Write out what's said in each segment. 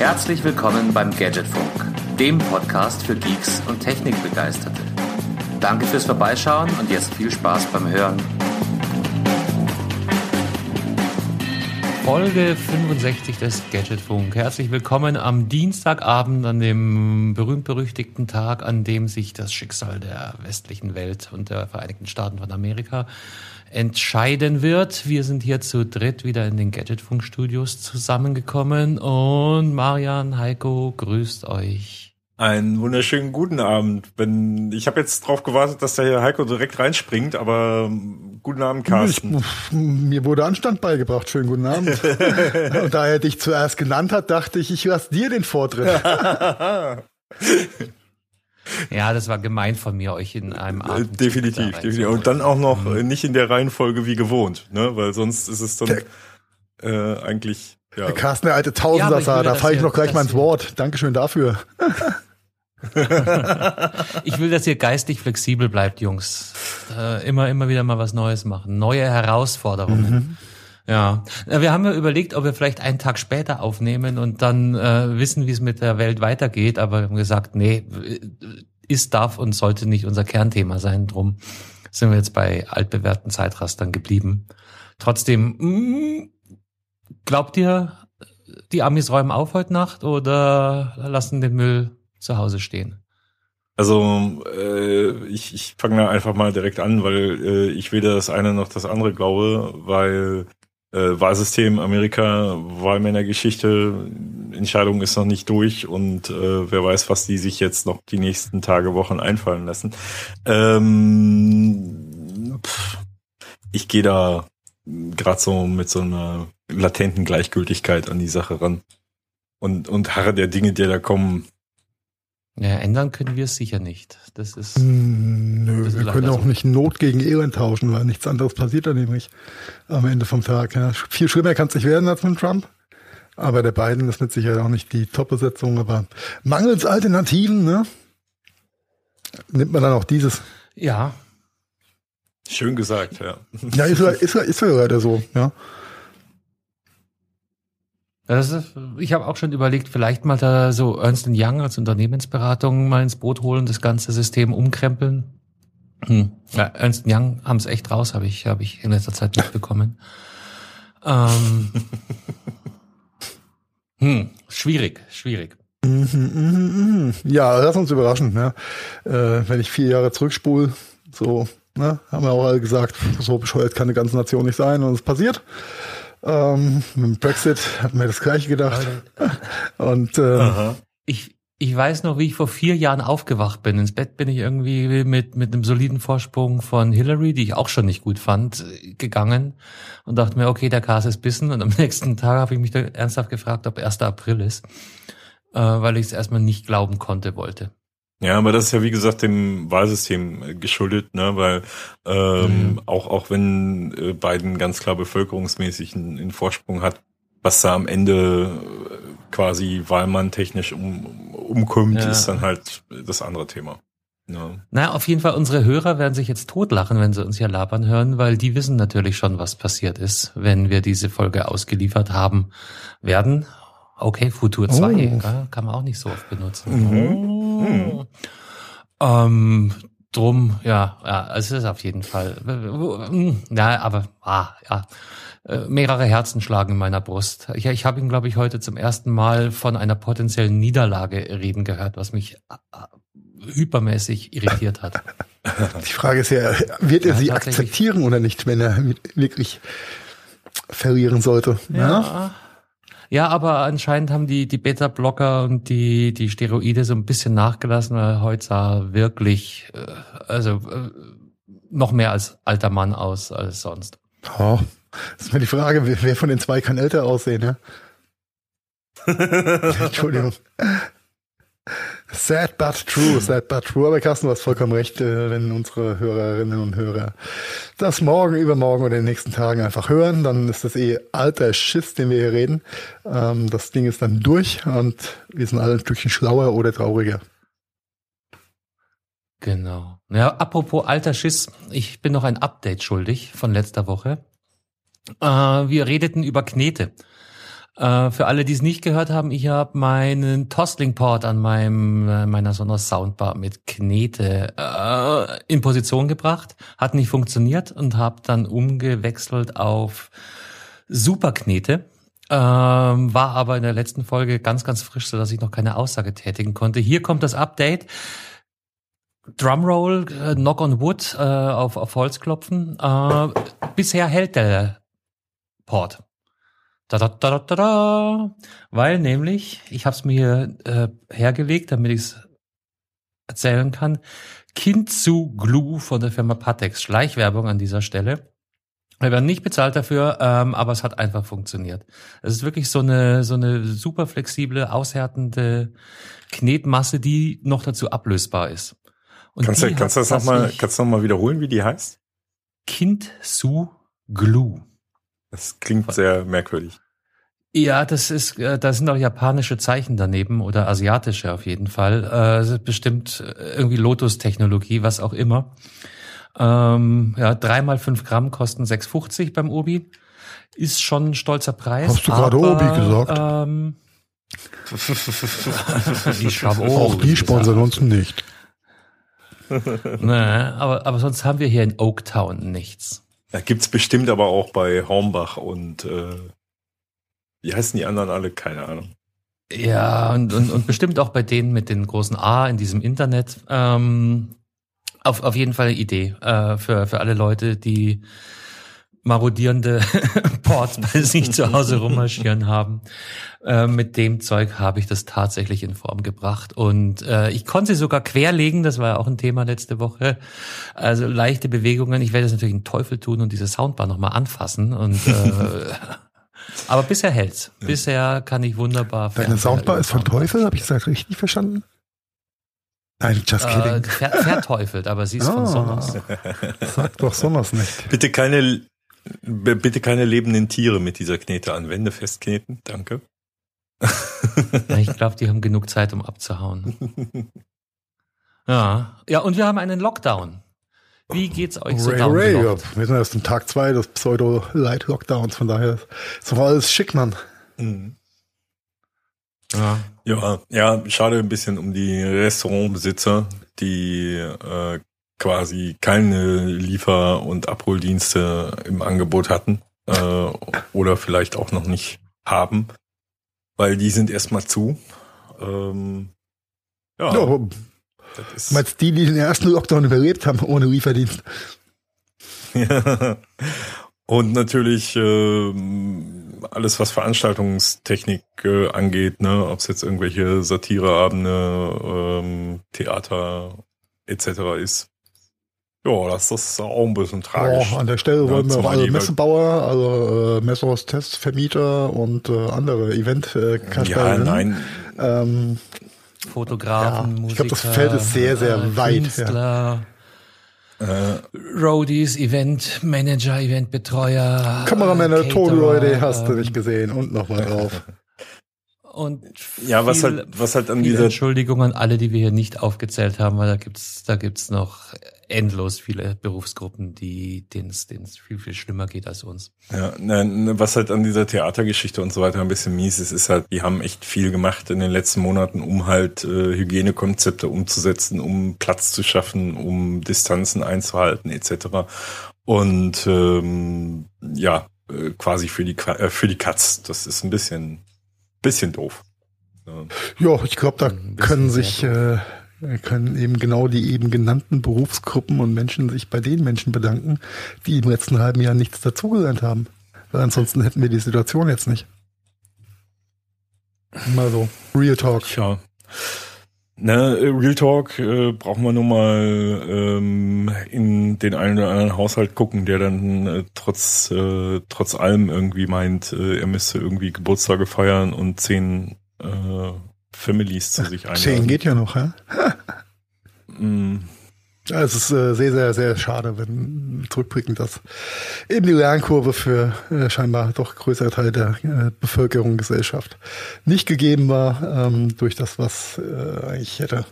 Herzlich willkommen beim Gadgetfunk, dem Podcast für Geeks und Technikbegeisterte. Danke fürs Vorbeischauen und jetzt viel Spaß beim Hören. Folge 65 des Gadgetfunk. Herzlich willkommen am Dienstagabend, an dem berühmt-berüchtigten Tag, an dem sich das Schicksal der westlichen Welt und der Vereinigten Staaten von Amerika entscheiden wird. Wir sind hier zu dritt wieder in den Gadgetfunk-Studios zusammengekommen und Marian, Heiko, grüßt euch. Einen wunderschönen guten Abend. Wenn, ich habe jetzt drauf gewartet, dass der Herr Heiko direkt reinspringt, aber ähm, guten Abend, Carsten. Ich, mir wurde Anstand beigebracht. Schönen guten Abend. Und da er dich zuerst genannt hat, dachte ich, ich lasse dir den Vortritt. Ja, das war gemein von mir, euch in einem Abend. Äh, definitiv, definitiv. Und dann auch noch mhm. nicht in der Reihenfolge wie gewohnt, ne? Weil sonst ist es dann äh, eigentlich. Ja. Der Carsten, der alte Tausendsasser, ja, da falle ich noch gleich mal ins Wort. Dankeschön dafür. ich will, dass ihr geistig flexibel bleibt, Jungs. Äh, immer, immer wieder mal was Neues machen. Neue Herausforderungen. Mhm. Ja, wir haben ja überlegt, ob wir vielleicht einen Tag später aufnehmen und dann äh, wissen, wie es mit der Welt weitergeht, aber wir haben gesagt, nee, ist, darf und sollte nicht unser Kernthema sein. Drum sind wir jetzt bei altbewährten Zeitrastern geblieben. Trotzdem, mh, mm, glaubt ihr, die Amis räumen auf heute Nacht oder lassen den Müll zu Hause stehen? Also äh, ich, ich fange da einfach mal direkt an, weil äh, ich weder das eine noch das andere glaube, weil äh, Wahlsystem Amerika, Wahlmännergeschichte, Entscheidung ist noch nicht durch und äh, wer weiß, was die sich jetzt noch die nächsten Tage, Wochen einfallen lassen. Ähm, pff, ich gehe da gerade so mit so einer latenten Gleichgültigkeit an die Sache ran und und harre der Dinge, die da kommen, ja, ändern können wir es sicher nicht. Das ist. Hm, nö, wir können auch so. nicht Not gegen Elend tauschen, weil nichts anderes passiert da nämlich am Ende vom Tag. Ja. Viel schlimmer kann es nicht werden als mit Trump. Aber der Biden ist mit Sicherheit auch nicht die Top-Besetzung, aber mangels Alternativen, ne? Nimmt man dann auch dieses. Ja. Schön gesagt, ja. Ja, ist, ist, ist ja leider so, ja. Ist, ich habe auch schon überlegt, vielleicht mal da so Ernst Young als Unternehmensberatung mal ins Boot holen, das ganze System umkrempeln. Hm. Ja, Ernst Young haben es echt raus, habe ich, hab ich in letzter Zeit mitbekommen. ähm, hm, schwierig, schwierig. Mhm, mhm, mhm. Ja, lass uns überraschen. Ja. Äh, wenn ich vier Jahre zurückspule, so, ne, haben wir auch alle gesagt, so bescheuert kann eine ganze Nation nicht sein und es passiert. Ähm, mit dem Brexit hat mir das gleiche gedacht. Und äh, ich, ich weiß noch, wie ich vor vier Jahren aufgewacht bin. Ins Bett bin ich irgendwie mit, mit einem soliden Vorsprung von Hillary, die ich auch schon nicht gut fand, gegangen und dachte mir, okay, der Kas ist bissen. Und am nächsten Tag habe ich mich da ernsthaft gefragt, ob 1. April ist, äh, weil ich es erstmal nicht glauben konnte, wollte. Ja, aber das ist ja wie gesagt dem Wahlsystem äh, geschuldet, ne? Weil ähm, mhm. auch auch wenn äh, Biden ganz klar bevölkerungsmäßig einen, einen Vorsprung hat, was da am Ende äh, quasi Wahlmann technisch um, umkommt, ja. ist dann halt das andere Thema. Ja. Na, auf jeden Fall, unsere Hörer werden sich jetzt totlachen, wenn sie uns hier labern hören, weil die wissen natürlich schon, was passiert ist, wenn wir diese Folge ausgeliefert haben werden. Okay, Futur 2, oh. kann man auch nicht so oft benutzen. Mhm. Mhm. Ähm, drum, ja, ja, es ist auf jeden Fall. Ja, aber ah, ja. Äh, mehrere Herzen schlagen in meiner Brust. Ich, ich habe ihn, glaube ich, heute zum ersten Mal von einer potenziellen Niederlage reden gehört, was mich äh, hypermäßig irritiert hat. Die Frage ist ja, wird er ja, sie akzeptieren oder nicht, wenn er wirklich verlieren sollte? Ja, ja? Ja, aber anscheinend haben die, die Beta-Blocker und die, die Steroide so ein bisschen nachgelassen, weil heute sah wirklich, äh, also äh, noch mehr als alter Mann aus als sonst. Oh, das ist mir die Frage, wer von den zwei kann älter aussehen, ja? Entschuldigung. Sad but true, sad but true. Aber Carsten, du hast vollkommen recht, äh, wenn unsere Hörerinnen und Hörer das morgen, übermorgen oder in den nächsten Tagen einfach hören, dann ist das eh alter Schiss, den wir hier reden. Ähm, das Ding ist dann durch und wir sind alle ein Stückchen schlauer oder trauriger. Genau. Ja, apropos alter Schiss, ich bin noch ein Update schuldig von letzter Woche. Äh, wir redeten über Knete. Äh, für alle, die es nicht gehört haben, ich habe meinen Toslink-Port an meinem äh, meiner Sonos Soundbar mit Knete äh, in Position gebracht, hat nicht funktioniert und habe dann umgewechselt auf Superknete. Ähm, war aber in der letzten Folge ganz, ganz frisch, so dass ich noch keine Aussage tätigen konnte. Hier kommt das Update. Drumroll, äh, Knock on Wood, äh, auf, auf Holz klopfen. Äh, bisher hält der Port. Da, da, da, da, da, Weil nämlich, ich habe es mir äh, hergelegt, damit ich es erzählen kann, Kinzu Glue von der Firma Patex. Schleichwerbung an dieser Stelle. Wir werden nicht bezahlt dafür, ähm, aber es hat einfach funktioniert. Es ist wirklich so eine so eine super flexible, aushärtende Knetmasse, die noch dazu ablösbar ist. Und kannst du kannst du das nochmal kannst du noch mal wiederholen, wie die heißt? Kintsu Glue. Das klingt sehr merkwürdig. Ja, das ist, äh, da sind auch japanische Zeichen daneben oder asiatische auf jeden Fall. Äh, es ist bestimmt äh, irgendwie Lotus-Technologie, was auch immer. Ähm, ja, dreimal fünf Gramm kosten 6,50 beim Obi. Ist schon ein stolzer Preis. Hast du gerade Obi gesagt? Ähm, ich habe Auch die sponsern uns nicht. nee, aber, aber sonst haben wir hier in Oaktown nichts. Da gibt's bestimmt aber auch bei Hornbach und äh, wie heißen die anderen alle? Keine Ahnung. Ja, und, und, und bestimmt auch bei denen mit den großen A in diesem Internet. Ähm, auf, auf jeden Fall eine Idee äh, für, für alle Leute, die marodierende Ports bei sich zu Hause rummarschieren haben. Äh, mit dem Zeug habe ich das tatsächlich in Form gebracht. Und äh, ich konnte sie sogar querlegen, das war ja auch ein Thema letzte Woche. Also leichte Bewegungen. Ich werde das natürlich einen Teufel tun und diese Soundbar nochmal anfassen. Und äh, aber bisher hält's. Bisher kann ich wunderbar. Deine Soundbar ist von Teufel, habe ich das richtig verstanden? Nein, just äh, kidding. Äh, ver verteufelt, aber sie ist ah, von Sonos. Sag doch Sonos nicht. Bitte keine, bitte keine lebenden Tiere mit dieser Knete an Wände festkneten. Danke. ja, ich glaube, die haben genug Zeit, um abzuhauen. Ja. Ja, und wir haben einen Lockdown. Wie geht's euch so Ray, Ray, ja, Wir sind erst im Tag zwei des Pseudo-Light-Lockdowns, von daher ist doch alles schick, Mann. Mhm. Ja. ja, ja, schade ein bisschen um die Restaurantbesitzer, die äh, quasi keine Liefer- und Abholdienste im Angebot hatten äh, oder vielleicht auch noch nicht haben, weil die sind erstmal zu. Ähm, ja, ja das meinst die, die den ersten Lockdown überlebt haben ohne Lieferdienst? Ja. Und natürlich äh, alles, was Veranstaltungstechnik äh, angeht, ne, ob es jetzt irgendwelche Satireabende, ähm, Theater etc. ist. Ja, das ist auch ein bisschen tragisch. Ja, an der Stelle wollen wir auch alle Messebauer, also äh, Messers Testvermieter und äh, andere event äh, Ja, nein. Ähm, Fotografen, ja, Ich glaube, das Feld ist sehr, sehr äh, weit. Künstler. Ja. Äh, Roadies, Event Manager, Event Betreuer. Kameramänner, Tonleute hast du nicht gesehen und nochmal drauf. Und ja, was halt, was halt an dieser Entschuldigung an alle, die wir hier nicht aufgezählt haben, weil da gibt's, da gibt's noch endlos viele Berufsgruppen, die denen es viel viel schlimmer geht als uns. Ja, ne, was halt an dieser Theatergeschichte und so weiter ein bisschen mies ist, ist halt, die haben echt viel gemacht in den letzten Monaten, um halt äh, Hygienekonzepte umzusetzen, um Platz zu schaffen, um Distanzen einzuhalten etc. Und ähm, ja, äh, quasi für die äh, für die Katz. Das ist ein bisschen bisschen doof. Ja, ich glaube, da können sich äh, können eben genau die eben genannten Berufsgruppen und Menschen sich bei den Menschen bedanken, die im letzten halben Jahr nichts dazugelernt haben. Weil ansonsten hätten wir die Situation jetzt nicht. Mal so. Real Talk. Ja. Ne, Real Talk äh, brauchen wir nur mal ähm, in den einen oder anderen Haushalt gucken, der dann äh, trotz äh, trotz allem irgendwie meint, äh, er müsste irgendwie Geburtstage feiern und zehn äh, Families zu sich einladen. Zehn geht ja noch, ja? mm. Ja, es ist äh, sehr, sehr, sehr schade, wenn zurückblickend, dass eben die Lernkurve für äh, scheinbar doch größere Teile der äh, Bevölkerung, Gesellschaft nicht gegeben war, ähm, durch das, was äh, eigentlich hätte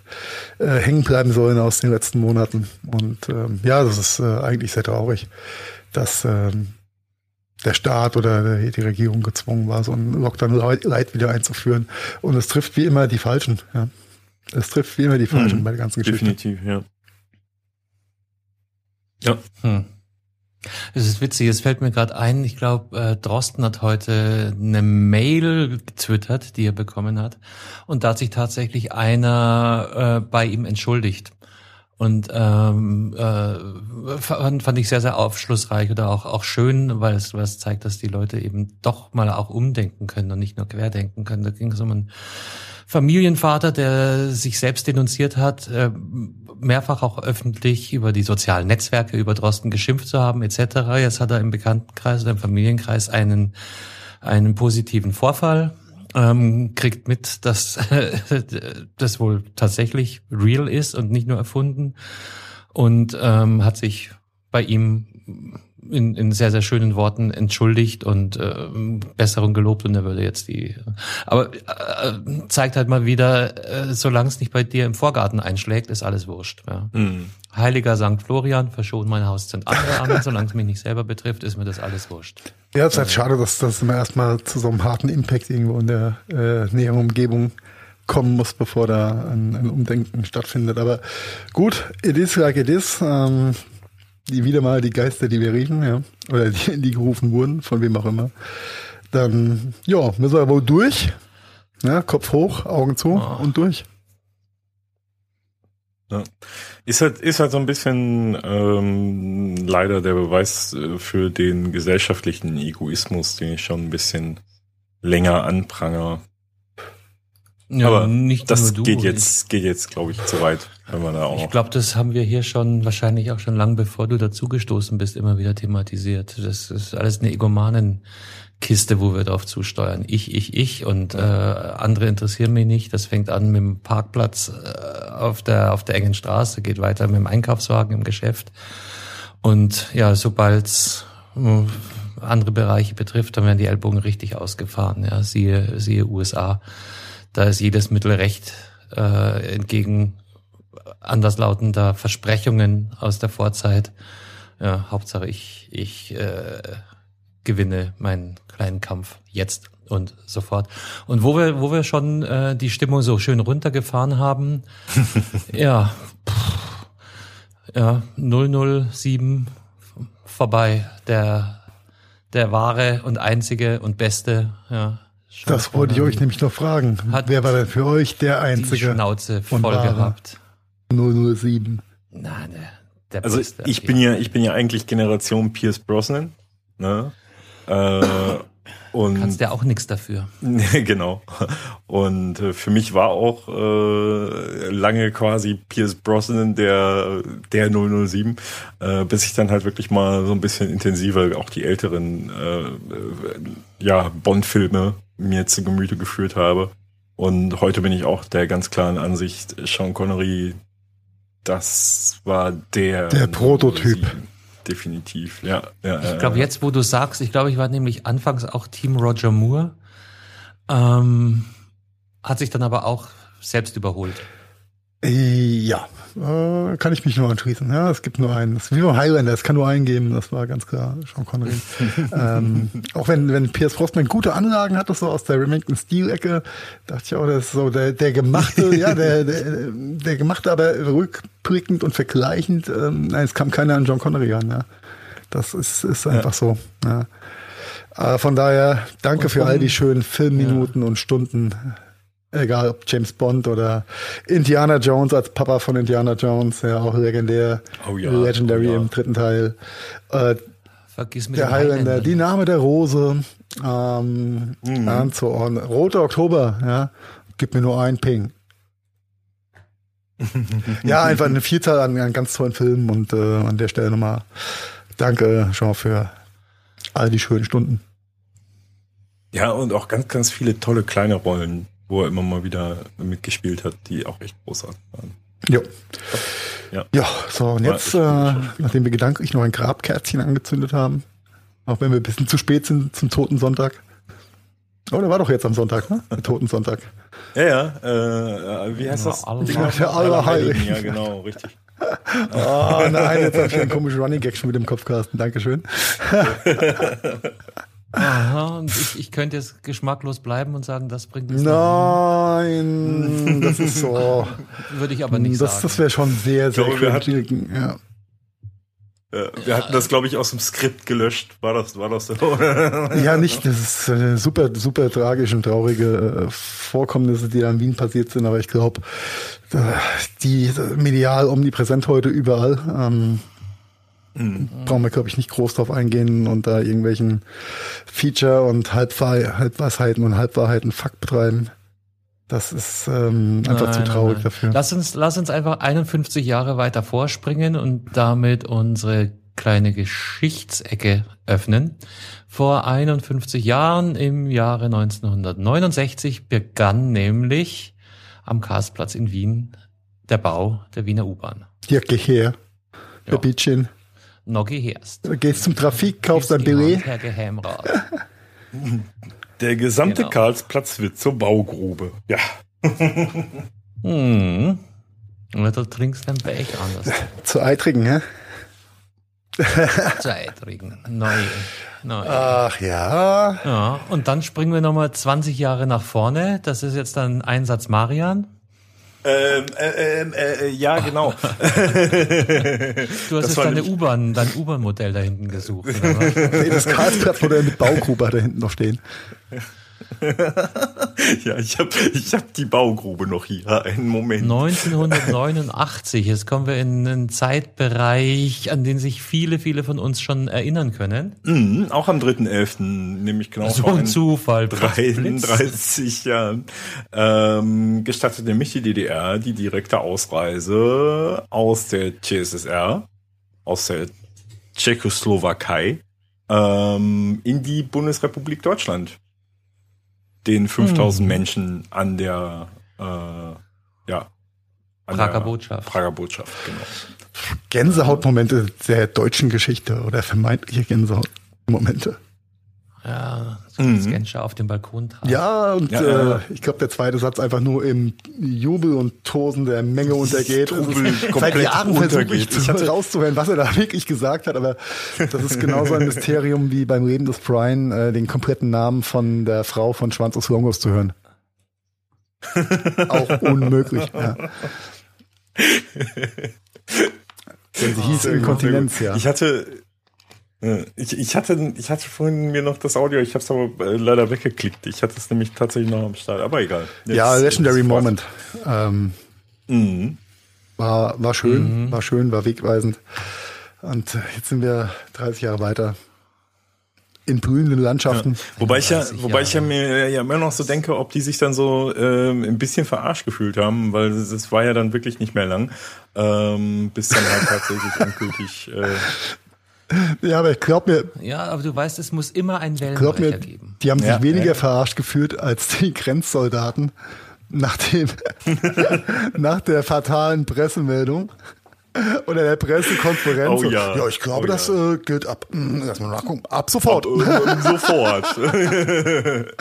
äh, hängen bleiben sollen aus den letzten Monaten. Und ähm, ja, das ist äh, eigentlich sehr traurig, dass ähm, der Staat oder die Regierung gezwungen war, so einen Lockdown Light wieder einzuführen. Und es trifft wie immer die Falschen. Ja. Es trifft wie immer die Falschen mhm, bei der ganzen Geschichte. Definitiv, ja. Ja. Hm. Es ist witzig, es fällt mir gerade ein, ich glaube, äh, Drosten hat heute eine Mail getwittert, die er bekommen hat. Und da hat sich tatsächlich einer äh, bei ihm entschuldigt. Und ähm, äh, fand, fand ich sehr, sehr aufschlussreich oder auch, auch schön, weil es was zeigt, dass die Leute eben doch mal auch umdenken können und nicht nur querdenken können. Da ging es um einen Familienvater, der sich selbst denunziert hat, äh, mehrfach auch öffentlich über die sozialen Netzwerke, über Drosten geschimpft zu haben, etc. Jetzt hat er im Bekanntenkreis oder im Familienkreis einen, einen positiven Vorfall ähm, kriegt mit, dass das wohl tatsächlich real ist und nicht nur erfunden und ähm, hat sich bei ihm in, in sehr, sehr schönen Worten entschuldigt und äh, Besserung gelobt und er würde jetzt die. Aber äh, zeigt halt mal wieder, äh, solange es nicht bei dir im Vorgarten einschlägt, ist alles wurscht. Ja. Mhm. Heiliger St. Florian, verschont mein Haus sind andere an, solange es mich nicht selber betrifft, ist mir das alles wurscht. Ja, es ist halt schade, dass das immer erstmal zu so einem harten Impact irgendwo in der äh, näheren Umgebung kommen muss, bevor da ein, ein Umdenken stattfindet. Aber gut, it is like it is. Ähm, die wieder mal die Geister, die wir riechen, ja, oder die, die gerufen wurden, von wem auch immer. Dann, ja, müssen wir wohl durch. Ja, Kopf hoch, Augen zu oh. und durch. Ja. Ist halt, ist halt so ein bisschen ähm, leider der Beweis äh, für den gesellschaftlichen Egoismus, den ich schon ein bisschen länger anpranger. Ja, Aber nicht das du, geht jetzt, geht jetzt, glaube ich, zu weit, wenn man da auch. Ich glaube, das haben wir hier schon wahrscheinlich auch schon lang bevor du dazugestoßen bist, immer wieder thematisiert. Das ist alles eine Egomanenkiste, wo wir drauf zusteuern. Ich, ich, ich und äh, andere interessieren mich nicht. Das fängt an mit dem Parkplatz äh, auf der auf der engen Straße, geht weiter mit dem Einkaufswagen im Geschäft. Und ja, sobald's äh, andere Bereiche betrifft, dann werden die Ellbogen richtig ausgefahren. Ja, siehe, siehe USA da ist jedes Mittel recht äh, entgegen anderslautender Versprechungen aus der Vorzeit. Ja, Hauptsache ich, ich äh, gewinne meinen kleinen Kampf jetzt und sofort. Und wo wir, wo wir schon äh, die Stimmung so schön runtergefahren haben, ja, pff, ja, 007 vorbei, der, der wahre und einzige und beste, ja, das wollte ich euch nämlich noch fragen. Hat Wer war denn für euch der einzige? Die Schnauze voll gehabt. 007. Nein, der, der Also Beste, ich bin ja, ich bin ja eigentlich Generation Pierce Brosnan. Ne? Äh, und Kannst ja auch nichts dafür. genau. Und äh, für mich war auch äh, lange quasi Pierce Brosnan der der 007, äh, bis ich dann halt wirklich mal so ein bisschen intensiver auch die älteren äh, äh, ja Bond-Filme mir zu Gemüte geführt habe. Und heute bin ich auch der ganz klaren Ansicht, Sean Connery, das war der der Prototyp definitiv. Ja, ja ich glaube, jetzt, wo du sagst, ich glaube, ich war nämlich anfangs auch Team Roger Moore, ähm, hat sich dann aber auch selbst überholt. Ja, äh, kann ich mich nur anschließen. Ja, es gibt nur einen. Das ist wie beim Highlander, es kann nur einen geben, das war ganz klar Sean Connery. ähm, auch wenn, wenn Pierce Brosnan gute Anlagen hat, das so aus der Remington-Stil-Ecke, dachte ich auch, das ist so der, der gemachte, ja, der, der, der gemachte, aber rückblickend und vergleichend, ähm, nein, es kam keiner an John Connery an, ja. Das ist, ist einfach ja. so, ja. Aber von daher, danke und für all die schönen Filmminuten ja. und Stunden egal ob James Bond oder Indiana Jones als Papa von Indiana Jones, ja auch legendär, oh ja, legendary oh ja. im dritten Teil. Äh, Vergiss mir der Highlander, die Name der Rose, ähm, mhm. und so on. Rote Oktober, ja, gib mir nur ein Ping. ja, einfach eine Vielzahl an, an ganz tollen Filmen und äh, an der Stelle nochmal danke, Jean, für all die schönen Stunden. Ja, und auch ganz, ganz viele tolle kleine Rollen wo er immer mal wieder mitgespielt hat, die auch echt großartig waren. Jo. Ja. Ja, so, und jetzt, äh, nachdem wir gedanklich noch ein Grabkerzchen angezündet haben, auch wenn wir ein bisschen zu spät sind zum Toten Sonntag, Oh, der war doch jetzt am Sonntag, ne? Der Totensonntag. Ja, ja. Äh, wie heißt das? Aller- Ding? Der Allerheiligen. Ja, genau, richtig. Oh nein, jetzt habe ich einen komischen Running Gag schon mit dem Kopf, Carsten. Dankeschön. Aha, und ich, ich könnte jetzt geschmacklos bleiben und sagen, das bringt es Nein, das ist so. Würde ich aber nicht Das, sagen. das wäre schon sehr, sehr glaube, wir cringy. Ja. Äh, wir hatten das, glaube ich, aus dem Skript gelöscht. War das, war das so? ja, nicht. Das ist äh, super, super tragisch und traurige äh, Vorkommnisse, die da in Wien passiert sind. Aber ich glaube, die medial omnipräsent heute überall. Ähm, Brauchen wir, glaube ich, nicht groß drauf eingehen und da irgendwelchen Feature und Halbwahr Halbweisheiten und Halbwahrheiten Fakt betreiben. Das ist ähm, einfach Nein, zu traurig nein. dafür. Lass uns, lass uns einfach 51 Jahre weiter vorspringen und damit unsere kleine Geschichtsecke öffnen. Vor 51 Jahren, im Jahre 1969, begann nämlich am Karlsplatz in Wien der Bau der Wiener U-Bahn. Ja, geh her. Ja. Herr Bittchen. Noggi Herst. Gehst zum Trafik, kaufst ein Billet. Herr. Der gesamte Genau. Karlsplatz wird zur Baugrube. Ja. Hm. Und du trinkst den Becher anders. Zu eitrigen, hä? Zeitrigen. Neu. Neu. Ach ja. Ja, und dann springen wir nochmal 20 Jahre nach vorne. Das ist jetzt dann Einsatz Marian. Ähm, äh, ähm, äh, ja, genau. Du hast Das jetzt deine U-Bahn, dein U-Bahn-Modell da hinten gesucht. Oder? Nee, das Karlsplatz-Modell mit Baugrube da hinten noch stehen. ja, ich habe ich hab die Baugrube noch hier. Einen Moment. 1989, jetzt kommen wir in einen Zeitbereich, an den sich viele, viele von uns schon erinnern können. Mhm, auch am 3.11., nämlich genau So vor ein Zufall. Blitz. 33 Jahren ähm, gestattet nämlich die DDR die direkte Ausreise aus der CSSR, aus der Tschechoslowakei, ähm, in die Bundesrepublik Deutschland. Den 5000 Hm. Menschen an der, äh, ja, an Prager der Botschaft. Prager Botschaft, genau. Gänsehautmomente der deutschen Geschichte oder vermeintliche Gänsehautmomente. Ja, so Mhm. das Genscher auf dem Balkon traf. Ja, und Ja, äh, ja. ich glaube, der zweite Satz einfach nur im Jubel und Tosen der Menge untergeht. Trubel Es ist- Seit Jahren versuche ich Ich rauszuhören, was er da wirklich gesagt hat, aber das ist genauso ein Mysterium wie beim Reden des Brian, äh, den kompletten Namen von der Frau von Schwanz aus Longos zu hören. Auch unmöglich. Ja. Denn sie hieß gut, Inkontinenz, ja. Ich hatte, äh, ich, ich hatte, ich hatte vorhin mir noch das Audio, ich habe es aber äh, leider weggeklickt. Ich hatte es nämlich tatsächlich noch am Start, aber egal. Jetzt- Ja, Legendary Moment. Ähm, Mhm. war, war schön, war schön, war wegweisend. Und äh, jetzt sind wir 30 Jahre weiter in blühenden Landschaften. Wobei ich ja, 30 wobei ich ja mir ja immer noch so denke, ob die sich dann so ähm, ein bisschen verarscht gefühlt haben, weil es es war ja dann wirklich nicht mehr lang, ähm, bis dann halt tatsächlich endgültig. Äh, Ja, aber ich glaube mir, Ja, aber du weißt, es muss immer ein glaub Wellenbrecher mir, geben. die haben sich Ja, weniger ja. verarscht gefühlt als die Grenzsoldaten nach dem, nach der fatalen Pressemeldung. Oder der Pressekonferenz. Oh ja. ich glaube, Oh das ja. äh, gilt ab. Hm, Lass mal nachgucken. Ab sofort. ähm, sofort.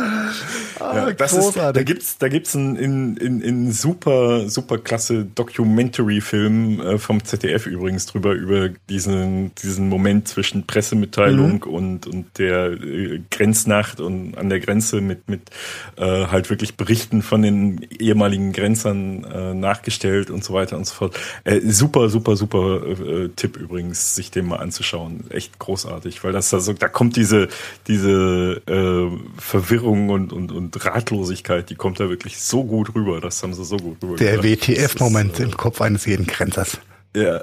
Ah, Ja, das ist, da großartig. gibt's, da gibt's einen in, in, in super, super klasse Documentary-Film äh, vom ZDF übrigens drüber über diesen, diesen Moment zwischen Pressemitteilung und, und der äh, Grenznacht und an der Grenze mit, mit äh, halt wirklich Berichten von den ehemaligen Grenzern äh, nachgestellt und so weiter und so fort. Äh, super, super, super äh, Tipp übrigens, sich den mal anzuschauen. Echt großartig, weil das da so, da kommt diese, diese äh, Verwirrung und, und, und Ratlosigkeit, die kommt da wirklich so gut rüber. Das haben sie so gut rüber. Der. WTF-Moment ist, im Kopf eines jeden Grenzers. äh, Ja,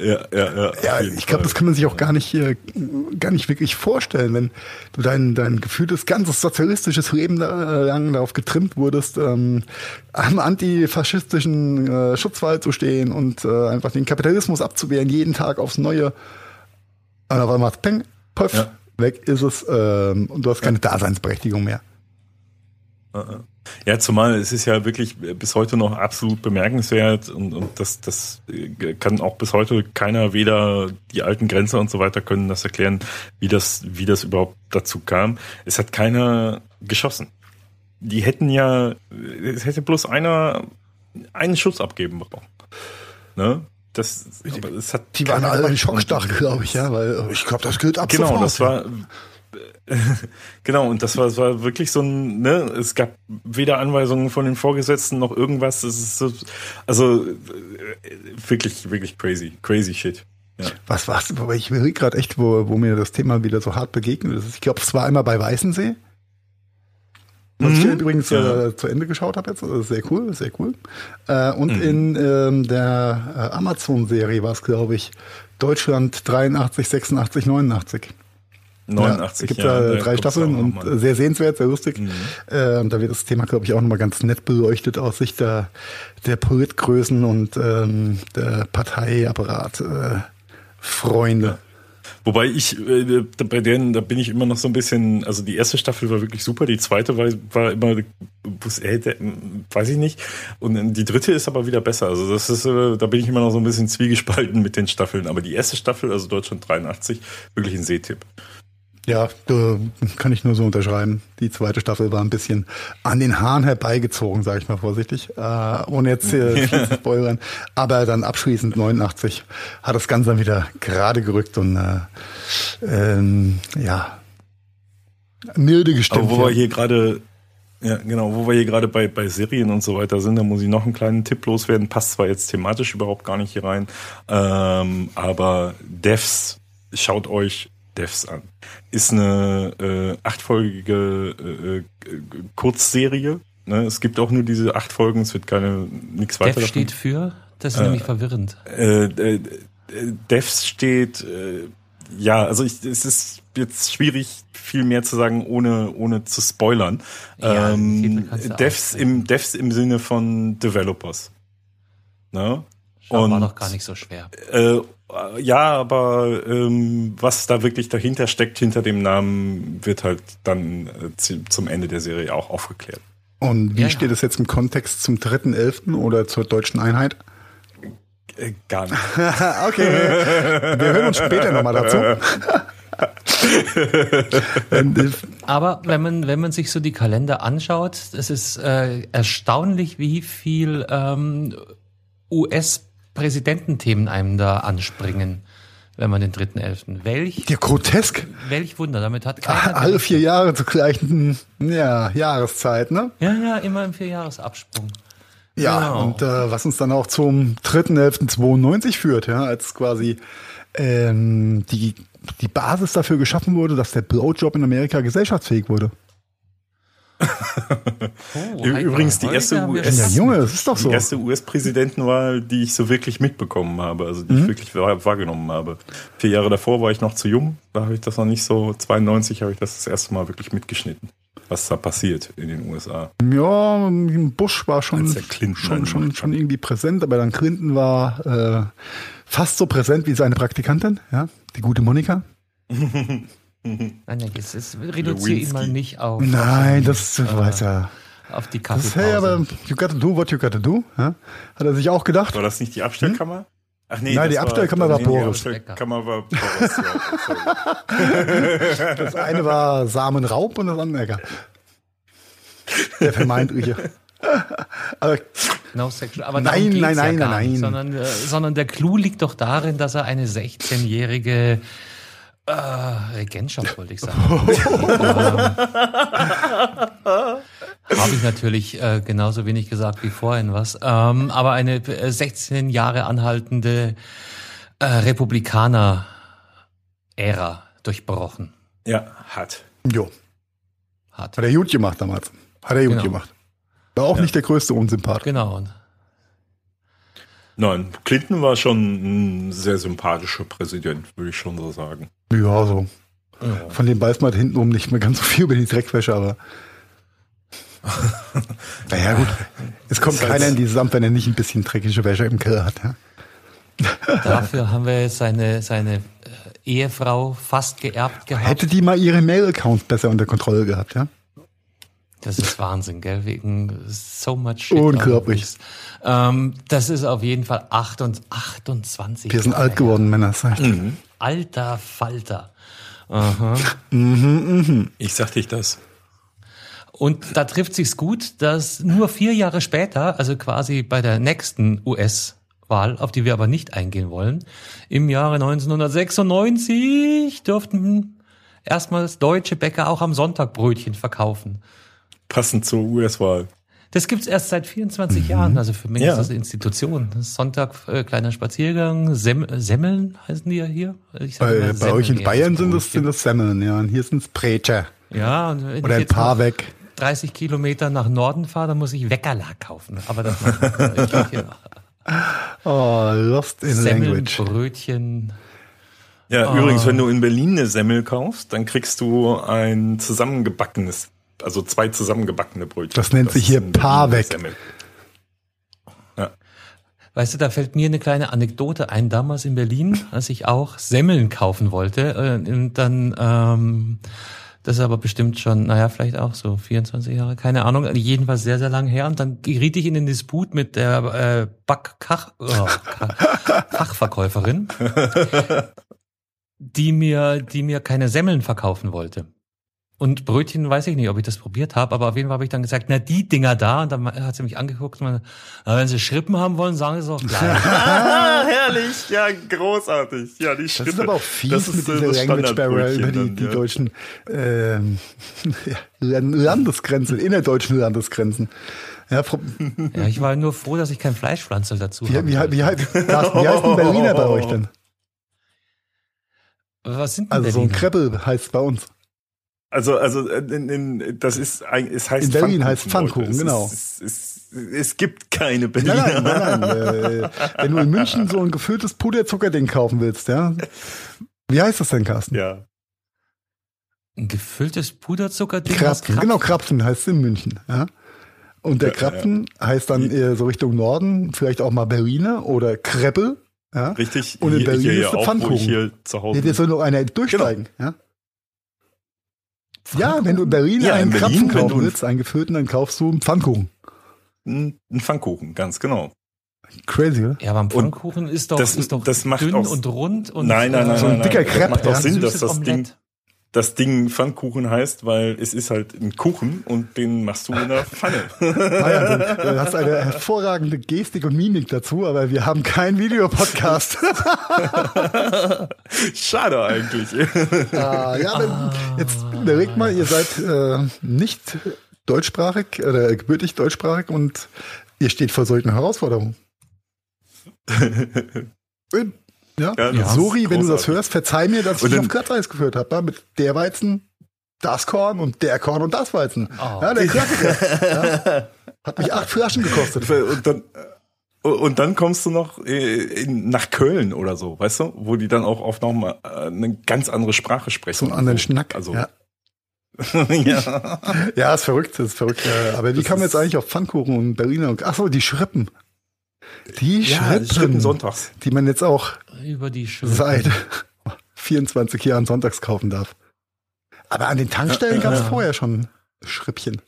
ja, ja, ja. Ja, ich glaube, das kann man sich auch gar nicht, äh, gar nicht wirklich vorstellen, wenn du dein, dein gefühltes ganzes sozialistisches Leben äh, lang darauf getrimmt wurdest, ähm, am antifaschistischen äh, Schutzwall zu stehen und äh, einfach den Kapitalismus abzuwehren, jeden Tag aufs Neue. Und auf einmal, peng, puff, Ja. weg ist es ähm, und du hast keine Daseinsberechtigung mehr. Ja, zumal es ist ja wirklich bis heute noch absolut bemerkenswert und, und das, das äh, kann auch bis heute keiner, weder die alten Grenzer und so weiter können das erklären, wie das, wie das überhaupt dazu kam. Es hat keiner geschossen. Die hätten ja, es hätte bloß einer einen Schuss abgeben brauchen. Ne? Das, aber es hat die waren alle in schockstark, glaube ich, ja, weil ich glaube, das gilt ab Genau, sofort, das war genau, und das war, das war wirklich so ein, ne, es gab weder Anweisungen von den Vorgesetzten noch irgendwas. Es ist so, also wirklich, wirklich crazy, crazy shit. Ja. Was war's? Wobei ich will gerade echt, wo, wo mir das Thema wieder so hart begegnet ist. Ich glaube, es war einmal bei Weißensee. Was mhm. ich übrigens ja. äh, zu Ende geschaut habe jetzt, also sehr cool, sehr cool. Äh, und mhm. in ähm, der äh, Amazon-Serie war es, glaube ich, Deutschland 83, 86, 89. 89. Ja, gibt ja, da drei Staffeln und sehr sehenswert, sehr lustig. Mhm. Äh, und da wird das Thema, glaube ich, auch nochmal ganz nett beleuchtet aus Sicht der, der Politgrößen und ähm, der Parteiapparat äh, Freunde. Ja. Wobei ich, äh, bei denen, da bin ich immer noch so ein bisschen, also die erste Staffel war wirklich super, die zweite war, war immer, äh, weiß ich nicht. Und die dritte ist aber wieder besser. Also das ist, äh, da bin ich immer noch so ein bisschen zwiegespalten mit den Staffeln. Aber die erste Staffel, also Deutschland 83, wirklich ein Seetipp. Ja, da kann ich nur so unterschreiben. Die zweite Staffel war ein bisschen an den Haaren herbeigezogen, sage ich mal vorsichtig, äh, ohne jetzt äh, viel zu spoilern. Aber dann abschließend 89 hat das Ganze dann wieder gerade gerückt und äh, ähm, ja milde gestimmt. Aber wo wir hier gerade ja, genau, wo wir hier gerade bei, bei Serien und so weiter sind, da muss ich noch einen kleinen Tipp loswerden. Passt zwar jetzt thematisch überhaupt gar nicht hier rein, ähm, aber Devs, schaut euch Devs an. Ist eine äh, achtfolgige äh, äh, Kurzserie. Ne? Es gibt auch nur diese acht Folgen, es wird keine nichts weiter. Dev steht für? Das ist äh, nämlich verwirrend. Äh, äh, Devs steht, äh, ja, also ich, es ist jetzt schwierig, viel mehr zu sagen, ohne, ohne zu spoilern. Ja, ähm, Devs, im, Devs im Sinne von Developers. Ne? Schau, und, war doch gar nicht so schwer. Äh, ja, aber ähm, was da wirklich dahinter steckt, hinter dem Namen, wird halt dann äh, zum Ende der Serie auch aufgeklärt. Und wie ja, steht es jetzt im Kontext zum 3.11. oder zur deutschen Einheit? Äh, gar nicht. okay, wir hören uns später nochmal dazu. Aber wenn man, wenn man sich so die Kalender anschaut, es ist äh, erstaunlich, wie viel ähm, US- Präsidententhemen einem da anspringen, wenn man den dritten Elften. Welch? Ja, grotesk. Welch Wunder, damit hat keiner. Alle vier Jahre zur gleichen, ja, Jahreszeit, ne? Ja, ja, immer im Vierjahresabsprung. Ja, genau. und äh, was uns dann auch zum 3.11.92 führt, ja, als quasi ähm, die, die Basis dafür geschaffen wurde, dass der Blowjob in Amerika gesellschaftsfähig wurde. Oh, Übrigens die erste US, Junge, das ist doch so. Die erste US-Präsidentenwahl, die ich so wirklich mitbekommen habe, also die mhm. ich wirklich wahrgenommen habe. Vier Jahre davor war ich noch zu jung, da habe ich das noch nicht so. 92 habe ich das das erste Mal wirklich mitgeschnitten, was da passiert in den USA. Ja, Bush war schon schon, schon, schon irgendwie präsent, aber dann Clinton war äh, fast so präsent wie seine Praktikantin, ja, die gute Monika. Nein, nein, jetzt ist, reduziere ihn mal nicht auf. Nein, das äh, weiß er. Auf die Kaffeepause. Das, hey, aber you gotta do what you gotta do. Ja? Hat er sich auch gedacht. War das nicht die Abstellkammer? Hm? Ach nee, Nein, die Abstellkammer war, war Boris. Die Abstellkammer war Boris, ja. das eine war Samenraub und das andere Ecker. Der vermeintliche. aber, no sexual. aber nein, nein, nein, ja nein, nein. Sondern, äh, sondern der Clou liegt doch darin, dass er eine 16-jährige äh, Regentschaft wollte ich sagen. ähm, Habe ich natürlich äh, genauso wenig gesagt wie vorhin was. Ähm, aber eine 16 äh, Jahre anhaltende äh, Republikaner-Ära durchbrochen. Ja, hat. Jo. Hat. Hat er gut gemacht damals. Hat er gut genau. gemacht. War auch ja. nicht der größte Unsympath. Genau. Nein, Clinton war schon ein sehr sympathischer Präsident, würde ich schon so sagen. Ja, so. Ja. Von dem weiß man halt hintenrum nicht mehr ganz so viel über die Dreckwäsche, aber. naja, gut. Es kommt keiner in dieses Amt, wenn er nicht ein bisschen dreckige Wäsche im Keller hat. Ja? Dafür haben wir seine, seine äh, Ehefrau fast geerbt gehabt. Hätte die mal ihre Mail-Accounts besser unter Kontrolle gehabt, ja? Das ist Wahnsinn, gell? Wegen so much shit. Unglaublich. Ähm, das ist auf jeden Fall 28. Wir sind Jahre alt geworden, Männer, sag ich mhm. Alter Falter. Aha. mhm, mhm. Ich sag dich das. Und da trifft sich's gut, dass nur vier Jahre später, also quasi bei der nächsten US-Wahl, auf die wir aber nicht eingehen wollen, im Jahre 1996 durften erstmals deutsche Bäcker auch am Sonntag Brötchen verkaufen. Passend zur US-Wahl. Das gibt's erst seit 24 mhm. Jahren, also für mich ja. ist das eine Institution. Das ist Sonntag, äh, kleiner Spaziergang, Sem Semmeln heißen die ja hier. bei, bei euch in Bayern sind das, sind das Semmeln, ja, und hier sind's Brecher. Ja, und wenn Oder ein paar weg. 30 Kilometer nach Norden fahre, dann muss ich Weckerla kaufen. Aber das macht ich Oh, lost in Semmeln, language. Brötchen. Ja, oh. übrigens, wenn du in Berlin eine Semmel kaufst, dann kriegst du ein zusammengebackenes also zwei zusammengebackene Brötchen. Das nennt das sich hier Paar weg. Ja. Weißt du, da fällt mir eine kleine Anekdote ein. Damals in Berlin, als ich auch Semmeln kaufen wollte, äh, und dann, ähm, das ist aber bestimmt schon, naja, vielleicht auch so 24 Jahre, keine Ahnung, jedenfalls sehr, sehr lang her. Und dann geriet ich in den Disput mit der äh, Backkach, oh, Fachverkäuferin, die mir, die mir keine Semmeln verkaufen wollte. Und Brötchen weiß ich nicht, ob ich das probiert habe, aber auf jeden Fall habe ich dann gesagt, na die Dinger da. Und dann hat sie mich angeguckt und meinte, wenn sie Schrippen haben wollen, sagen sie es auch gleich. Herrlich, ja, großartig. Ja, die Schrippe. Das ist aber auch fies das mit dieser Language Barrier über die, die ja. deutschen ähm, Landesgrenzen, innerdeutschen Landesgrenzen. Ja, ja, ich war nur froh, dass ich kein Fleischpflanzel dazu habe. Wie, wie, wie, wie heißt ein Berliner bei euch denn? Was sind denn Also Berliner? so ein Kreppel heißt bei uns. Also, also äh, in, in, das ist es heißt In Berlin Pfannkuchen, heißt Pfannkuchen, genau. Es, es, es, es, gibt keine Berliner. Nein, nein, nein. nein. äh, wenn du in München so ein gefülltes Puderzuckerding kaufen willst, ja. Wie heißt das denn, Carsten? Ja. Ein gefülltes Puderzuckerding? Krapfen, genau, Krapfen heißt es in München, ja. Und der Krapfen ja. heißt dann eher so Richtung Norden, vielleicht auch mal Berliner oder Kreppel. Ja? Richtig. Und in Berlin hier, hier ist der Pfannkuchen. Hier zu Hause. Ja, der soll noch einer durchsteigen. Genau. Ja? Ja, wenn du in Berlin ja, einen in Berlin, Krapfen kaufen willst, einen gefüllten, dann kaufst du einen Pfannkuchen. Ein Pfannkuchen, ganz genau. Crazy, oder? Ja, aber ein Pfannkuchen ist doch, das, ist doch das macht dünn auch, und rund und nein, nein, nein, so ein dicker Crepe. Das macht auch ja. Sinn, dass das Ding das Ding Pfannkuchen heißt, weil es ist halt ein Kuchen und den machst du in der Pfanne. ah ja, du hast eine hervorragende Gestik und Mimik dazu, aber wir haben keinen Videopodcast. Schade eigentlich. ah, ja, ah. jetzt überlegt mal, ihr seid äh, nicht deutschsprachig oder gebürtig deutschsprachig und ihr steht vor solchen Herausforderungen. Ja, ja sorry, wenn du das hörst, verzeih mir, dass ich dich auf Glatteis geführt habe. Mit der Weizen, das Korn und der Korn und das Weizen. Oh. Ja, der Klassiker. ja. Hat mich acht Flaschen gekostet. Und dann, und dann kommst du noch äh, nach Köln oder so, weißt du, wo die dann auch oft noch mal äh, eine ganz andere Sprache sprechen. So einen anderen Schnack. Also, ja. ja. ja, ist verrückt, ist verrückt. Aber wie das kam jetzt eigentlich auf Pfannkuchen und Berliner? Und, ach so, die Schrippen. Die ja, sonntags. Die man jetzt auch über die seit 24 Jahren sonntags kaufen darf. Aber an den Tankstellen gab es ja. vorher schon Schrippchen.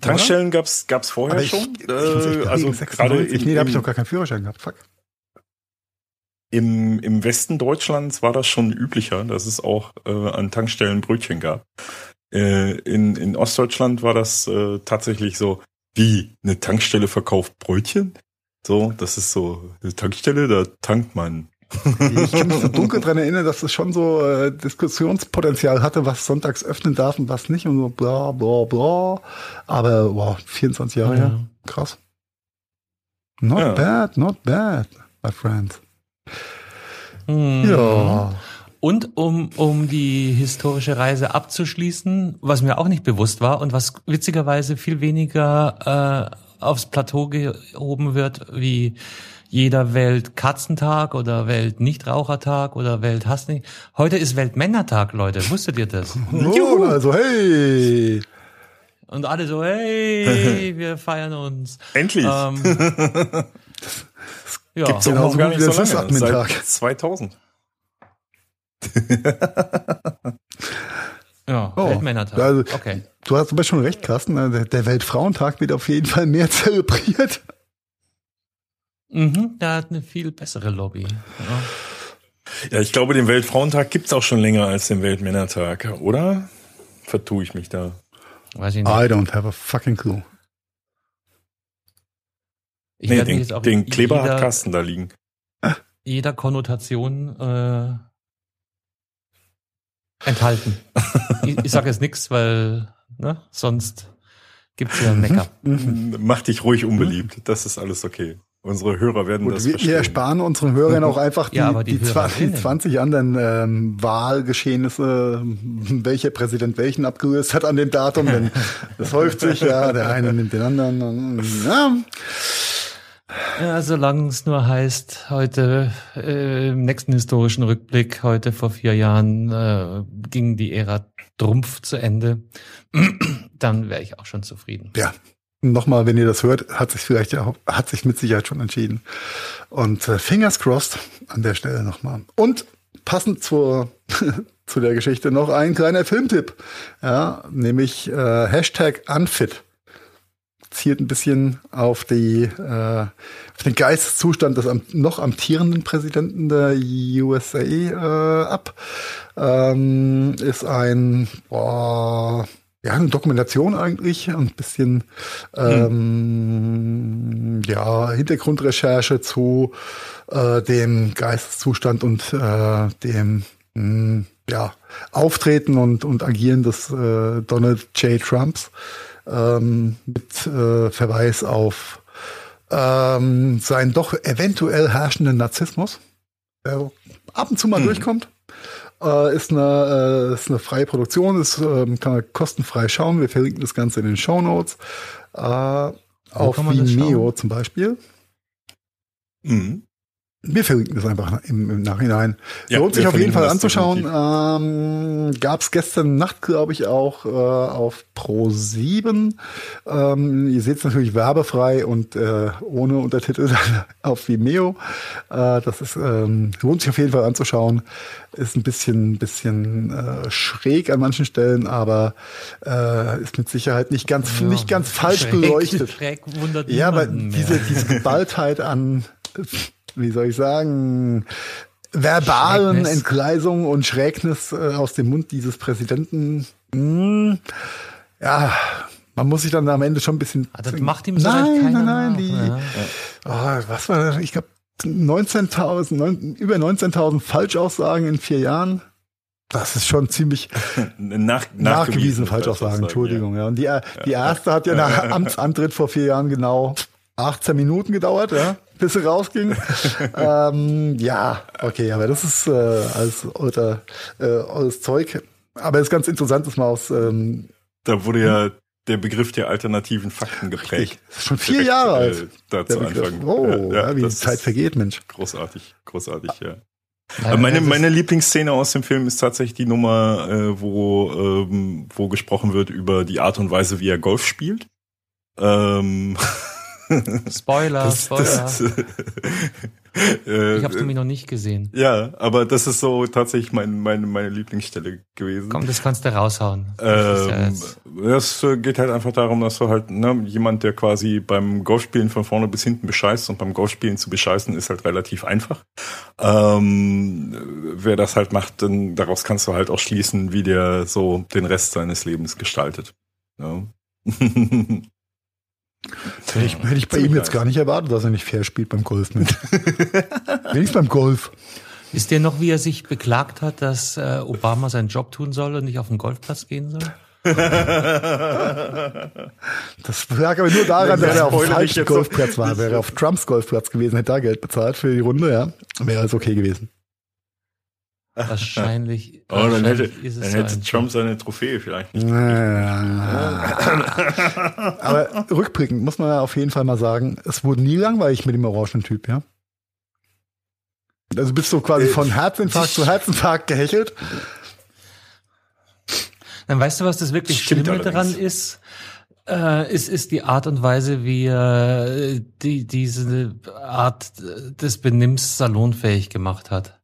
Tankstellen gab es gab's vorher ich, schon. Ich, äh, also gerade nee, da habe ich noch gar keinen Führerschein gehabt. Fuck. Im, Im Westen Deutschlands war das schon üblicher, dass es auch äh, an Tankstellen Brötchen gab. Äh, in, in Ostdeutschland war das äh, tatsächlich so, wie eine Tankstelle verkauft Brötchen? So, das ist so eine Tankstelle, da tankt man. Ich kann mich so dunkel dran erinnern, dass es schon so äh, Diskussionspotenzial hatte, was sonntags öffnen darf und was nicht und so bla bla bla. Aber wow, 24 Jahre ja. her. Krass. Not ja. bad, not bad, my friend. Mhm. Ja. Und um, um die historische Reise abzuschließen, was mir auch nicht bewusst war und was witzigerweise viel weniger äh, aufs Plateau gehoben wird, wie jeder Weltkatzentag oder Weltnichtrauchertag oder Welthassning. Heute ist Weltmännertag, Leute. Wusstet ihr das? Oh, also hey. Und alle so, hey, wir feiern uns. Endlich. Ähm, ja. Gibt's genau so gar nicht so lange. Seit 2000. Ja, oh, Weltmännertag. Also, okay. Du hast aber schon recht, Carsten. Also, der Weltfrauentag wird auf jeden Fall mehr zelebriert. Mhm, der hat eine viel bessere Lobby. Ja, ja ich glaube, den Weltfrauentag gibt's auch schon länger als den Weltmännertag, oder? Vertue ich mich da? Weiß ich nicht. I don't have a fucking clue. Ich nee, den, den Kleber jeder, hat Carsten da liegen. Jeder Konnotation äh, enthalten. ich, ich sage jetzt nichts, weil ne, sonst gibt's ja einen Mecker. Mach dich ruhig unbeliebt. Das ist alles okay. Unsere Hörer werden Gut, das wir, wir ersparen unseren Hörern auch einfach die, ja, die, die, 20, 20 anderen ähm, Wahlgeschehnisse, welcher Präsident welchen abgelöst hat an dem Datum, denn das häuft sich, ja, der eine nimmt den anderen. Ja. Ja, solange es nur heißt, heute äh, im nächsten historischen Rückblick, heute vor vier Jahren äh, ging die Ära Trumpf zu Ende, dann wäre ich auch schon zufrieden. Ja, nochmal, wenn ihr das hört, hat sich vielleicht ja, hat sich mit Sicherheit schon entschieden. Und äh, fingers crossed an der Stelle nochmal. Und passend zur, zu der Geschichte noch ein kleiner Filmtipp. Ja, nämlich äh, Hashtag Unfit. Zielt ein bisschen auf die äh, auf den Geisteszustand des am, noch amtierenden Präsidenten der USA äh, ab. Ähm, ist ein boah, ja, eine Dokumentation eigentlich, ein bisschen ähm, mhm. ja, Hintergrundrecherche zu äh, dem Geisteszustand und äh, dem mh, hm, ja, Auftreten und, und Agieren des äh, Donald J. Trumps ähm, mit äh, Verweis auf ähm, seinen doch eventuell herrschenden Narzissmus, der ab und zu mal mhm. durchkommt. Äh, ist, eine, äh, ist eine freie Produktion, ist, äh, kann man kostenfrei schauen. Wir verlinken das Ganze in den Show Notes. Äh, auf Vimeo zum Beispiel. Mhm. Wir verlinken das einfach im, im Nachhinein. Ja, Lohnt sich auf jeden Fall anzuschauen. Ähm, Gab es gestern Nacht, glaube ich, auch äh, auf Pro 7. Ähm, ihr seht es natürlich werbefrei und äh, ohne Untertitel auf Vimeo. Äh, das ist ähm, lohnt sich auf jeden Fall anzuschauen. Ist ein bisschen, bisschen äh, schräg an manchen Stellen, aber äh, ist mit Sicherheit nicht ganz, ja, nicht ganz falsch schräg, beleuchtet. Schräg wundert ja, aber diese, diese Geballtheit an wie soll ich sagen, verbalen Schrägnis. Entgleisung und Schrägnis äh, aus dem Mund dieses Präsidenten. Hm, ja, man muss sich dann am Ende schon ein bisschen. Ah, das macht ihm so nein, nein, nein, die, ja. oh, was war das? Ich glaube 19.000, über 19.000 Falschaussagen in vier Jahren. Das ist schon ziemlich nach, nachgewiesen, nachgewiesen Falschaussagen, Entschuldigung. Ja. ja. Und die, die erste hat ja nach Amtsantritt vor vier Jahren genau 18 Minuten gedauert, ja bis sie rausging. ähm, ja, okay, aber das ist äh, alles alter, äh, alles Zeug. Aber es ist ganz interessant, dass man aus. Ähm, da wurde ja der Begriff der alternativen Fakten geprägt. Schon vier Direkt, Jahre alt. Äh, da zu Anfang. Oh, ja, ja, wie die Zeit vergeht, Mensch. Großartig, großartig, ja. ja meine, meine Lieblingsszene aus dem Film ist tatsächlich die Nummer, äh, wo, ähm, wo gesprochen wird über die Art und Weise, wie er Golf spielt. Ähm, Spoiler, das, Spoiler. Das, äh, ich habe nämlich noch nicht gesehen. Ja, aber das ist so tatsächlich mein, meine, meine Lieblingsstelle gewesen. Komm, das kannst du raushauen. Ähm, das geht halt einfach darum, dass du halt ne, jemand, der quasi beim Golfspielen von vorne bis hinten bescheißt und beim Golfspielen zu bescheißen ist halt relativ einfach. Ähm, wer das halt macht, dann daraus kannst du halt auch schließen, wie der so den Rest seines Lebens gestaltet. Ja. Hätte ich, hätte ich bei ihm jetzt gar nicht erwartet, dass er nicht fair spielt beim Golf mit. Wenigstens beim Golf. Wisst ihr noch, wie er sich beklagt hat, dass äh, Obama seinen Job tun soll und nicht auf den Golfplatz gehen soll? das lag aber nur daran, dass er auf dem falschen Golfplatz war. Wäre er auf Trumps Golfplatz gewesen, hätte er Geld bezahlt für die Runde, ja, wäre alles okay gewesen. Wahrscheinlich. Oh, dann hätte, dann hätte Trump seine Trophäe vielleicht nicht. Aber rückblickend muss man ja auf jeden Fall mal sagen, es wurde nie langweilig mit dem orangen Typ, ja? Also bist du quasi von Herzinfarkt zu Herzinfarkt gehechelt. Dann weißt du, was das wirklich Stimmt Schlimme daran ist? Äh, ist, ist die Art und Weise, wie er die, diese Art des Benimms salonfähig gemacht hat.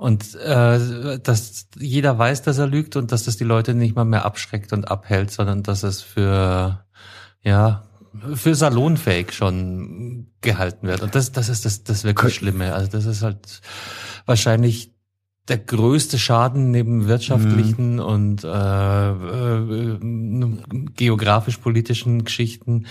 Und äh, dass jeder weiß, dass er lügt und dass das die Leute nicht mal mehr abschreckt und abhält, sondern dass es für ja für salonfähig schon gehalten wird. Und das, das ist das, das wirklich Schlimme. Also das ist halt wahrscheinlich der größte Schaden neben wirtschaftlichen mhm. und äh, äh, geografisch-politischen Geschichten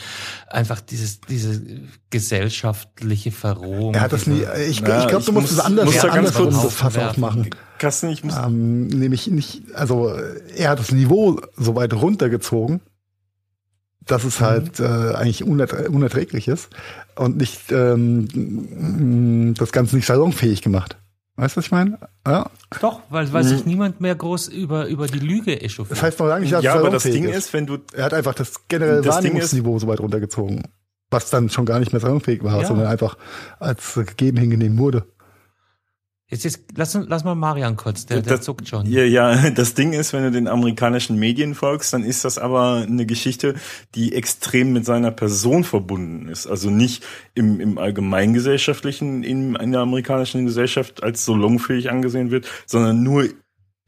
einfach dieses, diese gesellschaftliche Verrohung. Er hat das nie, ich, ja, ich glaube, du musst es anders, muss ja, anders kurz das Fass aufmachen. Kasten, ich muss ähm, nämlich nicht, also er hat das Niveau so weit runtergezogen, dass es halt mhm. äh, eigentlich unerträglich ist und nicht ähm, das Ganze nicht salonfähig gemacht. Weißt du, was ich meine? Ja. Doch, weil, weil mhm. sich niemand mehr groß über, über die Lüge echauffiert. Das heißt noch lange nicht, dass Ja, aber das Ding ist, ist, wenn du. Er hat einfach das generelle das Wahrnehmungsniveau so weit runtergezogen. Was dann schon gar nicht mehr salonfähig war, ja. sondern einfach als gegeben hingenehm wurde. Jetzt, jetzt lass, lass mal Marian kurz, der, der das, zuckt schon. Ja, ja, das Ding ist, wenn du den amerikanischen Medien folgst, dann ist das aber eine Geschichte, die extrem mit seiner Person verbunden ist. Also nicht im, im allgemeingesellschaftlichen, in, in der amerikanischen Gesellschaft als salonfähig angesehen wird, sondern nur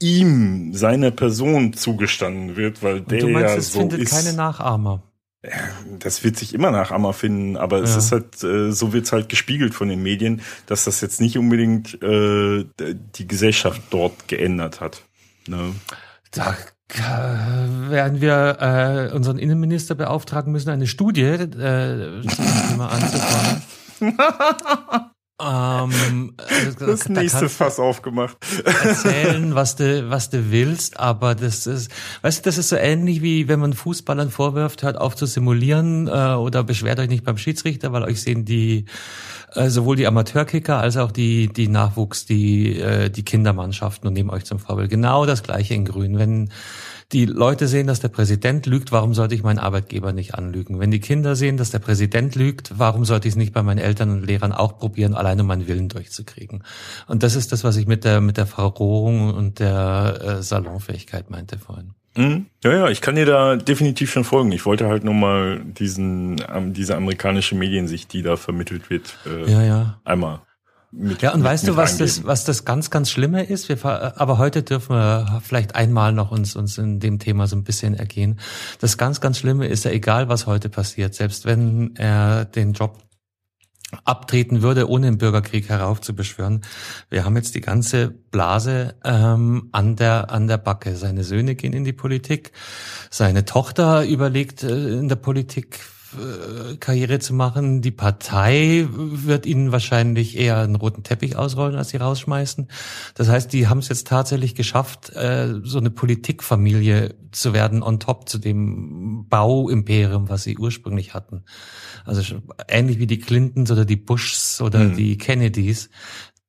ihm, seiner Person zugestanden wird, weil der Und du meinst, ja es so findet ist. keine Nachahmer. Das wird sich immer nach Ammer finden, aber ja. es ist halt, äh, so wird's halt gespiegelt von den Medien, dass das jetzt nicht unbedingt äh, die Gesellschaft dort geändert hat. Ne? Da äh, werden wir äh, unseren Innenminister beauftragen müssen, eine Studie äh, anzufangen. Ähm, äh, das da nächste Fass aufgemacht. Erzählen, was du, was du willst, aber das ist, weißt du, das ist so ähnlich wie wenn man Fußballern vorwirft, hört auf zu simulieren äh, oder beschwert euch nicht beim Schiedsrichter, weil euch sehen die äh, sowohl die Amateurkicker als auch die die Nachwuchs, die äh, die Kindermannschaften und nehmen euch zum Vorbild. Genau das gleiche in Grün. Wenn die Leute sehen, dass der Präsident lügt, warum sollte ich meinen Arbeitgeber nicht anlügen? Wenn die Kinder sehen, dass der Präsident lügt, warum sollte ich es nicht bei meinen Eltern und Lehrern auch probieren, alleine meinen Willen durchzukriegen? Und das ist das, was ich mit der, mit der Verrohung und der äh, Salonfähigkeit meinte vorhin. Mhm. Ja, ja, ich kann dir da definitiv schon folgen. Ich wollte halt nur mal diesen, ähm, diese amerikanische Mediensicht, die da vermittelt wird, äh, ja, ja. einmal mit, ja, und mit, weißt du, was das, was das ganz, ganz Schlimme ist? Wir, aber heute dürfen wir vielleicht einmal noch uns, uns in dem Thema so ein bisschen ergehen. Das ganz, ganz Schlimme ist ja egal, was heute passiert. Selbst wenn er den Job abtreten würde, ohne den Bürgerkrieg heraufzubeschwören. Wir haben jetzt die ganze Blase ähm, an der an der Backe. Seine Söhne gehen in die Politik, seine Tochter überlegt äh, in der Politik äh, Karriere zu machen. Die Partei wird ihnen wahrscheinlich eher einen roten Teppich ausrollen, als sie rausschmeißen. Das heißt, die haben es jetzt tatsächlich geschafft, äh, so eine Politikfamilie zu werden on top zu dem Bauimperium, was sie ursprünglich hatten. Also ähnlich wie die Clintons oder die Bushs oder mhm. die Kennedys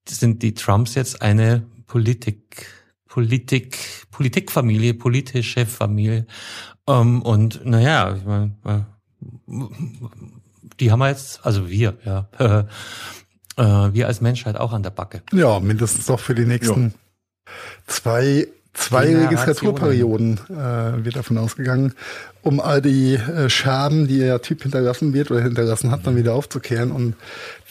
sind die Trumps jetzt eine Politik Politik, Politikfamilie, politische Familie. Ähm, und naja, ich meine, die haben wir jetzt, also wir, ja, äh, wir als Menschheit auch an der Backe. Ja, mindestens noch für die nächsten ja. zwei, zwei Registraturperioden äh, wird davon ausgegangen, um all die äh, Scherben, die der Typ hinterlassen wird oder hinterlassen hat, dann wieder aufzukehren und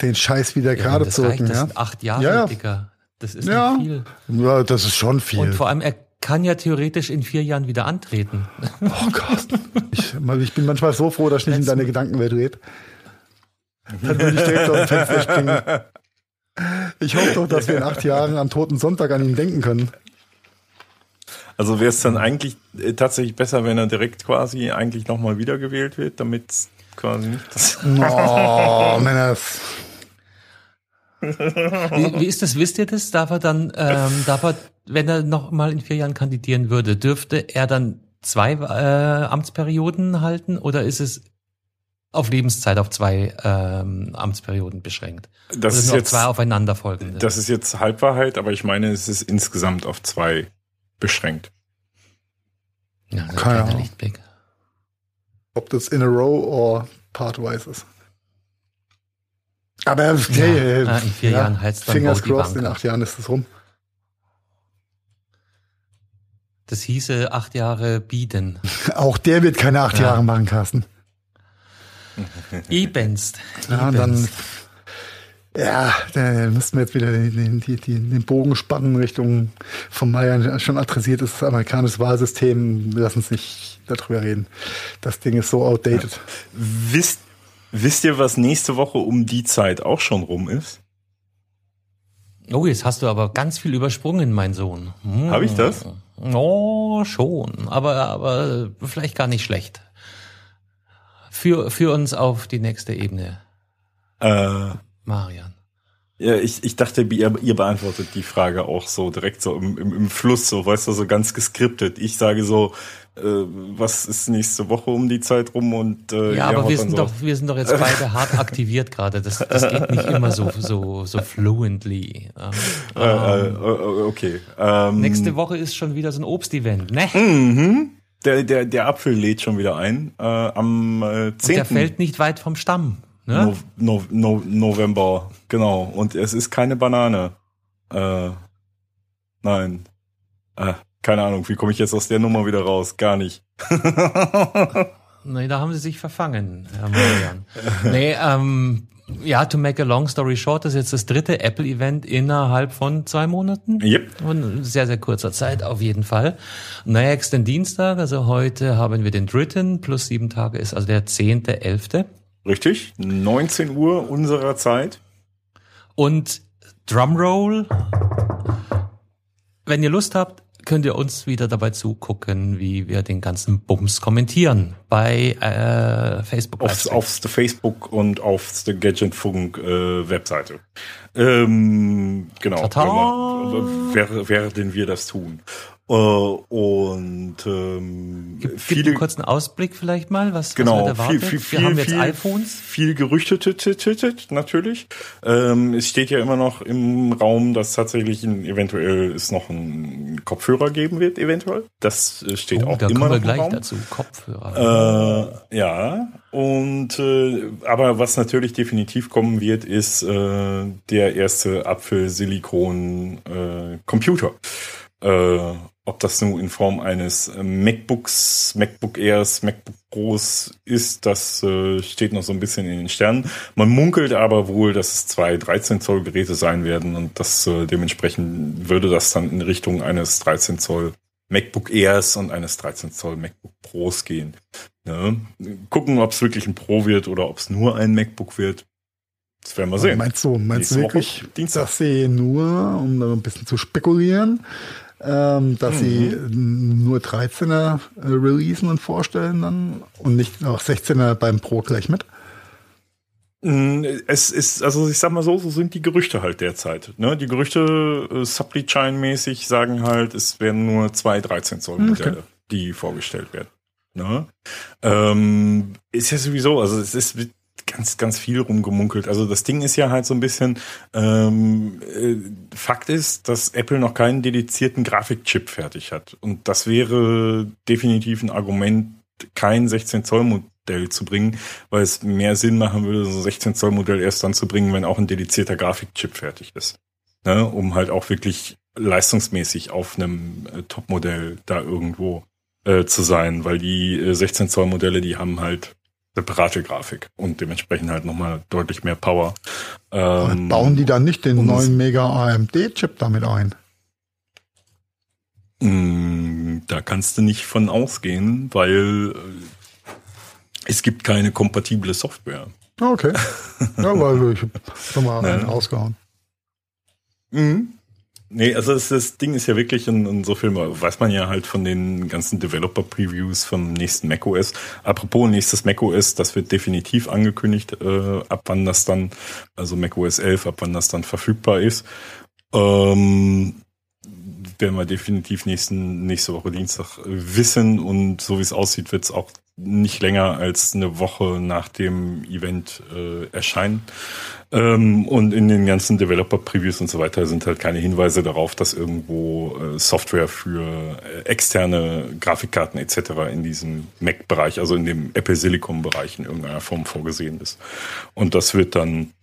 den Scheiß wieder ja, gerade zu rücken. Das ja? sind acht Jahre, ja, ja. Dicker. Das ist ja. viel. Ja, das ist schon viel. Und vor allem, er kann ja theoretisch in vier Jahren wieder antreten. Oh Gott. Ich, ich bin manchmal so froh, dass ich nicht in deine Gedankenwelt red. Dann würde ich direkt aus dem Fenster springen. Ich hoffe doch, dass wir in acht Jahren am Toten Sonntag an ihn denken können. Also wäre es dann eigentlich äh, tatsächlich besser, wenn er direkt quasi eigentlich nochmal wiedergewählt wird, damit quasi nicht das. Oh, Männer. Wie, wie ist das? Wisst ihr das? Darf er dann, ähm, darf er, wenn er noch mal in vier Jahren kandidieren würde, dürfte er dann zwei äh, Amtsperioden halten oder ist es auf Lebenszeit auf zwei ähm, Amtsperioden beschränkt? Das ist jetzt zwei aufeinanderfolgende. Das ist jetzt Halbwahrheit, aber ich meine, es ist insgesamt auf zwei beschränkt. Ja, das Keine Ahnung. Lichtblick. Ob das in a row or partwise ist. Aber hey, ja, in vier ja, Jahren heizt dann Fingers crossed, in acht Jahren ist es rum. Das hieße acht Jahre bieten. Auch der wird keine acht ja. Jahre machen, Carsten. Ebenst. Ja, und dann, ja, da müssten wir jetzt wieder den, den, den Bogen spannen Richtung von Meier schon adressiert ist das amerikanische Wahlsystem. Lass uns nicht darüber reden. Das Ding ist so outdated. Ja. Wisst Wisst ihr, was nächste Woche um die Zeit auch schon rum ist? Oh, jetzt hast du aber ganz viel übersprungen, mein Sohn. Hm. Habe ich das? Oh, schon. Aber, aber vielleicht gar nicht schlecht. Für, für uns auf die nächste Ebene. Äh, Marian. Ja, ich, ich dachte, ihr, ihr beantwortet die Frage auch so direkt so im, im, im Fluss, so weißt du, so ganz geskriptet. Ich sage so, äh, was ist nächste Woche um die Zeit rum und äh, ja, aber wir sind doch wir sind doch jetzt beide hart aktiviert gerade. Das, das geht nicht immer so so so fluently. Ähm, äh, äh, okay. Ähm, nächste Woche ist schon wieder so ein Obstevent, ne? Mhm. Der der der Apfel lädt schon wieder ein äh, am äh, 10. Und der fällt nicht weit vom Stamm. Ne? No, no, no, November, genau. Und es ist keine Banane. Äh, nein. Äh, keine Ahnung, wie komme ich jetzt aus der Nummer wieder raus? Gar nicht. nee, da haben sie sich verfangen, Herr Marian. nee, ähm, ja, to make a long story short, das ist jetzt das dritte Apple-Event innerhalb von zwei Monaten. Yep. Und sehr, sehr kurzer Zeit auf jeden Fall. Nächsten Dienstag, also heute haben wir den dritten, plus sieben Tage ist also der zehnte, elfte. Richtig, 19 Uhr unserer Zeit. Und Drumroll, wenn ihr Lust habt, könnt ihr uns wieder dabei zugucken, wie wir den ganzen Bums kommentieren bei äh, Facebook. Auf, auf der Facebook und auf der Gadgetfunk äh, Webseite. Ähm, genau. Tata. Werden wir das tun. Äh, und ähm, Gib, viele einen kurzen Ausblick vielleicht mal, was, genau, was viel, viel, viel, Wir haben jetzt viel, iPhones. Viel gerüchtet natürlich. Ähm, es steht ja immer noch im Raum, dass tatsächlich ein, eventuell es noch einen Kopfhörer geben wird, eventuell. Das äh, steht oh, auch da immer kommen wir noch gleich Raum. dazu. Kopfhörer. Äh, ja. Und äh, aber was natürlich definitiv kommen wird, ist äh, der erste Apfel-Silikon-Computer. Äh, ob das nun in Form eines äh, MacBooks, MacBook Airs, MacBook Pros ist, das äh, steht noch so ein bisschen in den Sternen. Man munkelt aber wohl, dass es zwei 13 Zoll Geräte sein werden und das äh, dementsprechend würde das dann in Richtung eines 13 Zoll MacBook Airs und eines 13 Zoll MacBook Pros gehen. Ne? Gucken, ob es wirklich ein Pro wird oder ob es nur ein MacBook wird. Das werden wir sehen. Meinst du, meinst du wirklich, dass sie nur, um da ein bisschen zu spekulieren, ähm, dass mhm. sie nur 13er äh, releasen und vorstellen dann und nicht auch 16er beim Pro gleich mit? Mm, es ist, also ich sag mal so, so sind die Gerüchte halt derzeit. Ne? Die Gerüchte äh, Supply Chain mäßig sagen halt, es werden nur zwei 13 Zoll Modelle, okay. die vorgestellt werden. Ne? Ähm, ist ja sowieso, also es ist ganz, ganz viel rumgemunkelt. Also das Ding ist ja halt so ein bisschen, ähm, äh, Fakt ist, dass Apple noch keinen dedizierten Grafikchip fertig hat. Und das wäre definitiv ein Argument, kein 16 Zoll Modell zu bringen, weil es mehr Sinn machen würde, so ein 16 Zoll Modell erst dann zu bringen, wenn auch ein dedizierter Grafikchip fertig ist. Ne? Um halt auch wirklich leistungsmäßig auf einem äh, Top-Modell da irgendwo äh, zu sein, weil die äh, 16 Zoll Modelle, die haben halt separate Grafik und dementsprechend halt nochmal deutlich mehr Power. Ähm, bauen die dann nicht den neuen Mega AMD-Chip damit ein? Mm, da kannst du nicht von ausgehen, weil äh, es gibt keine kompatible Software. Okay. Ja, weil ich hab mal einen rausgehauen. Mhm. Nee, also das, das Ding ist ja wirklich in, in so viel, weiß man ja halt von den ganzen Developer-Previews vom nächsten macOS. Apropos nächstes macOS, das wird definitiv angekündigt, äh, ab wann das dann, also macOS 11, ab wann das dann verfügbar ist. Ähm, werden wir definitiv nächsten, nächste Woche Dienstag wissen und so wie es aussieht, wird es auch nicht länger als eine Woche nach dem Event äh, erscheinen. Ähm, und in den ganzen Developer-Previews und so weiter sind halt keine Hinweise darauf, dass irgendwo äh, Software für äh, externe Grafikkarten etc. in diesem Mac-Bereich, also in dem Apple Silicon-Bereich in irgendeiner Form vorgesehen ist. Und das wird dann,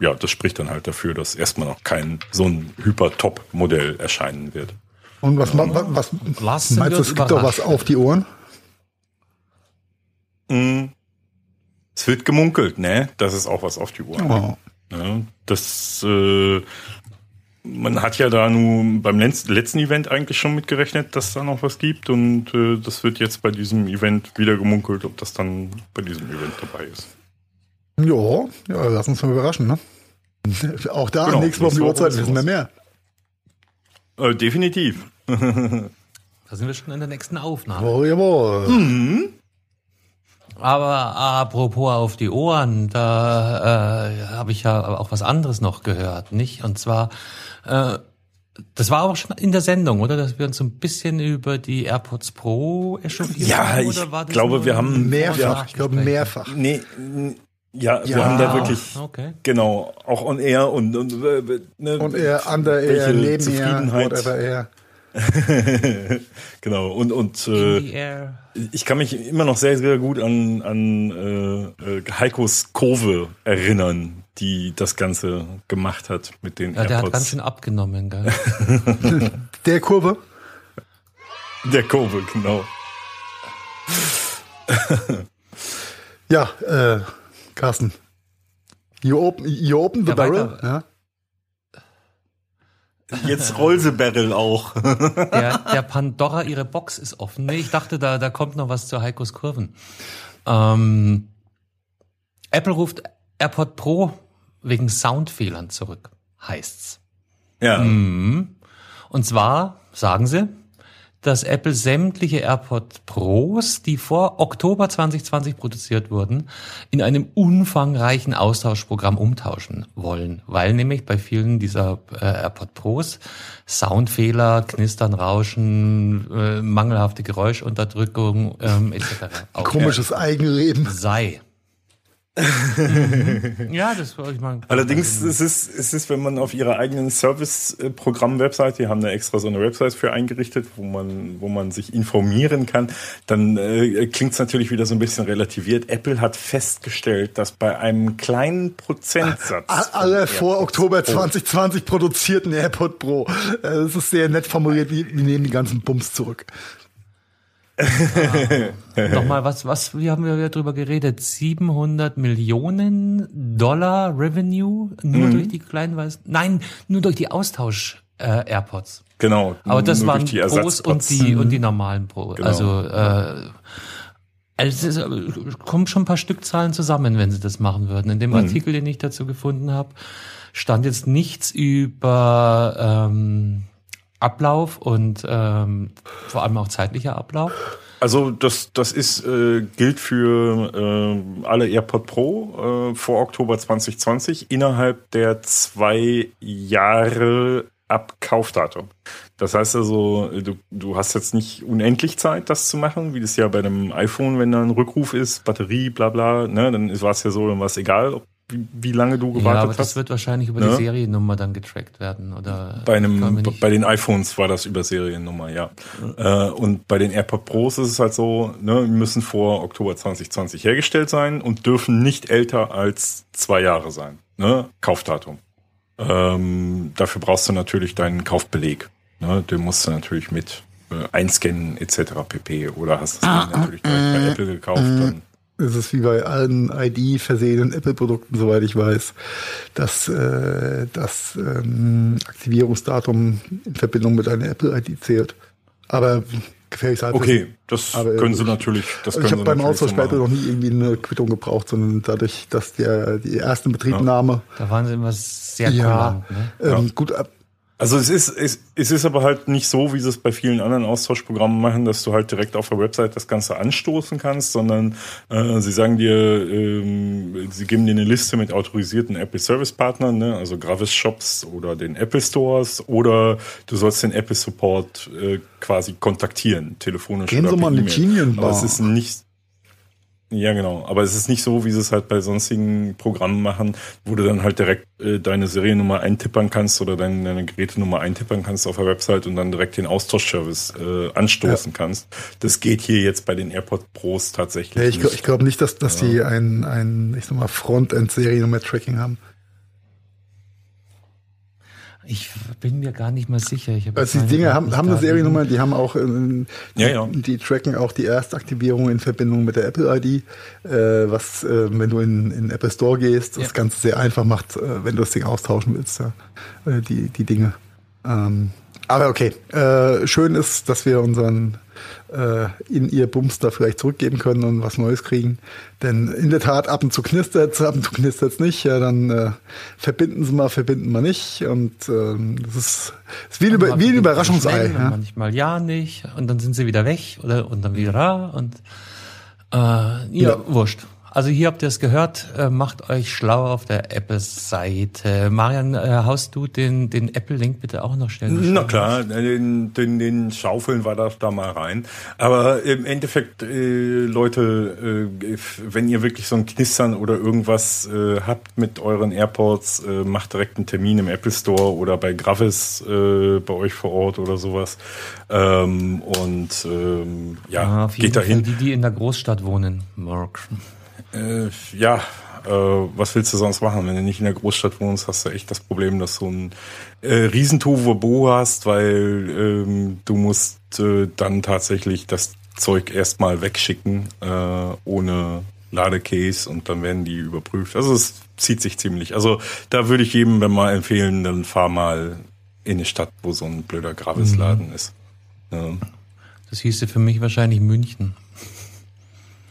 ja, das spricht dann halt dafür, dass erstmal noch kein so ein Hyper-Top-Modell erscheinen wird. Und was, ja. was, was meinst du, es gibt doch was auf die Ohren? Mm. Es wird gemunkelt, ne? Das ist auch was auf die Uhr. Oh. Ja, das, äh, man hat ja da nun beim letzten Event eigentlich schon mitgerechnet, dass da noch was gibt und äh, das wird jetzt bei diesem Event wieder gemunkelt, ob das dann bei diesem Event dabei ist. Ja, ja lass uns mal überraschen, ne? Auch da, genau, nächste Woche um die Uhrzeit wissen wir mehr. Äh, definitiv. da sind wir schon in der nächsten Aufnahme. Oh, jawohl. Mhm. Aber apropos auf die Ohren, da äh, habe ich ja auch was anderes noch gehört, nicht? Und zwar, äh, das war auch schon in der Sendung, oder? Dass wir uns so ein bisschen über die AirPods Pro echauffiert Ja, haben, ich oder war das glaube, wir haben Mehrfach, ich glaube mehrfach. Nee, n- ja, wir Ja. haben da wirklich, Okay. genau, auch on air und, und, äh, ne, Und er, under air, welche neben Zufriedenheit. whatever er. genau, und, und äh, ich kann mich immer noch sehr, sehr gut an, an äh, äh, Heikos Kurve erinnern, die das Ganze gemacht hat mit den Ja, der hat ganz AirPods. schön abgenommen, gell? Der Kurve. Der Kurve, genau. Ja, äh, Carsten. You open, you open the Ja, barrel. weiter. Ja. Jetzt Rollsebarrel auch. Der, der Pandora, ihre Box ist offen. Nee, ich dachte, da, da kommt noch was zu Heikos Kurven. Ähm, Apple ruft AirPod Pro wegen Soundfehlern zurück, heißt's. ja. Mhm. Und zwar sagen sie, dass Apple sämtliche AirPod Pros, die vor Oktober 2020 produziert wurden, in einem umfangreichen Austauschprogramm umtauschen wollen, weil nämlich bei vielen dieser äh, AirPod Pros Soundfehler, Knistern, Rauschen, äh, mangelhafte Geräuschunterdrückung ähm, etc. Komisches Eigenreden. sei. Ja, das wollte ich mal. Allerdings ist es, ist es, wenn man auf ihrer eigenen Service-Programm-Website, die haben da extra so eine Website für eingerichtet, wo man, wo man sich informieren kann, dann äh, klingt es natürlich wieder so ein bisschen relativiert. Apple hat festgestellt, dass bei einem kleinen Prozentsatz Alle vor Oktober 2020 produzierten AirPod Pro. Äh, Das ist sehr nett formuliert, wie wir nehmen die ganzen Bums zurück. Nochmal, was, was, wie haben wir ja drüber geredet? 700 Millionen Dollar Revenue nur durch die kleinen Weiß, nein, nur durch die Austausch äh, AirPods. genau. Aber das waren die Pros und die und die normalen Pro. Genau. Also äh, also es ist, äh, kommen schon ein paar Stückzahlen zusammen, wenn sie das machen würden. In dem Mhm. Artikel, den ich dazu gefunden habe, stand jetzt nichts über ähm, Ablauf und ähm, vor allem auch zeitlicher Ablauf. Also das, das ist, äh, gilt für äh, alle AirPod Pro äh, vor Oktober 2020 innerhalb der zwei Jahre ab Kaufdatum. Das heißt also, du, du hast jetzt nicht unendlich Zeit, das zu machen, wie das ja bei einem iPhone, wenn da ein Rückruf ist, Batterie, bla bla, ne, dann war es ja so, dann war es egal, ob, wie, wie lange du Ja, gewartet aber das hast. wird wahrscheinlich über Ne? die Seriennummer dann getrackt werden oder Bei einem, bei den iPhones war das über Seriennummer, ja. Äh, und bei den AirPod Pros ist es halt so, ne, die müssen vor Oktober 2020 hergestellt sein und dürfen nicht älter als zwei Jahre sein, ne, Kaufdatum. Ähm, dafür brauchst du natürlich deinen Kaufbeleg. Ne, den musst du natürlich mit äh, einscannen etc. pp. Oder hast das Ding natürlich direkt bei Apple gekauft. Dann, Es ist wie bei allen ID-versehenen Apple-Produkten, soweit ich weiß, dass äh, das ähm, Aktivierungsdatum in Verbindung mit einer Apple-ID zählt. Aber gefährlich sein. okay, das Aber können sie ich- natürlich. Das Also können ich habe beim Austausch so bei Apple machen. noch nie irgendwie eine Quittung gebraucht, sondern dadurch, dass der die erste Betriebnahme Da waren sie immer sehr ja, kulant. Ne? ähm, gut ab. Also es ist, es, es ist aber halt nicht so, wie sie es bei vielen anderen Austauschprogrammen machen, dass du halt direkt auf der Website das Ganze anstoßen kannst, sondern äh, sie sagen dir, ähm, sie geben dir eine Liste mit autorisierten Apple Service Partnern, ne? also Gravis Shops oder den Apple Stores oder du sollst den Apple Support äh, quasi kontaktieren, telefonisch Gehen oder Sie mal in die. Genius Aber es ist nicht ja, genau. Aber es ist nicht so, wie sie es halt bei sonstigen Programmen machen, wo du dann halt direkt äh, deine Seriennummer eintippern kannst oder deine, deine Gerätenummer eintippern kannst auf der Website und dann direkt den Austauschservice äh, anstoßen kannst. Das geht hier jetzt bei den AirPod Pros tatsächlich Ja, ich nicht. ich glaube nicht, dass, dass die ein, ein, ich sag mal, Frontend-Seriennummer-Tracking haben. Ich bin mir gar nicht mal sicher. Also die Dinge haben, haben eine Seriennummer, die haben auch, ähm, Ja, ja. Die, tracken auch die Erstaktivierung in Verbindung mit der Apple-ID, äh, was, äh, wenn du in, in Apple Store gehst, das Ja. Ganze sehr einfach macht, äh, wenn du das Ding austauschen willst, ja, äh, die, die Dinge. Ähm, aber okay, äh, schön ist, dass wir unseren äh, in ihr Bums da vielleicht zurückgeben können und was Neues kriegen. Denn in der Tat, ab und zu knistert ab und zu knistert nicht. Ja, dann äh, verbinden sie mal, verbinden wir nicht. Und ähm, das ist, ist wie, ein Über, wie ein Überraschungsei. Ja. Manchmal ja nicht und dann sind sie wieder weg oder und dann wieder da und Äh, ja, ja, wurscht. Also hier habt ihr es gehört, äh, macht euch schlau auf der Apple-Seite. Marian, äh, haust du den, den Apple-Link bitte auch noch stellen? Na klar, den, den, den schaufeln wir da, da mal rein. Aber im Endeffekt, äh, Leute, äh, wenn ihr wirklich so ein Knistern oder irgendwas äh, habt mit euren AirPods, äh, macht direkt einen Termin im Apple Store oder bei Gravis bei euch vor Ort oder sowas. Ähm, und ähm, ja, ja geht dahin. Die, die in der Großstadt wohnen, Mark. Äh, ja, äh, was willst du sonst machen? Wenn du nicht in der Großstadt wohnst, hast du echt das Problem, dass du ein äh, Riesentohuwabo hast, weil ähm, du musst äh, dann tatsächlich das Zeug erstmal wegschicken, äh, ohne Ladecase und dann werden die überprüft. Also es zieht sich ziemlich. Also da würde ich jedem wenn mal empfehlen, dann fahr mal in eine Stadt, wo so ein blöder Gravisladen mhm. ist. Ja. Das hieße für mich wahrscheinlich München.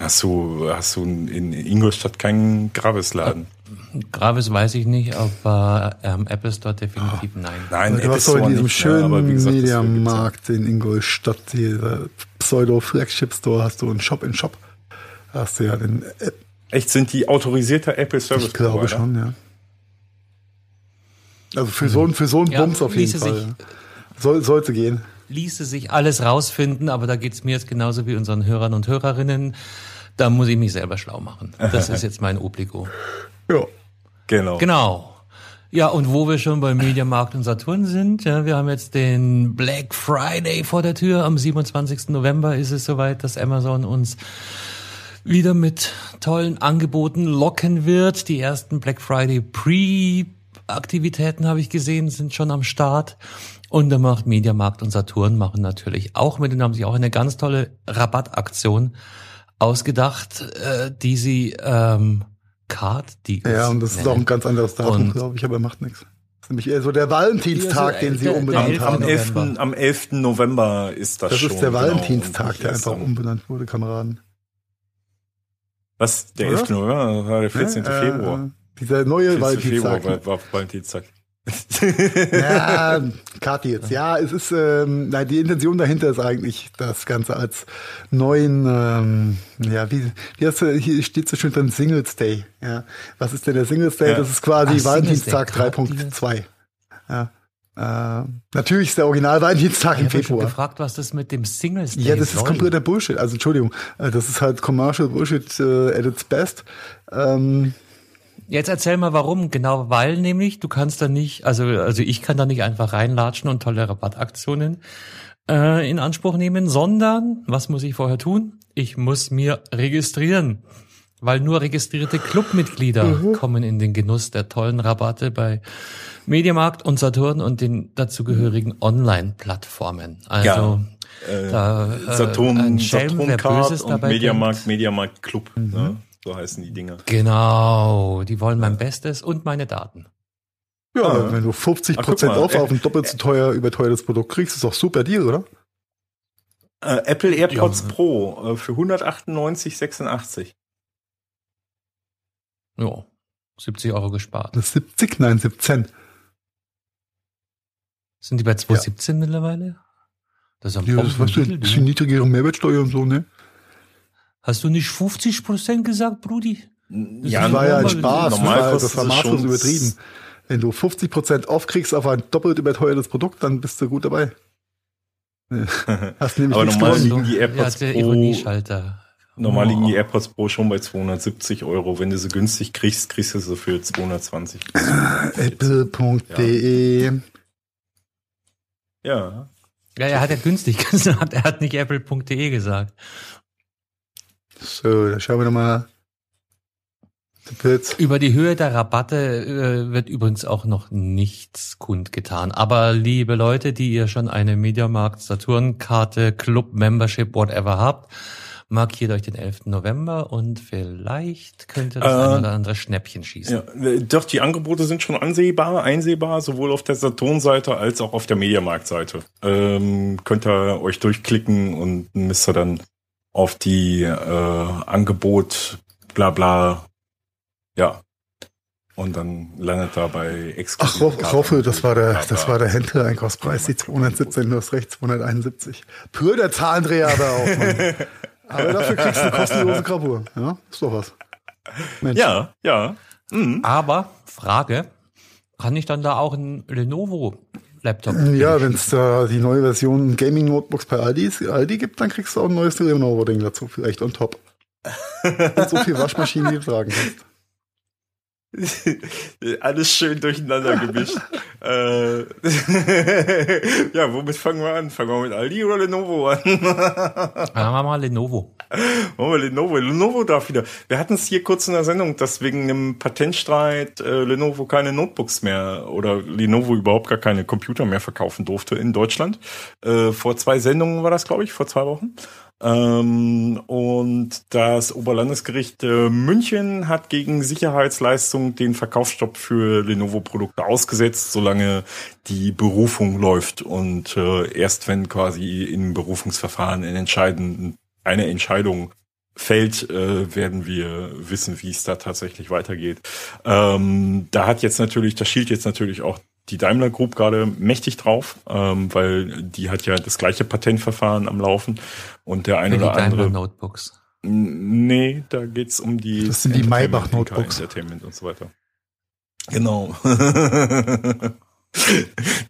Hast du, hast du in Ingolstadt keinen Gravis-Laden? Gravis weiß ich nicht, aber ähm, Apple Store definitiv oh. nein. Nein, du hast doch in diesem schönen Mediamarkt in Ingolstadt, dieser Pseudo-Flagship-Store, hast du einen Shop-in-Shop. Hast du ja den App Echt, sind die autorisierter Apple Service Ich glaube schon, ja. Also für so, für so einen ja, Bums auf jeden Fall. Soll, sollte gehen. Ließe sich alles rausfinden, aber da geht's mir jetzt genauso wie unseren Hörern und Hörerinnen. Da muss ich mich selber schlau machen. Das ist jetzt mein Obligo. Ja, genau. Genau. Ja, und wo wir schon beim Mediamarkt und Saturn sind, ja, wir haben jetzt den Black Friday vor der Tür. Am 27. November ist es soweit, dass Amazon uns wieder mit tollen Angeboten locken wird. Die ersten Black Friday Pre-Aktivitäten habe ich gesehen, sind schon am Start. Und da macht Mediamarkt und Saturn machen natürlich auch mit. Und haben sich auch eine ganz tolle Rabattaktion ausgedacht, äh, die sie ähm, Card Deals Ja, und das ist auch ein ganz anderes Datum, glaube ich, aber macht nichts. Das ist nämlich eher so der Valentinstag, den sie umbenannt haben. Am 11. am 11. November ist das, das schon. Das ist der genau, Valentinstag, der einfach umbenannt wurde, Kameraden. Was? Der 11. November? Das war der 14. Ja, Februar. Äh, dieser neue Valentinstag. Februar war, war Valentinstag ja, Kati jetzt. Ja, es ist, ähm, nein, die Intention dahinter ist eigentlich, das Ganze als neuen, ähm, ja, wie, wie hast du, hier steht so schön drin, Singles Day. Ja, was ist denn der Singles Day? Ja. Das ist quasi Ach, Valentinstag 3.2. Ja. Äh, natürlich ist der Original Valentinstag im Februar. Ich gefragt, was das mit dem Singles Day Ja, das soll. ist kompletter Bullshit. Also Entschuldigung, äh, das ist halt Commercial Bullshit uh, at its best. Ähm, Jetzt erzähl mal warum. Genau, weil nämlich du kannst da nicht, also, also ich kann da nicht einfach reinlatschen und tolle Rabattaktionen äh, in Anspruch nehmen, sondern was muss ich vorher tun? Ich muss mir registrieren. Weil nur registrierte Clubmitglieder mhm. kommen in den Genuss der tollen Rabatte bei Mediamarkt und Saturn und den dazugehörigen Online-Plattformen. Also ja. Äh, da, äh, Saturn, Saturn Card und Mediamarkt, Mediamarkt Club. Mhm. Ne? So heißen die Dinger. Genau, die wollen mein Bestes und meine Daten. Ja, ah, wenn du 50 Prozent auf, auf ein doppelt so teuer, überteuertes Produkt kriegst, ist doch super Deal, oder? Äh, Apple AirPods ja. Pro äh, für 198,86. Ja, 70 Euro gespart. Das 70? Nein, 17. Sind die bei 217 ja. mittlerweile? Das ist ein ja, das weißt du, ein bisschen niedrigere Mehrwertsteuer und so, ne? Hast du nicht 50 Prozent gesagt, Brudi? Das ja, war ja ein Spaß. Normal das war maßlos übertrieben. Wenn du 50 Prozent aufkriegst auf ein doppelt überteuertes Produkt, dann bist du gut dabei. Hast nämlich Aber normal liegen die AirPods ja, der Ironieschalter. Normal oh. liegen die AirPods Pro schon bei 270 Euro. Wenn du sie günstig kriegst, kriegst du sie für 220. Apple.de ja. Ja, er hat ja günstig gesagt. Er hat nicht Apple.de gesagt. So, da schauen wir nochmal. Über die Höhe der Rabatte äh, wird übrigens auch noch nichts kundgetan. Aber liebe Leute, die ihr schon eine Mediamarkt Saturn Karte, Club Membership, whatever habt, markiert euch den 11. November und vielleicht könnt ihr das äh, ein oder andere Schnäppchen schießen. Ja, doch, die Angebote sind schon ansehbar, einsehbar, sowohl auf der Saturn-Seite als auch auf der Mediamarkt-Seite. Ähm, könnt ihr euch durchklicken und müsst ihr dann auf die äh, Angebot, bla bla, ja. Und dann landet da bei exklusiv. Ach, Roffe, das war der, das war der Händler-Einkaufspreis, die 217, du hast recht, 271. Pür der Zahlendreher aber auch. Aber dafür kriegst du eine kostenlose Gravur. Ja, ist doch was. Mensch. Ja, ja. Mhm. Aber, Frage, kann ich dann da auch ein Lenovo Laptop. Ja, wenn es da die neue Version Gaming Notebooks bei Aldi, Aldi gibt, dann kriegst du auch ein neues Lenovo-Ding dazu, vielleicht on top. Und so viel Waschmaschinen, die du tragen kannst. Alles schön durcheinander gemischt. äh, ja, womit fangen wir an? Fangen wir mit Aldi oder Lenovo an? Machen wir mal Lenovo. Machen wir Lenovo. Lenovo darf wieder. Wir hatten es hier kurz in der Sendung, dass wegen einem Patentstreit äh, Lenovo keine Notebooks mehr oder Lenovo überhaupt gar keine Computer mehr verkaufen durfte in Deutschland. Äh, vor zwei Sendungen war das, glaube ich, vor zwei Wochen. Ähm, und das Oberlandesgericht äh, München hat gegen Sicherheitsleistung den Verkaufsstopp für Lenovo-Produkte ausgesetzt, solange die Berufung läuft. Und äh, erst wenn quasi im Berufungsverfahren ein entscheiden, eine Entscheidung fällt, äh, werden wir wissen, wie es da tatsächlich weitergeht. Ähm, da hat jetzt natürlich, da schielt jetzt natürlich auch die Daimler Group gerade mächtig drauf, ähm, weil die hat ja das gleiche Patentverfahren am Laufen und der eine oder andere. Notebooks. Nee, da geht's um die. Das sind die Maybach Notebooks. Entertainment und so weiter. Genau.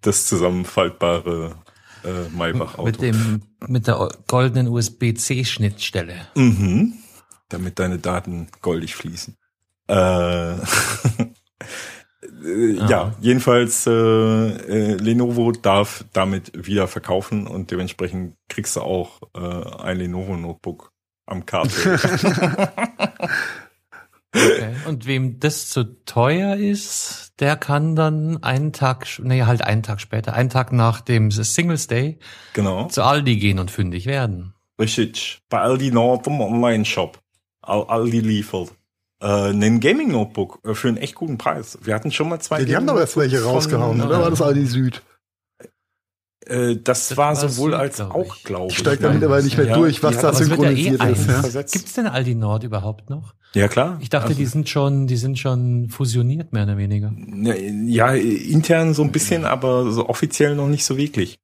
das zusammenfaltbare äh, Maybach Auto. Mit dem mit der goldenen USB-C Schnittstelle. Mhm. Damit deine Daten goldig fließen. Äh, äh, ja, jedenfalls äh, äh, Lenovo darf damit wieder verkaufen und dementsprechend kriegst du auch äh, ein Lenovo Notebook am Kabel. okay. Und wem das zu teuer ist, der kann dann einen Tag, nee, halt einen Tag später, einen Tag nach dem Singles Day genau. zu Aldi gehen und fündig werden. Richtig. Bei Aldi Nord im Online-Shop. Aldi liefert äh, einen Gaming Notebook äh, für einen echt guten Preis. Wir hatten schon mal zwei. Ja, die haben doch erst welche rausgehauen, oder war das Aldi Süd? Äh, das, das, war sowohl Süd, als glaub auch, glaube ich. Steigt damit aber nicht mehr ja, durch, was da synchronisiert ja eh ist. Ja? Gibt es denn Aldi Nord überhaupt noch? Ja, klar. Ich dachte, also, die sind schon, die sind schon fusioniert, mehr oder weniger. Ja, intern so ein bisschen, aber so offiziell noch nicht so wirklich.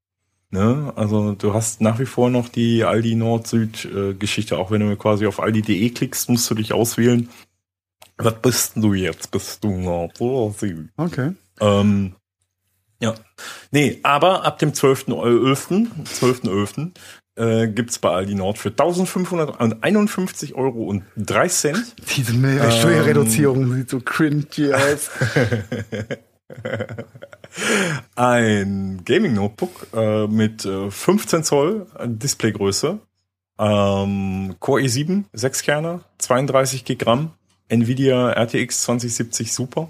Ne? Also du hast nach wie vor noch die Aldi Nord-Süd-Geschichte, auch wenn du quasi auf aldi.de klickst, musst du dich auswählen, was bist du jetzt? Bist du Süd? Okay. Ähm, ja. Nee, aber ab dem 12.11. 12.11. Äh, gibt's bei Aldi Nord für 1551 Euro und 3 Cent. Diese ähm, Steuerreduzierung sieht so cringy aus. ein Gaming Notebook äh, mit äh, 15 Zoll Displaygröße, ähm, Core i7, 6 Kerne, 32 Gigramm, Nvidia RTX 2070 Super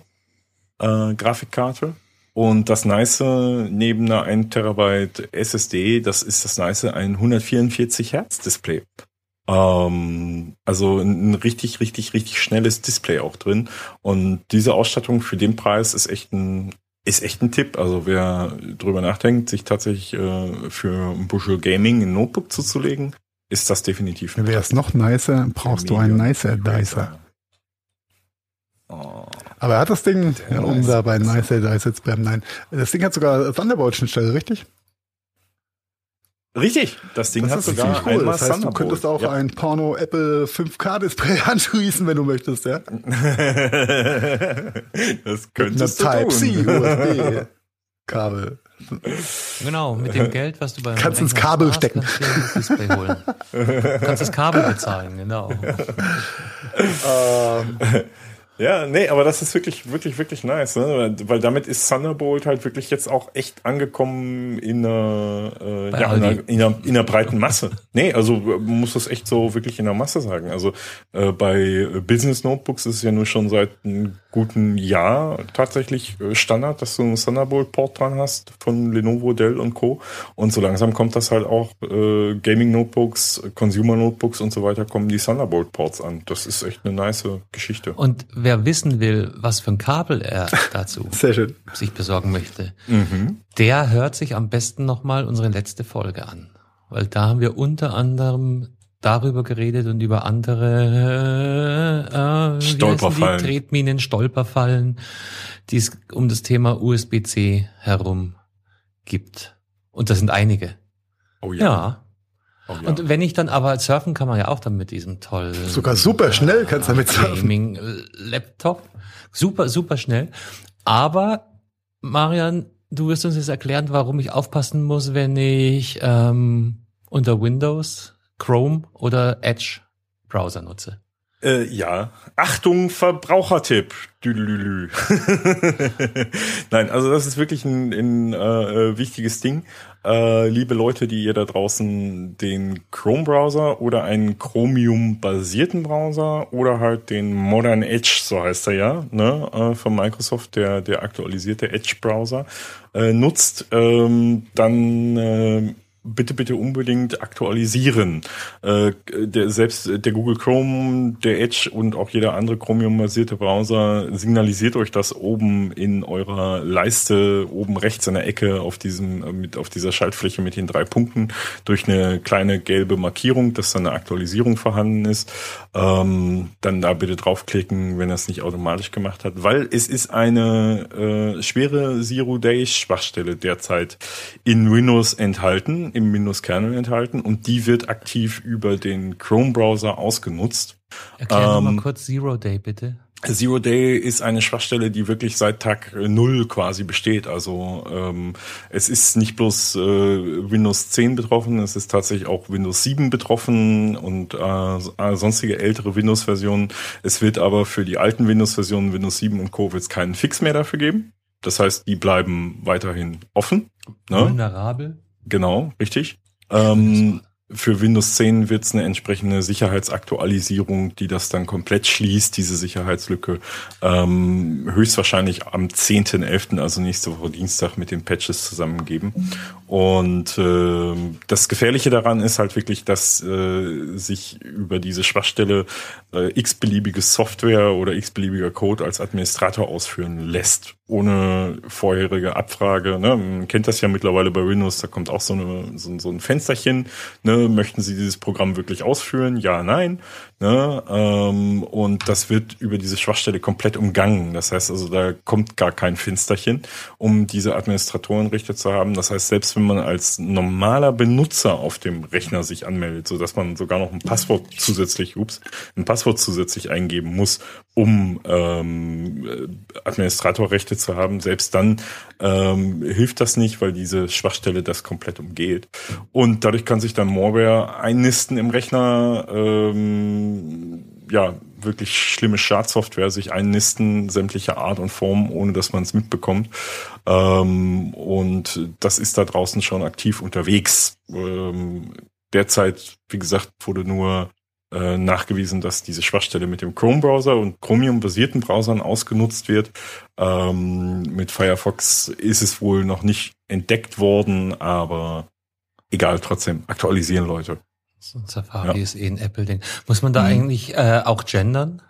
äh, Grafikkarte. Und das Nice neben einer 1 Terabyte SSD, das ist das Nice ein 144 Hertz Display. Ähm, also ein richtig, richtig, richtig schnelles Display auch drin. Und diese Ausstattung für den Preis ist echt ein, ist echt ein Tipp. Also wer drüber nachdenkt, sich tatsächlich äh, für ein Bushel Gaming ein Notebook zuzulegen, ist das definitiv. Wäre es noch nicer, brauchst du einen nicer Dicer. Oh. Aber er hat das Ding, ja, um da bei Nice Dice jetzt bleiben, nein. Das Ding hat sogar Thunderbolt-Schnittstelle, richtig? Richtig, das Ding das hat sogar cool. Das heißt, du könntest auch ja. ein Porno Apple 5K Display anschließen, wenn du möchtest, ja? das könntest du Type-C USB Kabel. Genau, mit dem Geld, was du beim kannst ins Kabel hast, stecken. Kannst du. Du kannst das Kabel bezahlen, genau. Ähm, ja, nee, aber das ist wirklich, wirklich, wirklich nice, ne? weil damit ist Thunderbolt halt wirklich jetzt auch echt angekommen in einer, äh, ja, in einer, in, einer, in einer breiten Masse. nee, also man muss das echt so wirklich in der Masse sagen. Also äh, bei Business Notebooks ist es ja nur schon seit einem guten Jahr tatsächlich äh, Standard, dass du einen Thunderbolt-Port dran hast von Lenovo, Dell und Co. Und so langsam kommt das halt auch äh, Gaming Notebooks, Consumer Notebooks und so weiter kommen die Thunderbolt-Ports an. Das ist echt eine nice Geschichte. Und wer wissen will, was für ein Kabel er dazu sich besorgen möchte, mhm. der hört sich am besten nochmal unsere letzte Folge an. Weil da haben wir unter anderem darüber geredet und über andere äh, Stolperfallen. Tretminen, Stolperfallen, die es um das Thema USB-C herum gibt. Und das sind einige. Oh ja. Ja. Oh, ja. Und wenn ich dann aber surfen kann man ja auch dann mit diesem tollen. Sogar super schnell kannst du damit surfen. Gaming Laptop. Super, super schnell. Aber Marian, du wirst uns jetzt erklären, warum ich aufpassen muss, wenn ich ähm, unter Windows, Chrome oder Edge Browser nutze. Äh, ja. Achtung, Verbrauchertipp. Düdelülü. Nein, also das ist wirklich ein, ein äh, wichtiges Ding. Äh, liebe Leute, die ihr da draußen den Chrome-Browser oder einen Chromium-basierten Browser oder halt den Modern Edge, so heißt er ja, ne, äh, von Microsoft, der, der aktualisierte Edge-Browser, äh, nutzt, ähm, dann äh, bitte, bitte unbedingt aktualisieren. Äh, der, selbst der Google Chrome, der Edge und auch jeder andere Chromium-basierte Browser signalisiert euch das oben in eurer Leiste, oben rechts in der Ecke auf diesem, äh, mit, auf dieser Schaltfläche mit den drei Punkten durch eine kleine gelbe Markierung, dass da eine Aktualisierung vorhanden ist. Ähm, dann da bitte draufklicken, wenn es nicht automatisch gemacht hat, weil es ist eine äh, schwere Zero-Day-Schwachstelle derzeit in Windows enthalten im Windows-Kernel enthalten und die wird aktiv über den Chrome-Browser ausgenutzt. Erklär ähm, mal kurz Zero Day, bitte. Zero Day ist eine Schwachstelle, die wirklich seit Tag Null quasi besteht. Also ähm, es ist nicht bloß äh, Windows 10 betroffen, es ist tatsächlich auch Windows 7 betroffen und äh, sonstige ältere Windows-Versionen. Es wird aber für die alten Windows-Versionen, Windows 7 und Co. wird es keinen Fix mehr dafür geben. Das heißt, die bleiben weiterhin offen. Ne? Vulnerabel. Genau, richtig. Ähm, für Windows 10 wird es eine entsprechende Sicherheitsaktualisierung, die das dann komplett schließt, diese Sicherheitslücke. Ähm, höchstwahrscheinlich am 10.11., also nächste Woche Dienstag mit den Patches zusammengeben. Und äh, das Gefährliche daran ist halt wirklich, dass äh, sich über diese Schwachstelle äh, x-beliebige Software oder x-beliebiger Code als Administrator ausführen lässt ohne vorherige Abfrage. Ne? Man kennt das ja mittlerweile bei Windows, da kommt auch so, eine, so, so ein Fensterchen. Ne? Möchten Sie dieses Programm wirklich ausführen? Ja, nein. Ne? Ähm, und das wird über diese Schwachstelle komplett umgangen. Das heißt also, da kommt gar kein Fensterchen, um diese Administratorenrechte zu haben. Das heißt, selbst wenn man als normaler Benutzer auf dem Rechner sich anmeldet, so dass man sogar noch ein Passwort zusätzlich, ups, ein Passwort zusätzlich eingeben muss, um ähm, Administratorrechte zu haben, selbst dann ähm, hilft das nicht, weil diese Schwachstelle das komplett umgeht. Und dadurch kann sich dann Malware einnisten im Rechner. Ähm, ja, wirklich schlimme Schadsoftware sich einnisten, sämtlicher Art und Form, ohne dass man es mitbekommt. Ähm, und das ist da draußen schon aktiv unterwegs. Ähm, derzeit, wie gesagt, wurde nur äh, nachgewiesen, dass diese Schwachstelle mit dem Chrome-Browser und Chromium-basierten Browsern ausgenutzt wird. Ähm, mit Firefox ist es wohl noch nicht entdeckt worden, aber egal, trotzdem aktualisieren Leute. So Safari ja. ist eh ein Apple-Ding. Muss man da mhm. eigentlich äh, auch gendern?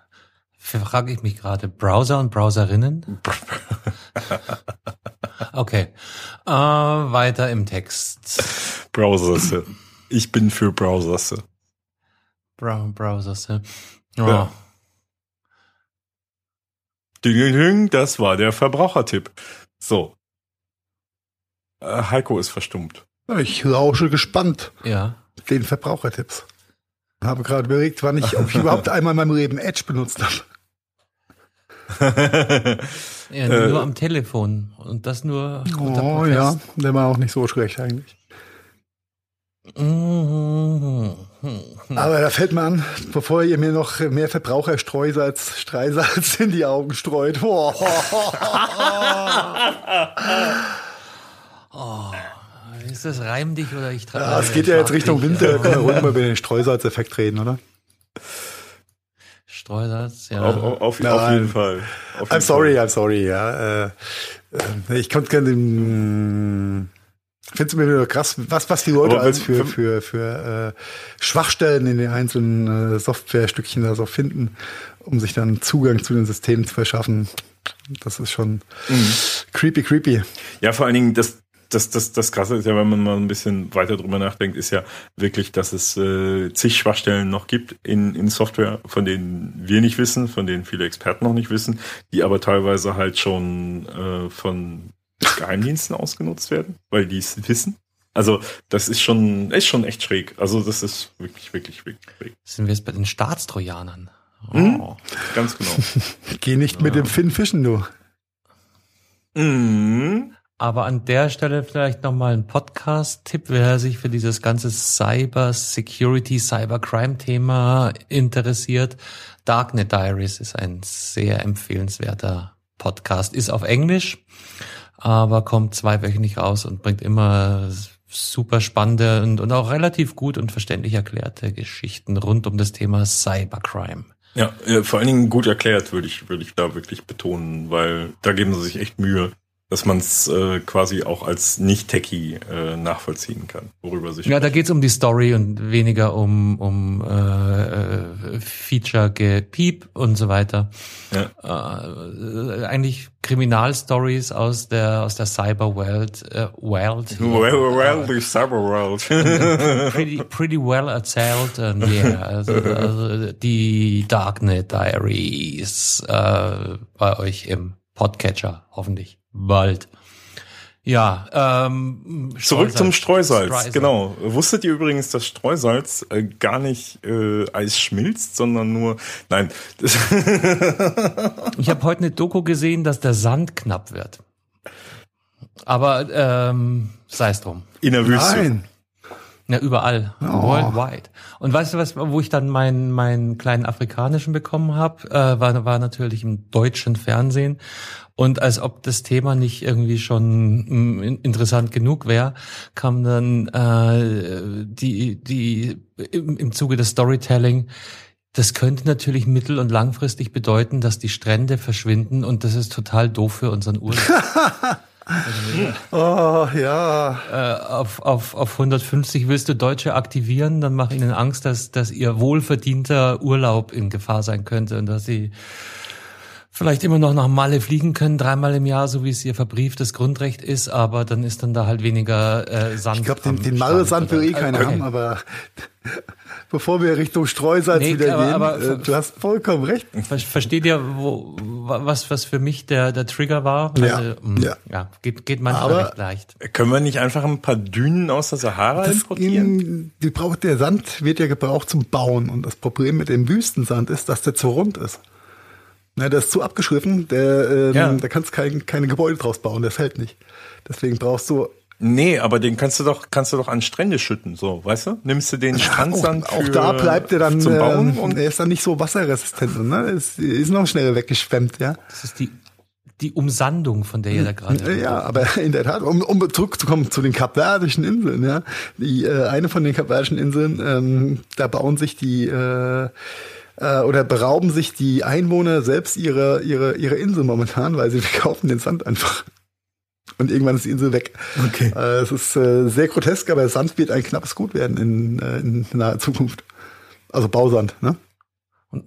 Frage ich mich gerade. Browser und Browserinnen? okay. Äh, weiter im Text. Browsers. Ich bin für Browsers. Brow Browsers. Oh. Ja. Das war der Verbrauchertipp. So. Äh, Heiko ist verstummt. Ich lausche gespannt. Ja den Verbrauchertipps. Habe gerade überlegt, wann ich, ob ich überhaupt einmal in meinem Leben Edge benutzt habe. ja, nur äh, am Telefon und das nur. Oh ja, der war auch nicht so schlecht eigentlich. Aber da fällt mir an, bevor ihr mir noch mehr Verbraucherstreusalz, Streisalz in die Augen streut. Oh. oh. Ist das reim dich oder ich trage? Ja, es geht ja jetzt Richtung Winter, können wir ruhig mal über den Streusalzeffekt reden, oder? Streusalz, ja. Auf, auf, auf, auf jeden Fall. Auf jeden I'm sorry, Fall. I'm sorry, ja. Äh, äh ich konnte gerne den Findest du mir wieder krass, was, was die Leute wenn, als für, für, für äh, Schwachstellen in den einzelnen äh, Softwarestückchen da so finden, um sich dann Zugang zu den Systemen zu verschaffen. Das ist schon mhm. creepy, creepy. Ja, vor allen Dingen, das, das, das, das Krasse ist ja, wenn man mal ein bisschen weiter drüber nachdenkt, ist ja wirklich, dass es äh, zig Schwachstellen noch gibt in, in Software, von denen wir nicht wissen, von denen viele Experten noch nicht wissen, die aber teilweise halt schon äh, von Geheimdiensten ausgenutzt werden, weil die es wissen. Also das ist schon, ist schon echt schräg. Also das ist wirklich, wirklich, wirklich schräg. Sind wir jetzt bei den Staatstrojanern? Oh. Hm? Ganz genau. Geh nicht ja. mit dem Finn fischen, du. Mhm. Aber an der Stelle vielleicht nochmal ein Podcast-Tipp, wer sich für dieses ganze Cyber Security, Cyber Crime Thema interessiert. Darknet Diaries ist ein sehr empfehlenswerter Podcast. Ist auf Englisch, aber kommt zweiwöchentlich raus und bringt immer super spannende und, und auch relativ gut und verständlich erklärte Geschichten rund um das Thema Cybercrime. Ja, vor allen Dingen gut erklärt, würde ich, würde ich da wirklich betonen, weil da geben sie sich echt Mühe dass man es äh, quasi auch als Nicht-Techie äh, nachvollziehen kann, worüber sich. Ja, da geht's um die Story und weniger um, um äh, äh, Feature-Gepiep und so weiter. Ja. Äh, eigentlich Kriminalstories aus der aus der Cyberwelt. Äh, World. Well, well, the Cyberworld. pretty, pretty well erzählt. Und yeah, also, also die Darknet Diaries äh, bei euch im Podcatcher, hoffentlich bald. Ja, ähm, zurück zum Streusalz. Streusalz. Genau. Wusstet ihr übrigens, dass Streusalz äh, gar nicht äh, Eis schmilzt, sondern nur nein. ich habe heute eine Doku gesehen, dass der Sand knapp wird. Aber ähm, sei es drum. In der Wüste. Nein. Ja, überall. Oh. Worldwide. Und weißt du was, wo ich dann meinen meinen kleinen afrikanischen bekommen habe, äh, war, war natürlich im deutschen Fernsehen. Und als ob das Thema nicht irgendwie schon mm, interessant genug wäre, kam dann äh, die, die im, im Zuge des Storytelling, das könnte natürlich mittel- und langfristig bedeuten, dass die Strände verschwinden und das ist total doof für unseren Urlaub. oh ja. Äh, auf, auf, auf 150 willst du Deutsche aktivieren, dann mach ihnen Angst, dass, dass ihr wohlverdienter Urlaub in Gefahr sein könnte und dass sie vielleicht immer noch nach Malle fliegen können, dreimal im Jahr, so wie es ihr verbrieftes Grundrecht ist, aber dann ist dann da halt weniger äh, Sand. Ich glaube, den, den Malle-Sand will eh keiner okay. haben, aber bevor wir Richtung Streusalz nee, wieder aber, gehen, aber, äh, du hast vollkommen recht. Versteht ihr, wo, was, was für mich der, der Trigger war? Ja, also, mh, ja. ja. geht, geht manchmal aber recht leicht. Können wir nicht einfach ein paar Dünen aus der Sahara das importieren? In, die braucht, der Sand wird ja gebraucht zum Bauen und das Problem mit dem Wüstensand ist, dass der zu rund ist. Na, der ist zu abgeschliffen, der, ähm, ja. da kannst du kein, keine Gebäude draus bauen, der fällt nicht. Deswegen brauchst du Nee, aber den kannst du doch, kannst du doch an Strände schütten, so, weißt du? Nimmst du den Strandsand auch, auch da bleibt er dann, zum Bauen ähm, und er ist dann nicht so wasserresistent, ne? Ist, ist noch schnell weggeschwemmt, ja. Das ist die, die Umsandung, von der ihr da gerade. Ja, aber in der Tat, um, um zurückzukommen zu den Kapverdischen Inseln, ja. Die, äh, eine von den Kapverdischen Inseln, ähm, da bauen sich die, äh, äh, oder berauben sich die Einwohner selbst ihre, ihre, ihre Insel momentan, weil sie kaufen den Sand einfach. Und irgendwann ist die Insel weg. Okay. Äh, es ist äh, sehr grotesk, aber Sand wird ein knappes Gut werden in, äh, in naher Zukunft. Also Bausand, ne? Und,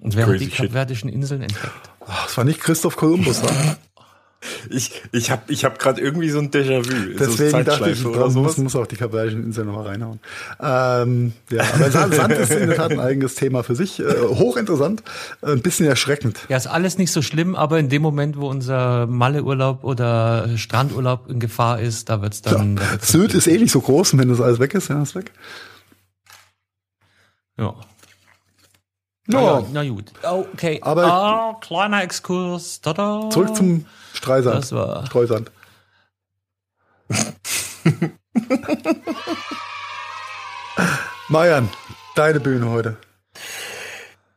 und wer hat die Kapverdischen Inseln entdeckt? Es war nicht Christoph Kolumbus, ne? Ich, ich habe ich hab gerade irgendwie so ein Déjà-vu. Deswegen so dachte ich, oder sowas. muss auch die Kapverdischen Inseln nochmal reinhauen. Ähm, ja, aber Sand ist in der Tat ein eigenes Thema für sich. Äh, hochinteressant, ein bisschen erschreckend. Ja, ist alles nicht so schlimm, aber in dem Moment, wo unser Malleurlaub oder Strandurlaub in Gefahr ist, da wird's dann... Ja, da Sylt ist eh nicht so groß, wenn das alles weg ist, ja, ist weg. Ja. No. Ja, na gut. Okay. Aber ah, kleiner Exkurs. Tada. Zurück zum Streisand. Das war. Streusand. Marian, deine Bühne heute.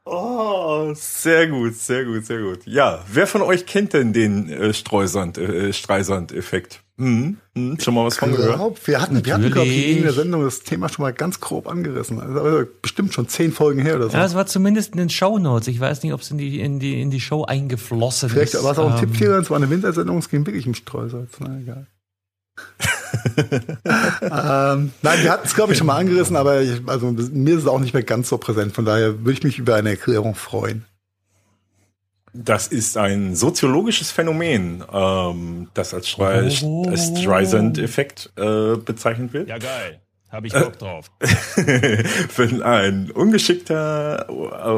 Oh, sehr gut, sehr gut, sehr gut. Ja, wer von euch kennt denn den äh, Streusand, äh, Streisand-Effekt? Hm, hm, schon mal was von gehört? Wir hatten, wir hatten glaube ich, in der Sendung das Thema schon mal ganz grob angerissen. Also bestimmt schon zehn Folgen her oder so. Ja, es war zumindest in den Show Notes. Ich weiß nicht, ob es in die, in die, in die Show eingeflossen Vielleicht ist. Vielleicht war es auch ein ähm, Tippfehler, es war eine Wintersendung, es ging wirklich im Streusalz. Na egal. ähm, nein, wir hatten es, glaube ich, schon mal angerissen, aber ich, also, mir ist es auch nicht mehr ganz so präsent. Von daher würde ich mich über eine Erklärung freuen. Das ist ein soziologisches Phänomen, ähm, das als, Stre als Streisand-Effekt äh, bezeichnet wird. Ja, geil. Habe ich Bock drauf. Wenn ein ungeschickter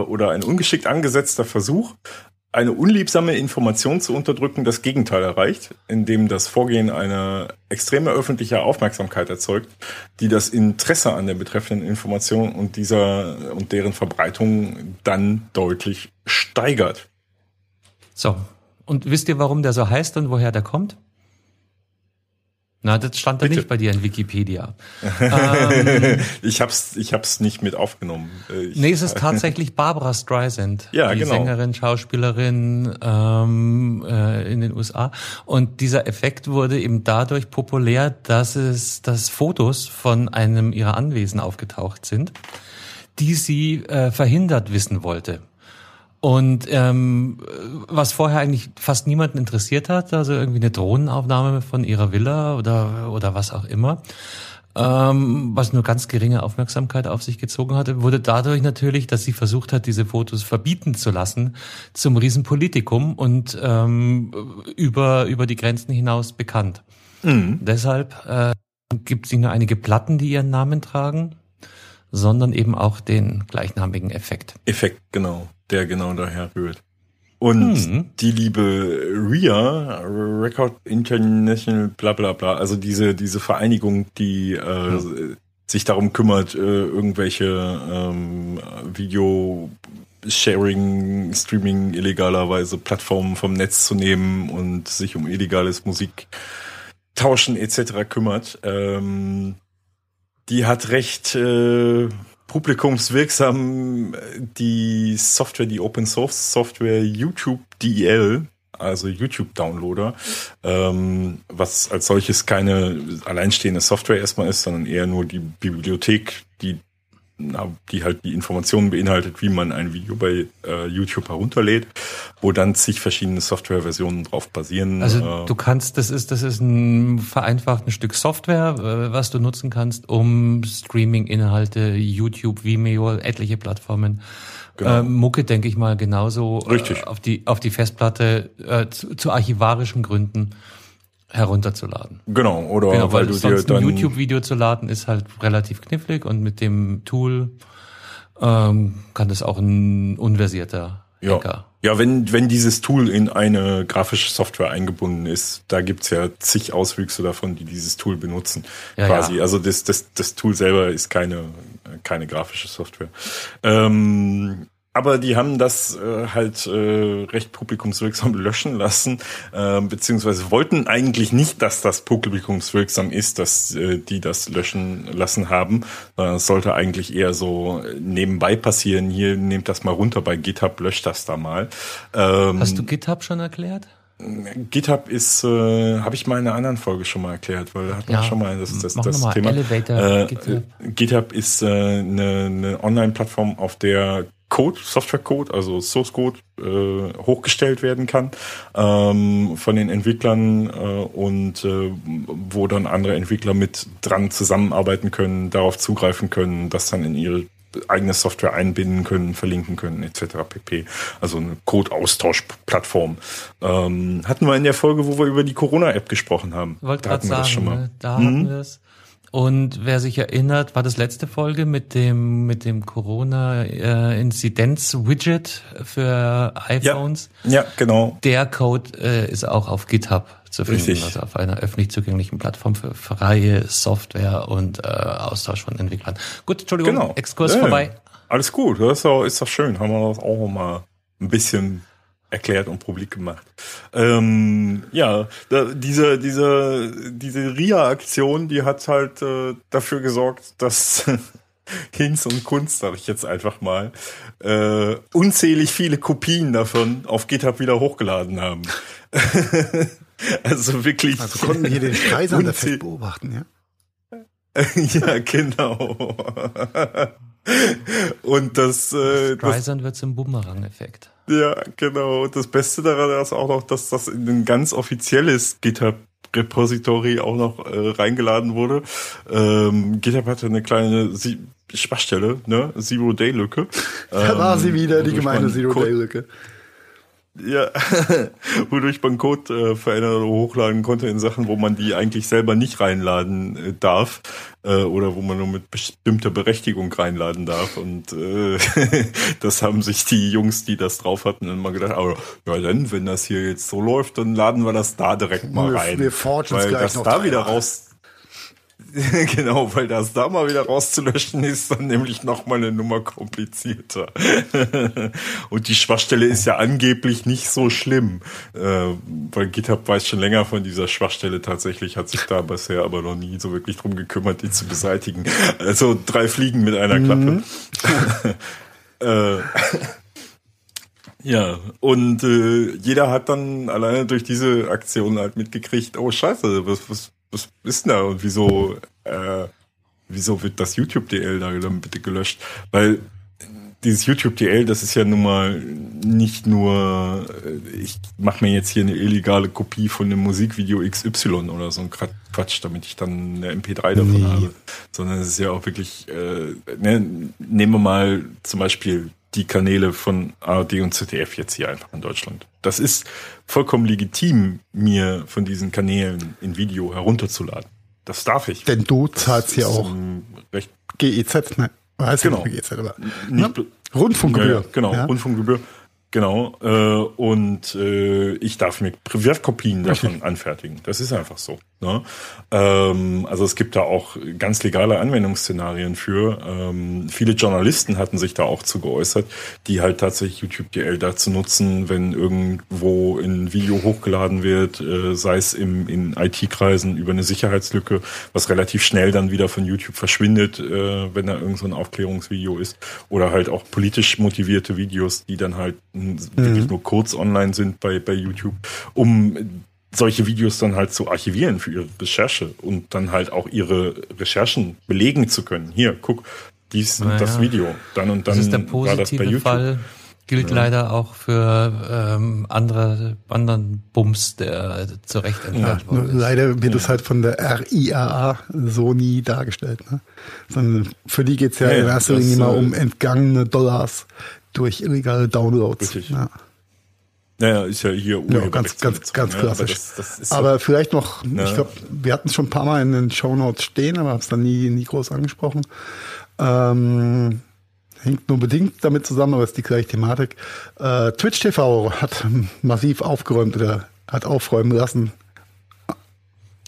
oder ein ungeschickt angesetzter Versuch eine unliebsame Information zu unterdrücken das Gegenteil erreicht, indem das Vorgehen eine extreme öffentliche Aufmerksamkeit erzeugt, die das Interesse an der betreffenden Information und dieser und deren Verbreitung dann deutlich steigert. So. Und wisst ihr, warum der so heißt und woher der kommt? Na, das stand da nicht bei dir in Wikipedia. ähm, ich hab's, ich hab's nicht mit aufgenommen. Ich, nee, es ist tatsächlich Barbara Streisand, ja, die genau. Sängerin, Schauspielerin ähm, äh, in den USA. Und dieser Effekt wurde eben dadurch populär, dass es, dass Fotos von einem ihrer Anwesen aufgetaucht sind, die sie äh, verhindert wissen wollte. Und ähm, was vorher eigentlich fast niemanden interessiert hat, also irgendwie eine Drohnenaufnahme von ihrer Villa oder oder was auch immer, ähm, was nur ganz geringe Aufmerksamkeit auf sich gezogen hatte, wurde dadurch natürlich, dass sie versucht hat, diese Fotos verbieten zu lassen, zum Riesenpolitikum und ähm, über über die Grenzen hinaus bekannt. Mhm. Deshalb äh, gibt es nicht nur einige Platten, die ihren Namen tragen, sondern eben auch den gleichnamigen Effekt. Effekt, genau der genau daher rührt. Und hm. die liebe RIA, Record International, bla bla bla, also diese, diese Vereinigung, die äh, hm. sich darum kümmert, äh, irgendwelche ähm, Video Sharing, Streaming illegalerweise Plattformen vom Netz zu nehmen und sich um illegales Musiktauschen etc. kümmert. Ähm, die hat recht äh, publikumswirksam die Software, die Open Source Software YouTube DL, also YouTube Downloader, ähm, was als solches keine alleinstehende Software erstmal ist, sondern eher nur die Bibliothek, die die halt die Informationen beinhaltet, wie man ein Video bei äh, YouTube herunterlädt, wo dann zig verschiedene Softwareversionen drauf basieren. Also äh, du kannst, das ist, das ist ein vereinfachtes Stück Software, äh, was du nutzen kannst, um Streaming-Inhalte, YouTube, Vimeo, etliche Plattformen, genau. äh, Mucke, denke ich mal, genauso Richtig. Äh, auf die auf die Festplatte äh, zu, zu archivarischen Gründen herunterzuladen. Genau, oder genau, weil, weil du dir dann ein YouTube-Video zu laden ist halt relativ knifflig und mit dem Tool ähm, kann das auch ein unversierter ja. Hacker. Ja, wenn, wenn dieses Tool in eine grafische Software eingebunden ist, da gibt's ja zig Auswüchse davon, die dieses Tool benutzen. Ja, quasi. Ja. Also das, das, das Tool selber ist keine, keine grafische Software. Ähm, aber die haben das äh, halt äh, recht publikumswirksam löschen lassen, äh, beziehungsweise wollten eigentlich nicht, dass das publikumswirksam ist, dass äh, die das löschen lassen haben. Äh, sollte eigentlich eher so nebenbei passieren. Hier nehmt das mal runter bei GitHub, löscht das da mal. Ähm, Hast du GitHub schon erklärt? GitHub ist, äh, habe ich mal in einer anderen Folge schon mal erklärt, weil da hatten ja, wir schon mal das, das, das mal. Thema. Elevator, äh, GitHub. GitHub ist äh, eine, eine Online-Plattform, auf der Code, Softwarecode, also Source Code äh, hochgestellt werden kann ähm, von den Entwicklern äh, und äh, wo dann andere Entwickler mit dran zusammenarbeiten können, darauf zugreifen können, das dann in ihre eigene Software einbinden können, verlinken können, etc. pp. Also eine Code-Austausch-Plattform. Ähm, hatten wir in der Folge, wo wir über die Corona-App gesprochen haben. Wollte da hatten wir sagen, das schon mal. Ne? Da mhm. hatten wir es. Und wer sich erinnert, war das letzte Folge mit dem mit dem Corona äh, Inzidenz Widget für iPhones. Ja, ja genau. Der Code äh, ist auch auf GitHub zu finden, Richtig. also auf einer öffentlich zugänglichen Plattform für freie Software und äh, Austausch von Entwicklern. Gut, Entschuldigung, genau. Exkurs ja, vorbei. Alles gut, das ist doch, ist doch schön. Haben wir das auch mal ein bisschen erklärt und publik gemacht. Ähm, ja, da, diese, diese, diese RIA-Aktion, die hat halt äh, dafür gesorgt, dass Hinz und Kunst, sag ich jetzt einfach mal, äh, unzählig viele Kopien davon auf GitHub wieder hochgeladen haben. also wirklich. Also konnten hier den Streisand fest beobachten, ja? ja, genau. und das. Äh, Streisand wird zum Bumerang-Effekt. Ja, genau. Und das Beste daran ist auch noch, dass das in ein ganz offizielles GitHub Repository auch noch äh, reingeladen wurde. Ähm, GitHub hatte eine kleine Sie Schwachstelle, ne? Zero-Day-Lücke. da war sie wieder, die gemeine Zero-Day-Lücke. Ja, wodurch man Code äh, verändern oder hochladen konnte in Sachen, wo man die eigentlich selber nicht reinladen äh, darf äh, oder wo man nur mit bestimmter Berechtigung reinladen darf. Und äh, das haben sich die Jungs, die das drauf hatten, dann mal gedacht, aber ja dann, wenn das hier jetzt so läuft, dann laden wir das da direkt mal rein. Wir, wir weil das da wieder raus genau, weil das da mal wieder rauszulöschen ist dann nämlich noch mal eine Nummer komplizierter. und die Schwachstelle ist ja angeblich nicht so schlimm, äh, weil GitHub weiß schon länger von dieser Schwachstelle. Tatsächlich hat sich da bisher aber noch nie so wirklich drum gekümmert, die zu beseitigen. Also drei Fliegen mit einer Klappe. Mhm. äh, ja, und äh, jeder hat dann alleine durch diese Aktion halt mitgekriegt, oh scheiße, was, was, was ist denn da und wieso, äh, wieso wird das YouTube-DL da dann bitte gelöscht? Weil dieses YouTube-DL, das ist ja nun mal nicht nur, äh, ich mache mir jetzt hier eine illegale Kopie von einem Musikvideo XY oder so ein Quatsch, damit ich dann eine MP3 davon nee. habe, sondern es ist ja auch wirklich, äh, ne, nehmen wir mal zum Beispiel die Kanäle von ARD und ZDF jetzt hier einfach in Deutschland. Das ist vollkommen legitim, mir von diesen Kanälen in Video herunterzuladen. Das darf ich. Denn du zahlst ja auch recht GEZ, ne? Heißt genau. Ja GEZ, aber nicht, ne? Rundfunkgebühr. Ja, genau, ja. Rundfunkgebühr. Genau. Äh, und äh, ich darf mir Privatkopien davon okay. anfertigen. Das ist einfach so. Ne? Ähm, also es gibt da auch ganz legale Anwendungsszenarien für. Ähm, viele Journalisten hatten sich da auch zu geäußert, die halt tatsächlich YouTube DL dazu nutzen, wenn irgendwo ein Video hochgeladen wird, äh, sei es im, in IT-Kreisen über eine Sicherheitslücke, was relativ schnell dann wieder von YouTube verschwindet, äh, wenn da irgend so ein Aufklärungsvideo ist, oder halt auch politisch motivierte Videos, die dann halt mhm. wirklich nur kurz online sind bei, bei YouTube, um solche Videos dann halt zu archivieren für ihre Recherche und dann halt auch ihre Recherchen belegen zu können. Hier, guck, dies naja. das Video. Dann und dann das ist der positive war das bei YouTube. Fall gilt ja. leider auch für ähm, andere anderen Bums, der zu Recht entfernt ja, worden ist. Leider wird es halt von der RIAA so nie dargestellt. Ne? Sondern für die geht's ja, ja in erster Linie mal um äh, entgangene Dollars durch illegale Downloads. Richtig. Ja. Naja, ist ja hier ja, ganz, ganz, ganz klassisch. Ja, aber, das, das aber vielleicht noch, ja. ich glaube, wir hatten es schon ein paar Mal in den Show Notes stehen, aber haben es dann nie, nie groß angesprochen. Ähm, hängt nur bedingt damit zusammen, aber ist die gleiche Thematik. Äh, Twitch TV hat massiv aufgeräumt oder hat aufräumen lassen.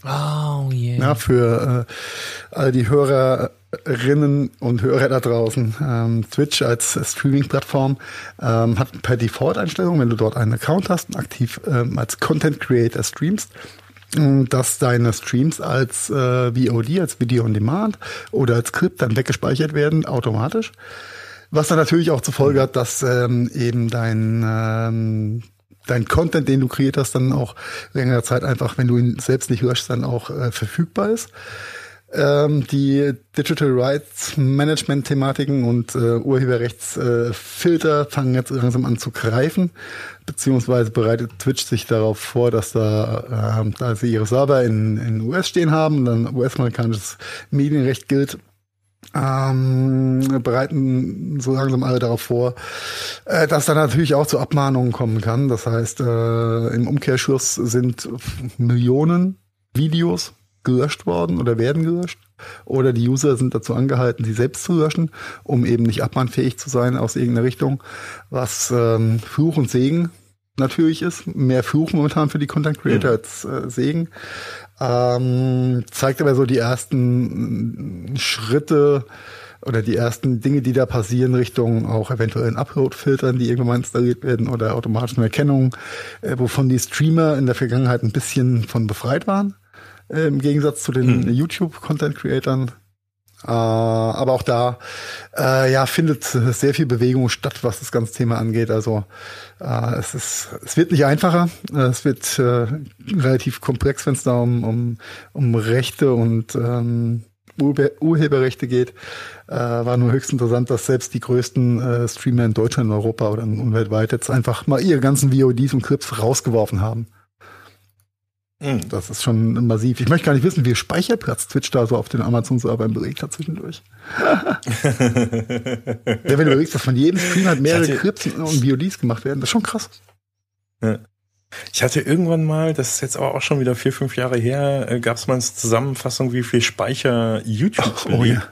Oh yeah. Ja, für äh, all die Hörer Hörerinnen und Hörer da draußen. Ähm, Twitch als Streaming-Plattform ähm, hat per Default-Einstellung, wenn du dort einen Account hast und aktiv ähm, als Content Creator streamst, ähm, dass deine Streams als äh, VOD, als Video on Demand oder als Skript dann weggespeichert werden, automatisch. Was dann natürlich auch zur Folge hat, dass ähm, eben dein ähm, dein Content, den du kreiert hast, dann auch längere Zeit einfach, wenn du ihn selbst nicht löschst, dann auch äh, verfügbar ist. Ähm, die Digital Rights Management Thematiken und äh, Urheberrechtsfilter äh, fangen jetzt langsam an zu greifen, beziehungsweise bereitet Twitch sich darauf vor, dass da, äh, da sie ihre Server in, in US stehen haben, dann US-amerikanisches Medienrecht gilt, ähm, bereiten so langsam alle darauf vor, äh, dass da natürlich auch zu Abmahnungen kommen kann. Das heißt, äh, im Umkehrschluss sind Millionen Videos gelöscht worden oder werden gelöscht. Oder die User sind dazu angehalten, sie selbst zu löschen, um eben nicht abmahnfähig zu sein aus irgendeiner Richtung, was ähm, Fluch und Segen natürlich ist. Mehr Fluch momentan für die Content Creator mhm. als äh, Segen. Ähm, zeigt aber so die ersten äh, Schritte oder die ersten Dinge, die da passieren, Richtung auch eventuellen Upload-Filtern, die irgendwann mal installiert werden oder automatischen Erkennungen, äh, wovon die Streamer in der Vergangenheit ein bisschen von befreit waren äh, im Gegensatz zu den mhm. YouTube-Content-Creatern. Äh, aber auch da äh, ja findet sehr viel Bewegung statt, was das ganze Thema angeht. Also äh, es ist, es wird nicht einfacher. Es wird äh, relativ komplex, wenn es da um, um, um Rechte und ähm, Urheberrechte geht. Äh, war nur höchst interessant, dass selbst die größten äh, Streamer in Deutschland, in Europa oder weltweit jetzt einfach mal ihre ganzen VODs und Clips rausgeworfen haben. Mhm. Das ist schon massiv. Ich möchte gar nicht wissen, wie viel Speicherplatz Twitch da so auf den Amazon-Servern belegt hat zwischendurch. ja, wenn du überlegst, dass von jedem Stream halt mehrere Clips und VODs gemacht werden, das ist schon krass. Ich hatte irgendwann mal, das ist jetzt aber auch schon wieder vier, fünf Jahre her, äh, gab es mal eine Zusammenfassung, wie viel Speicher YouTube Oh, ja.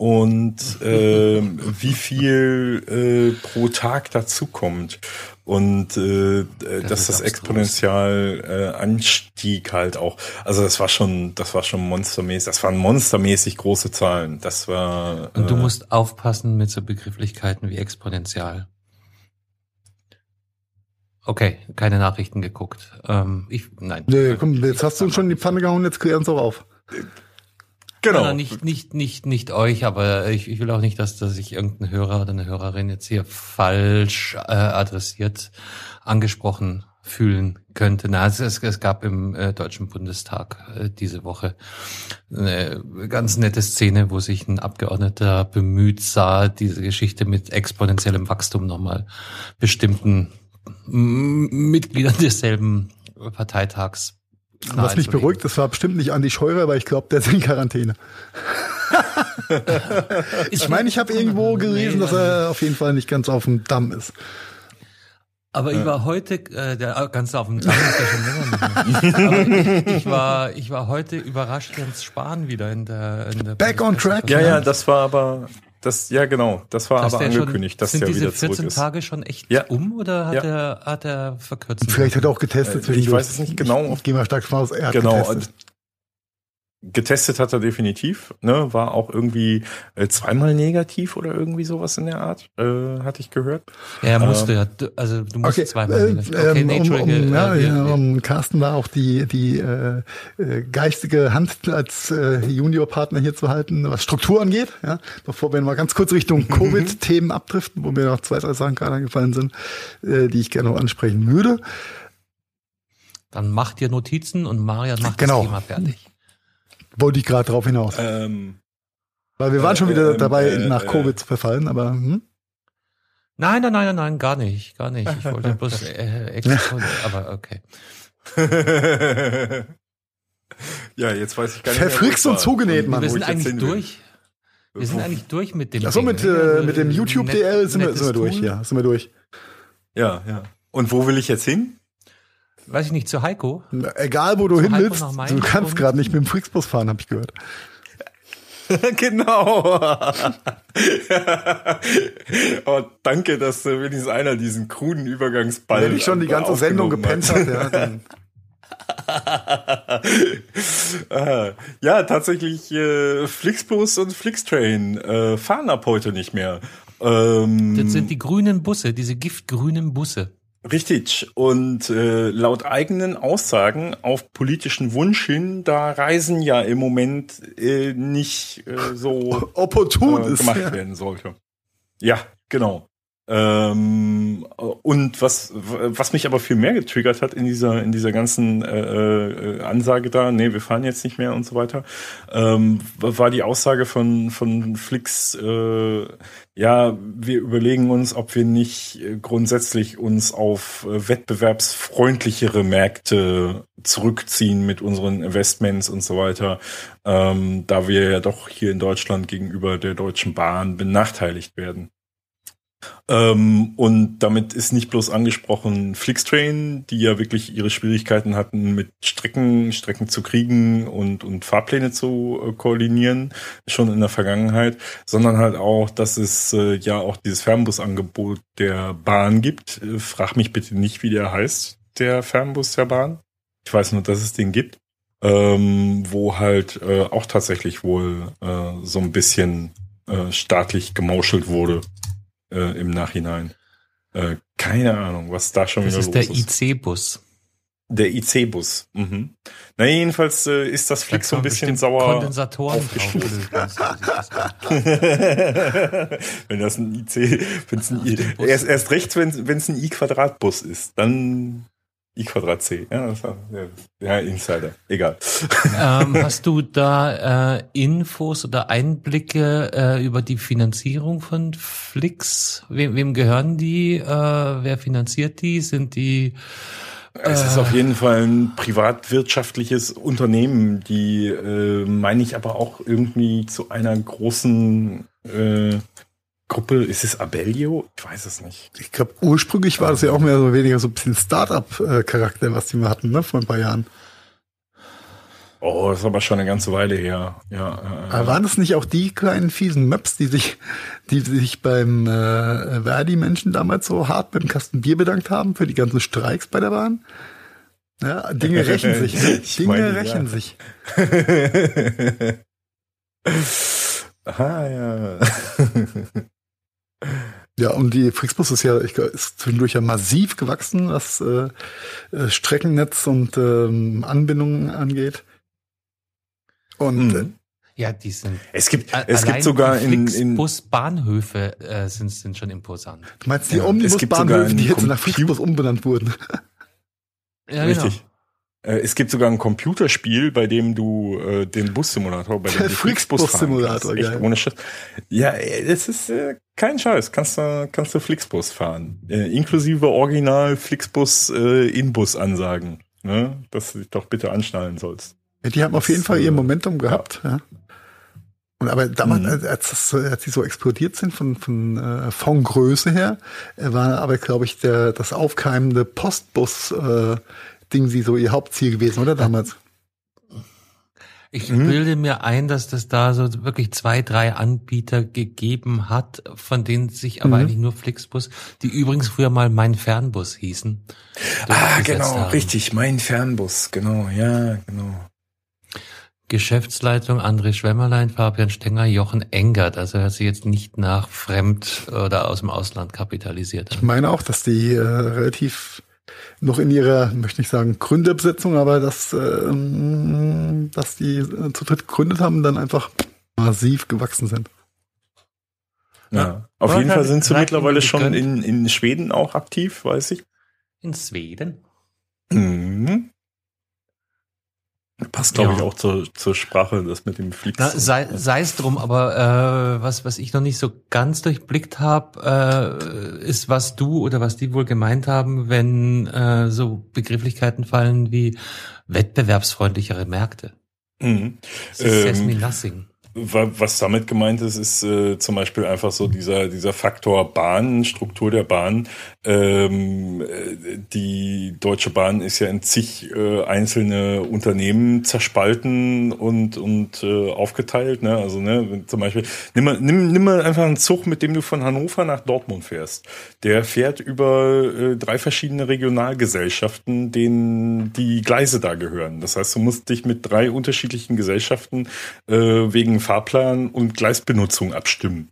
Und äh, wie viel äh, pro Tag dazukommt. Und äh, Das dass das abstrus. exponentiell äh, anstieg halt auch. Also das war schon, das war schon monstermäßig, das waren monstermäßig große Zahlen. Das war. Und du äh, musst aufpassen mit so Begrifflichkeiten wie exponentiell. Okay, keine Nachrichten geguckt. Ähm, ich, nein. Nee, komm, jetzt hast du uns schon in die Pfanne gehauen, jetzt klären uns auch auf. Genau. Nein, nicht, nicht, nicht, nicht euch, aber ich, ich will auch nicht, dass, dass sich irgendein Hörer oder eine Hörerin jetzt hier falsch äh, adressiert angesprochen fühlen könnte. Na, es, es, gab im äh, Deutschen Bundestag äh, diese Woche eine ganz nette Szene, wo sich ein Abgeordneter bemüht sah, diese Geschichte mit exponentiellem Wachstum nochmal bestimmten Mitgliedern desselben Parteitags Was mich beruhigt, das war bestimmt nicht Andi Scheurer, weil ich glaube, der ist in Quarantäne. Ich meine, ich habe irgendwo gelesen, dass er auf jeden Fall nicht ganz auf dem Damm ist. Aber ich war heute, äh, der ganz auf dem Damm ist ja schon länger nicht mehr. Ich, ich war, ich war heute überrascht, Jens Spahn wieder in der, in der Back on track. ja, ja, das war aber, das, ja genau, das war Dass aber der schon- angekündigt, dass sind der diese wieder zurück 14 ist. Tage schon echt Ja. um oder hat Ja. er hat er verkürzt? Vielleicht hat er auch getestet. Äh, ich weiß es nicht genau. Ich gehe mal stark davon aus, er hat Genau. getestet. Getestet hat er definitiv, ne, war auch irgendwie äh, zweimal negativ oder irgendwie sowas in der Art, äh, hatte ich gehört. Ja, er musste ja, du- also du musst Okay, zweimal. äh, negativ. okay, ähm, um, um, ja, äh, ja, wir- um Carsten da auch die, die äh, äh, geistige Hand als äh, Juniorpartner hier zu halten, was Struktur angeht. Ja, bevor wir mal ganz kurz Richtung Covid-Themen abdriften, wo mir noch zwei, drei Sachen gerade eingefallen sind, äh, die ich gerne noch ansprechen würde. Dann mach dir Notizen und Marian macht Genau. das Thema fertig. Wollte ich gerade drauf hinaus. Ähm, Weil wir waren schon äh, wieder ähm, dabei, äh, nach äh, Covid zu verfallen, aber hm? Nein, nein, nein, nein, nein, gar nicht, gar nicht. Ich wollte bloß äh, extra, aber okay. ja, jetzt weiß ich gar nicht. ich und zugenäht, Mann. wir sind eigentlich durch. Wir sind eigentlich durch mit dem. Achso, mit, ne? äh, mit dem YouTube nett- DL sind wir, sind wir durch, ja, sind wir durch. Ja, ja. Und wo will ich jetzt hin? Weiß ich nicht, zu Heiko. Egal, wo du Zu hin Heiko willst, du kannst gerade nicht mit dem Flixbus fahren, habe ich gehört. genau. oh, danke, dass äh, wenigstens einer diesen kruden Übergangsball. Wenn ich schon die ganze Sendung gepennt hat, ja, dann Ah, ja, tatsächlich äh, Flixbus und Flixtrain äh, fahren ab heute nicht mehr. Ähm, Das sind die grünen Busse, diese giftgrünen Busse. Richtig. Und äh, laut eigenen Aussagen auf politischen Wunsch hin, da Reisen ja im Moment äh, nicht äh, so opportun äh, gemacht Ja. werden sollte. Ja, genau. Ähm, und was, was mich aber viel mehr getriggert hat in dieser, in dieser ganzen äh, äh, Ansage da, nee, wir fahren jetzt nicht mehr und so weiter, ähm, war die Aussage von, von Flix, äh, ja, wir überlegen uns, ob wir nicht äh, grundsätzlich uns auf äh, wettbewerbsfreundlichere Märkte zurückziehen mit unseren Investments und so weiter, ähm, da wir ja doch hier in Deutschland gegenüber der Deutschen Bahn benachteiligt werden. Ähm, und damit ist nicht bloß angesprochen Flixtrain, die ja wirklich ihre Schwierigkeiten hatten, mit Strecken, Strecken zu kriegen und, und Fahrpläne zu äh, koordinieren, schon in der Vergangenheit, sondern halt auch, dass es äh, ja auch dieses Fernbusangebot der Bahn gibt. Äh, frag mich bitte nicht, wie der heißt, der Fernbus der Bahn. Ich weiß nur, dass es den gibt. Ähm, wo halt äh, auch tatsächlich wohl äh, so ein bisschen äh, staatlich gemauschelt wurde äh, im Nachhinein. Äh, keine Ahnung, was da schon Das wieder ist der los ist. IC-Bus. Der IC-Bus. Mhm. Na, jedenfalls äh, ist das Flix so ein bisschen sauer. Kondensatoren das aus. wenn das ein IC, wenn's ein I, erst, erst recht, wenn es ein I-Quadrat-Bus ist, dann I Quadrat C. Ja, war, Insider. Egal. ähm, hast du da äh, Infos oder Einblicke äh, über die Finanzierung von Flix? Wem, wem gehören die? Äh, wer finanziert die? Sind die Es ist auf jeden Fall ein privatwirtschaftliches Unternehmen, die, äh, meine ich, aber auch irgendwie zu einer großen äh, Gruppe, ist es Abellio? Ich weiß es nicht. Ich glaube, ursprünglich war das ja auch mehr oder weniger so ein bisschen Start-up-Charakter, was die mal hatten, ne, vor ein paar Jahren. Oh, das ist aber schon eine ganze Weile her. Ja, äh, aber waren das nicht auch die kleinen fiesen Möps, die sich, die sich beim äh, Verdi-Menschen damals so hart beim Kasten Bier bedankt haben für die ganzen Streiks bei der Bahn? Ja, Dinge rächen sich. Ne? Dinge meine, rächen ja. sich. Aha, ja. Ja, und die Flixbus ist ja ich, ist zwischendurch ja massiv gewachsen, was äh, äh Streckennetz und ähm, Anbindungen angeht. Und mhm. ja, die sind. Es gibt, es gibt sogar in, in Busbahnhöfe äh, sind, sind schon imposant. Du meinst die ja, Omnibusbahnhöfe, die jetzt nach Flixbus umbenannt wurden? ja, Richtig. Genau. Äh, es gibt sogar ein Computerspiel, bei dem du äh, den Bussimulator, bei dem du Flixbus-Simulator, echt ohne Scheiß. Ja, es ist äh, kein Scheiß. Kannst du kannst du Flixbus fahren, äh, inklusive Original Flixbus äh, Inbus-Ansagen, ne? dass du dich doch bitte anschnallen sollst. Ja, die haben auf jeden Fall ihr äh, Momentum gehabt. Ja. ja. Und aber damals, mhm. als, das, als die so explodiert sind von, von äh, Fondgröße her, äh, war aber, glaube ich, der, das aufkeimende Postbus äh, Ding sie so ihr Hauptziel gewesen, oder damals? Ich mhm. bilde mir ein, dass das da so wirklich zwei, drei Anbieter gegeben hat, von denen sich aber mhm. eigentlich nur Flixbus, die übrigens früher mal mein Fernbus hießen. Ah, genau, haben. richtig, mein Fernbus, genau, ja, genau. Geschäftsleitung André Schwemmerlein, Fabian Stenger, Jochen Engert. Also er hat sich jetzt nicht nach fremd oder aus dem Ausland kapitalisiert. Ich meine auch, dass die äh, relativ noch in ihrer, möchte ich sagen, Gründerbesetzung, aber dass, äh, dass die äh, zu dritt gegründet haben, dann einfach massiv gewachsen sind. Ja, ja. auf jeden Fall sind sie mittlerweile schon in, in Schweden auch aktiv, weiß ich. In Schweden? Mhm. Passt, glaube ja. ich, auch zur, zur Sprache, das mit dem. Na, sei, sei es drum, aber äh, was, was ich noch nicht so ganz durchblickt habe, äh, ist, was du oder was die wohl gemeint haben, wenn äh, so Begrifflichkeiten fallen wie wettbewerbsfreundlichere Märkte. Mhm. Ähm, me nothing was damit gemeint ist, ist äh, zum Beispiel einfach so dieser dieser Faktor Bahn, Struktur der Bahn. Ähm, äh, die Deutsche Bahn ist ja in zig äh, einzelne Unternehmen zerspalten und und äh, aufgeteilt. Ne? Also ne, zum Beispiel nimm mal nimm, nimm mal einfach einen Zug, mit dem du von Hannover nach Dortmund fährst. Der fährt über äh, drei verschiedene Regionalgesellschaften, denen die Gleise da gehören. Das heißt, du musst dich mit drei unterschiedlichen Gesellschaften äh, wegen Fahrplan und Gleisbenutzung abstimmen.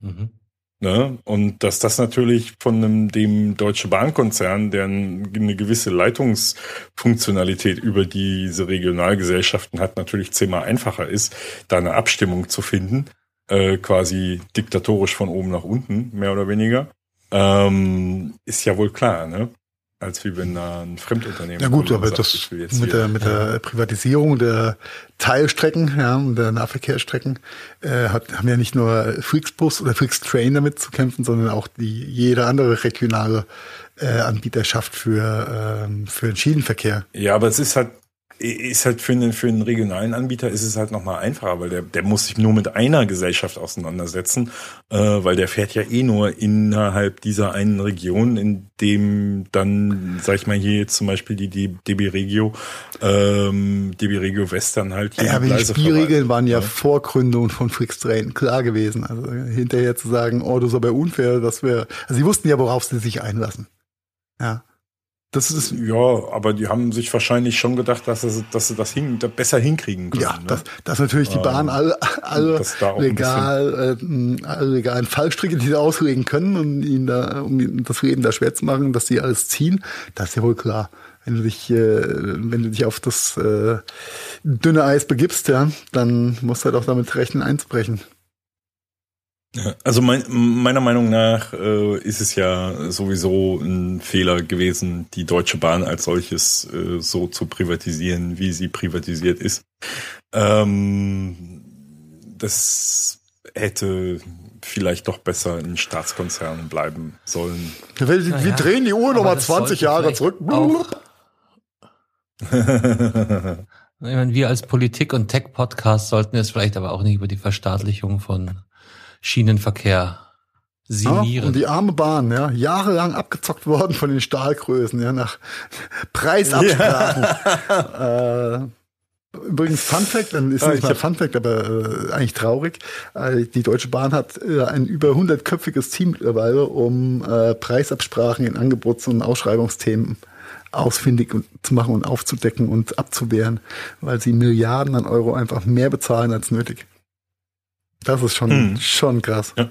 Mhm. Ne? Und dass das natürlich von einem, dem Deutsche Bahnkonzern, der eine gewisse Leitungsfunktionalität über diese Regionalgesellschaften hat, natürlich zehnmal einfacher ist, da eine Abstimmung zu finden, äh, quasi diktatorisch von oben nach unten, mehr oder weniger, ähm, ist ja wohl klar. Ne? Als wie wenn da ein Fremdunternehmen. Ja gut, aber sagt, das mit der mit der Privatisierung der Teilstrecken, ja, der Nahverkehrsstrecken äh, hat, haben ja nicht nur Flixbus oder Flixtrain damit zu kämpfen, sondern auch die jede andere regionale äh, Anbieterschaft für ähm, für den Schienenverkehr. Ja, aber es ist halt ist halt für einen, für einen regionalen Anbieter ist es halt nochmal einfacher, weil der, der muss sich nur mit einer Gesellschaft auseinandersetzen, äh, weil der fährt ja eh nur innerhalb dieser einen Region, in dem dann, sag ich mal, hier jetzt zum Beispiel die DB Regio, ähm, DB Regio Western halt hier Ja, aber die Spielregeln waren ja, ja vor Gründung von Flixtrain klar gewesen. Also hinterher zu sagen, oh, das ist aber unfair, das wäre, also sie wussten ja, worauf sie sich einlassen. Ja. Das ist ja, aber die haben sich wahrscheinlich schon gedacht, dass sie, dass sie das hin, besser hinkriegen können. Ja, ne? dass, dass natürlich die Bahn alle, alle legal, äh, alle legalen Fallstricke, die sie auslegen können, um ihnen da, um das Reden da schwer zu machen, dass sie alles ziehen, das ist ja wohl klar. Wenn du dich, äh, wenn du dich auf das äh, dünne Eis begibst, ja, dann musst du halt auch damit rechnen, einzubrechen. Also mein, meiner Meinung nach äh, ist es ja sowieso ein Fehler gewesen, die Deutsche Bahn als solches äh, so zu privatisieren, wie sie privatisiert ist. Ähm, das hätte vielleicht doch besser in Staatskonzernen bleiben sollen. Wir, wir ja, drehen die Uhr nochmal 20 Jahre zurück. ich meine, wir als Politik- und Tech-Podcast sollten jetzt vielleicht aber auch nicht über die Verstaatlichung von Schienenverkehr sinieren. Ja, und die arme Bahn, ja, jahrelang abgezockt worden von den Stahlgrößen, ja, nach Preisabsprachen. Ja. Äh, Übrigens Fun Fact, dann ist nicht der Fun Fact, aber äh, eigentlich traurig. Äh, die Deutsche Bahn hat äh, ein über 100-köpfiges Team mittlerweile, um äh, Preisabsprachen in Angebots- und Ausschreibungsthemen ausfindig zu machen und aufzudecken und abzuwehren, weil sie Milliarden an Euro einfach mehr bezahlen als nötig. Das ist schon, hm. schon krass. Ja.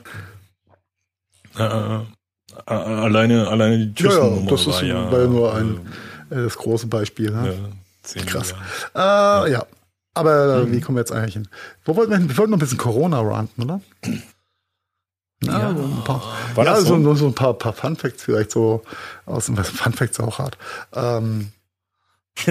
Äh, äh, alleine, alleine die Thyssen ja, ja, das ist ja, war nur ein, äh, das große Beispiel. Ne? Ja. Krass. Äh, ja. Aber mhm. wie kommen wir jetzt eigentlich hin? Wo wollten wir hin? Wir wollten noch ein bisschen Corona ranten, oder? Ja, ja. So ein paar, ja, so? so, so ein paar, paar Fun Facts vielleicht so aus dem Fun Facts auch hart. Ähm,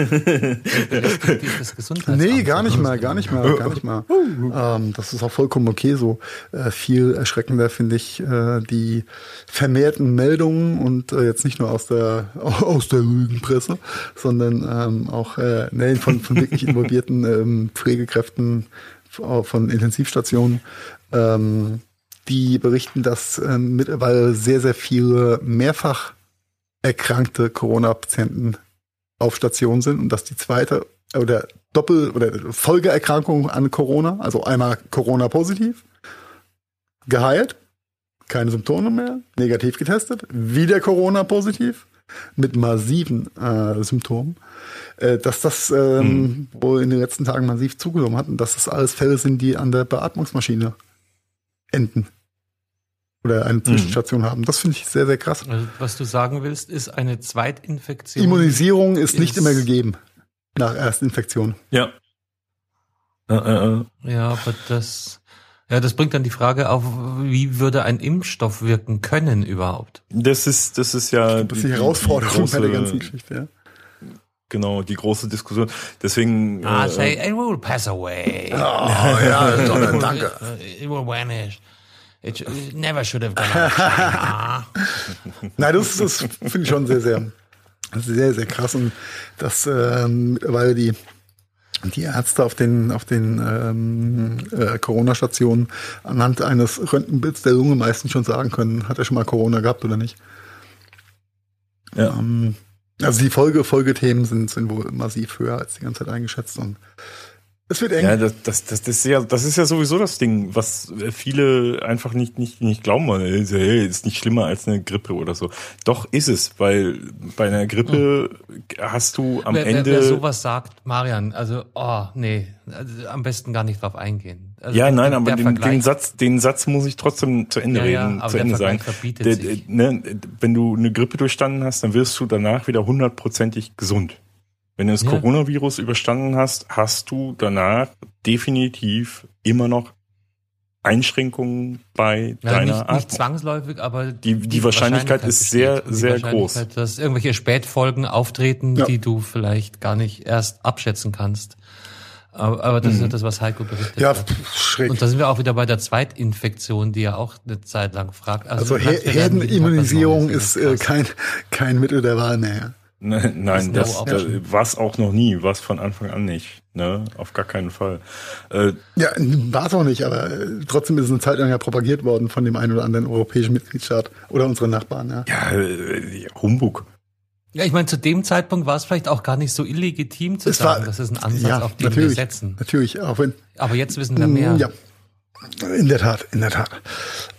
nee, gar nicht mal, gar nicht mal, gar nicht mal. ähm, das ist auch vollkommen okay so. Äh, viel erschreckender finde ich äh, die vermehrten Meldungen und äh, jetzt nicht nur aus der aus der Lügenpresse, sondern ähm, auch äh, nee, von, von wirklich involvierten ähm, Pflegekräften von Intensivstationen, ähm, die berichten, dass äh, mittlerweile sehr, sehr viele mehrfach erkrankte Corona-Patienten auf Station sind und dass die zweite oder Doppel- oder Folgeerkrankung an Corona, also einmal Corona positiv, geheilt, keine Symptome mehr, negativ getestet, wieder Corona positiv mit massiven äh, Symptomen, äh, dass das ähm, hm. wohl in den letzten Tagen massiv zugenommen hat und dass das alles Fälle sind, die an der Beatmungsmaschine enden oder eine mhm. Zwischenstation mhm. haben. Das finde ich sehr, sehr krass. Also, was du sagen willst, ist eine Zweitinfektion. Immunisierung ist, ist nicht immer gegeben nach Erstinfektion. Ja. Äh, äh, äh. Ja, aber das, ja, das bringt dann die Frage auf, wie würde ein Impfstoff wirken können überhaupt? Das ist, das ist ja das ist die, die Herausforderung große, bei der ganzen Geschichte. Ja. Genau, die große Diskussion. Deswegen. Ah, äh, say it will pass away. Oh, ja, danke. It will vanish. It never should have gone Nein, das, das finde ich schon sehr, sehr, sehr, sehr krass. Und das, ähm, weil die, die Ärzte auf den, auf den ähm, äh, Corona-Stationen anhand eines Röntgenbilds der Lunge meistens schon sagen können, hat er schon mal Corona gehabt oder nicht. Ja. Ähm, also die Folge, Folgethemen sind, sind wohl massiv höher als die ganze Zeit eingeschätzt und es wird eng. Ja, das, das, das, das, ist ja, das ist ja sowieso das Ding, was viele einfach nicht, nicht, nicht glauben wollen. Hey, ist nicht schlimmer als eine Grippe oder so. Doch ist es, weil bei einer Grippe hm. hast du am wer, Ende. Wer, wer sowas sagt, Marian, also, oh, nee, also am besten gar nicht drauf eingehen. Also ja, nein, aber den, den, Satz, den Satz muss ich trotzdem zu Ende ja, reden, ja, zu Ende sagen. Der, der, ne, wenn du eine Grippe durchstanden hast, dann wirst du danach wieder hundertprozentig gesund. Wenn du das ja. Coronavirus überstanden hast, hast du danach definitiv immer noch Einschränkungen bei ja, deiner nicht, nicht zwangsläufig, aber die, die, die Wahrscheinlichkeit, Wahrscheinlichkeit, ist sehr, sehr groß. Dass irgendwelche Spätfolgen auftreten, ja. die du vielleicht gar nicht erst abschätzen kannst. Aber, aber das mhm. ist das, was Heiko berichtet ja, hat. Schräg. Und da sind wir auch wieder bei der Zweitinfektion, die ja auch eine Zeit lang fragt. Also, also Herdenimmunisierung ist äh, kein, kein Mittel der Wahl mehr. Ne, nein, das, das war es auch noch nie, war es von Anfang an nicht. Ne? Auf gar keinen Fall. Äh, ja, war es auch nicht, aber äh, trotzdem ist es eine Zeit lang ja propagiert worden von dem einen oder anderen europäischen Mitgliedstaat oder unseren Nachbarn. Ja, ja äh, Humbug. Ja, ich meine, zu dem Zeitpunkt war es vielleicht auch gar nicht so illegitim zu es sagen, war, das ist ein Ansatz, ja, auf den wir setzen. Natürlich, auch wenn. Aber jetzt wissen wir mehr. Ja, in der Tat, in der Tat.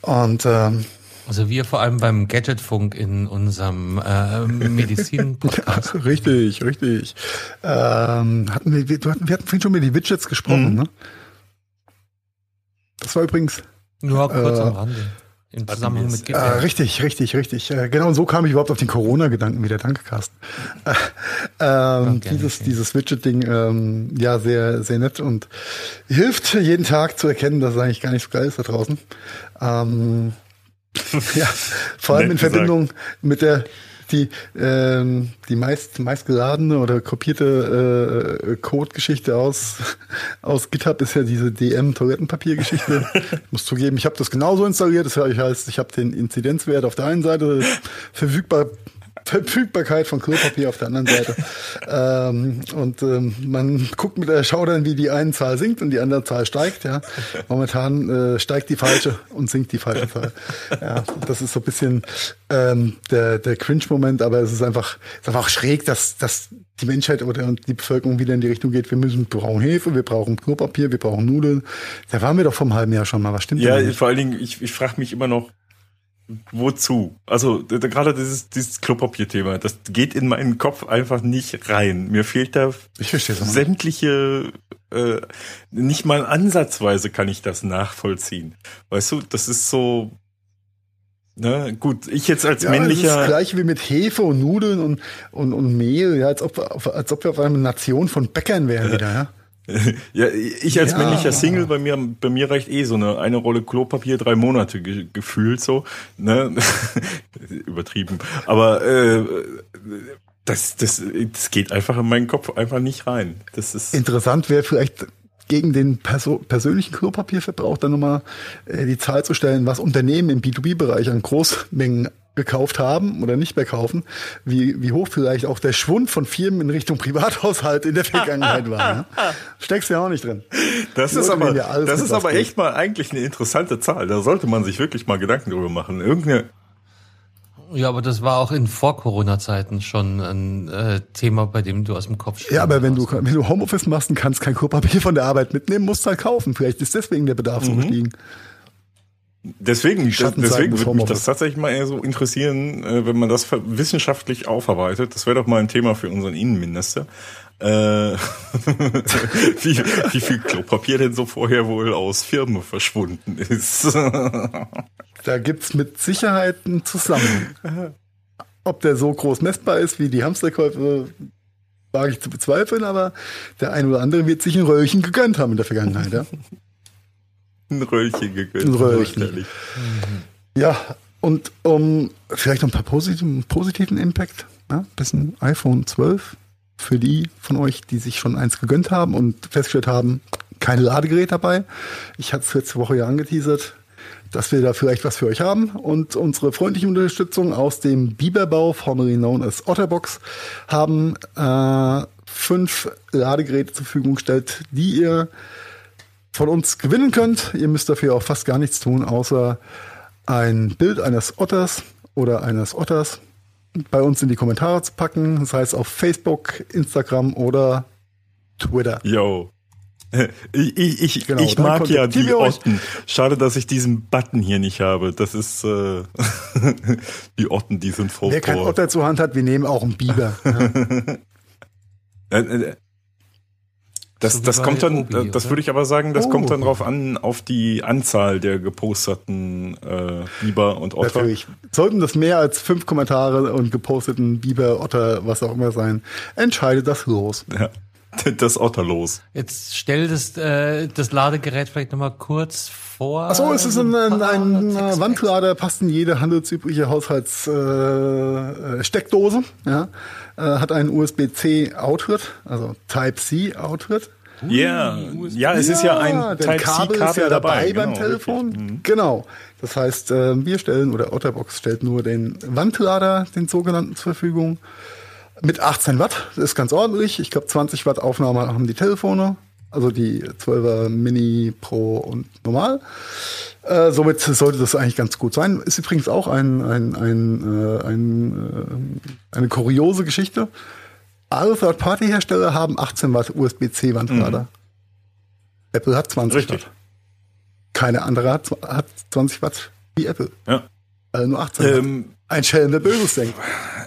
Und ähm, also wir vor allem beim Gadgetfunk in unserem äh, Medizin-Podcast. richtig, richtig. Ähm, hatten wir, wir, hatten, wir hatten vorhin schon über die Widgets gesprochen, mhm. ne? Das war übrigens. Nur kurz äh, am Rande. Im Zusammenhang mit. Äh, richtig, richtig, richtig. Äh, genau, und so kam ich überhaupt auf den Corona-Gedanken wieder. Danke, Carsten. Äh, ähm, okay, dieses, okay. dieses Widget-Ding, ähm, ja, sehr, sehr nett und hilft jeden Tag zu erkennen, dass es eigentlich gar nicht so geil ist da draußen. Ähm, ja, vor allem in Verbindung mit der die ähm, die meist meistgeladene oder kopierte äh, Code-Geschichte aus aus GitHub ist ja diese DM Toilettenpapier-Geschichte. muss zugeben, ich habe das genauso installiert. Das heißt, ich habe den Inzidenzwert auf der einen Seite verfügbar Verfügbarkeit von Klopapier auf der anderen Seite. ähm, und ähm, man guckt mit der Schau dann, wie die eine Zahl sinkt und die andere Zahl steigt. Ja, momentan äh, steigt die falsche und sinkt die falsche Zahl. Ja, das ist so ein bisschen ähm, der der Cringe-Moment, aber es ist einfach, es ist einfach schräg, dass dass die Menschheit oder die Bevölkerung wieder in die Richtung geht. Wir müssen wir brauchen Hefe, wir brauchen Klopapier, wir brauchen Nudeln. Da waren wir doch vom halben Jahr schon mal. Was stimmt Ja, vor allen Dingen, ich, ich frage mich immer noch, wozu? Also gerade dieses, dieses Klopapier-Thema, das geht in meinen Kopf einfach nicht rein. Mir fehlt da sämtliche, äh, nicht mal ansatzweise kann ich das nachvollziehen. Weißt du, das ist so. Ne, gut, ich jetzt als ja, männlicher. Das ist das gleiche wie mit Hefe und Nudeln und, und, und Mehl, ja, als ob, als ob wir auf eine Nation von Bäckern wären wieder, ja. Ja, ich als ja. männlicher Single, bei mir, bei mir reicht eh so eine, eine Rolle Klopapier drei Monate ge gefühlt so, ne? Übertrieben. Aber äh, das, das, das geht einfach in meinen Kopf einfach nicht rein. Das ist interessant wäre vielleicht gegen den perso persönlichen Klopapierverbrauch dann nochmal äh, die Zahl zu stellen, was Unternehmen im B2B-Bereich an Großmengen gekauft haben oder nicht mehr kaufen, wie, wie hoch vielleicht auch der Schwund von Firmen in Richtung Privathaushalt in der Vergangenheit war. Ne? Steckst ja auch nicht drin. Das ist aber, das ist aber echt mal eigentlich eine interessante Zahl. Da sollte man sich wirklich mal Gedanken drüber machen. Irgendeine ja, aber das war auch in Vor-Corona-Zeiten schon ein äh, Thema, bei dem du aus dem Kopf Ja, aber wenn du, wenn du Homeoffice machst und kannst kein Klopapier von der Arbeit mitnehmen, musst du halt kaufen. Vielleicht ist deswegen der Bedarf mhm. so gestiegen. Deswegen, deswegen würde mich das tatsächlich mal eher so interessieren, äh, wenn man das wissenschaftlich aufarbeitet. Das wäre doch mal ein Thema für unseren Innenminister. Äh, wie, wie viel Klopapier denn so vorher wohl aus Firmen verschwunden ist. da gibt's mit Sicherheit einen Zusammenhang. Ob der so groß messbar ist wie die Hamsterkäufe, wage ich zu bezweifeln, aber der ein oder andere wird sich ein Röllchen gegönnt haben in der Vergangenheit. Ja? Ein Röllchen gegönnt. Ein Röllchen. Mhm. Ja, und um vielleicht noch ein paar positiven, positiven Impact, ja, bisschen iPhone 12 für die von euch, die sich schon eins gegönnt haben und festgestellt haben, kein Ladegerät dabei. Ich hatte es letzte Woche ja angeteasert, dass wir da vielleicht was für euch haben und unsere freundliche Unterstützung aus dem Biberbau, formerly known as Otterbox, haben äh, fünf Ladegeräte zur Verfügung gestellt, die ihr von uns gewinnen könnt. Ihr müsst dafür auch fast gar nichts tun, außer ein Bild eines Otters oder eines Otters bei uns in die Kommentare zu packen, sei es auf Facebook, Instagram oder Twitter. Yo. Ich, ich, ich, genau, ich mag ja die Otten. Schade, dass ich diesen Button hier nicht habe. Das ist äh, die Otten, die sind voll. Wer kein Otter zur Hand hat, wir nehmen auch einen Biber. ja. Äh, äh, das, so das kommt dann, Obi, das würde ich aber sagen, das oh. kommt dann drauf an, auf die Anzahl der geposteten äh, Biber und Otter. Natürlich. Sollten das mehr als fünf Kommentare und geposteten Biber, Otter, was auch immer sein, entscheidet das los. Ja. Das Otter los. Jetzt stell das, äh, das Ladegerät vielleicht nochmal kurz vor. Achso, es ist ein, ein, ein Wandlader, passt in jede handelsübliche Haushaltssteckdose. Äh, ja. Äh, hat einen USB-C-Outlet, also Type-C-Outlet. Yeah. Ja, es ist ja ein Type-C-Kabel ja dabei, dabei beim genau, Telefon. Mhm. Genau. Das heißt, äh, wir stellen oder Otterbox stellt nur den Wandlader, den sogenannten, zur Verfügung. Mit 18 Watt, das ist ganz ordentlich. Ich glaube, 20 Watt Aufnahme haben die Telefone also die 12er Mini Pro und normal. Äh, somit sollte das eigentlich ganz gut sein. Ist übrigens auch ein, ein, ein, äh, ein, äh, eine kuriose Geschichte. Alle Third-Party-Hersteller haben 18 Watt USB-C-Wandlader. Mhm. Apple hat 20 Richtig. Watt. Keine andere hat, hat 20 Watt wie Apple. Ja. Also nur 18 ähm, Watt. Ein Schelm, der Böses denkt.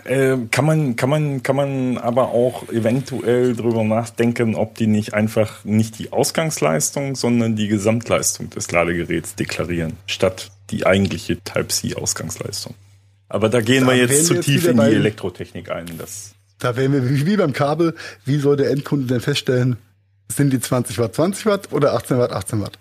Äh, kann man, kann man, kann man aber auch eventuell drüber nachdenken, ob die nicht einfach nicht die Ausgangsleistung, sondern die Gesamtleistung des Ladegeräts deklarieren, statt die eigentliche Type-C-Ausgangsleistung. Aber da gehen da wir jetzt zu jetzt tief in die Elektrotechnik ein. Das da wären wir wie beim Kabel. Wie soll der Endkunde denn feststellen, sind die 20 Watt 20 Watt oder 18 Watt 18 Watt?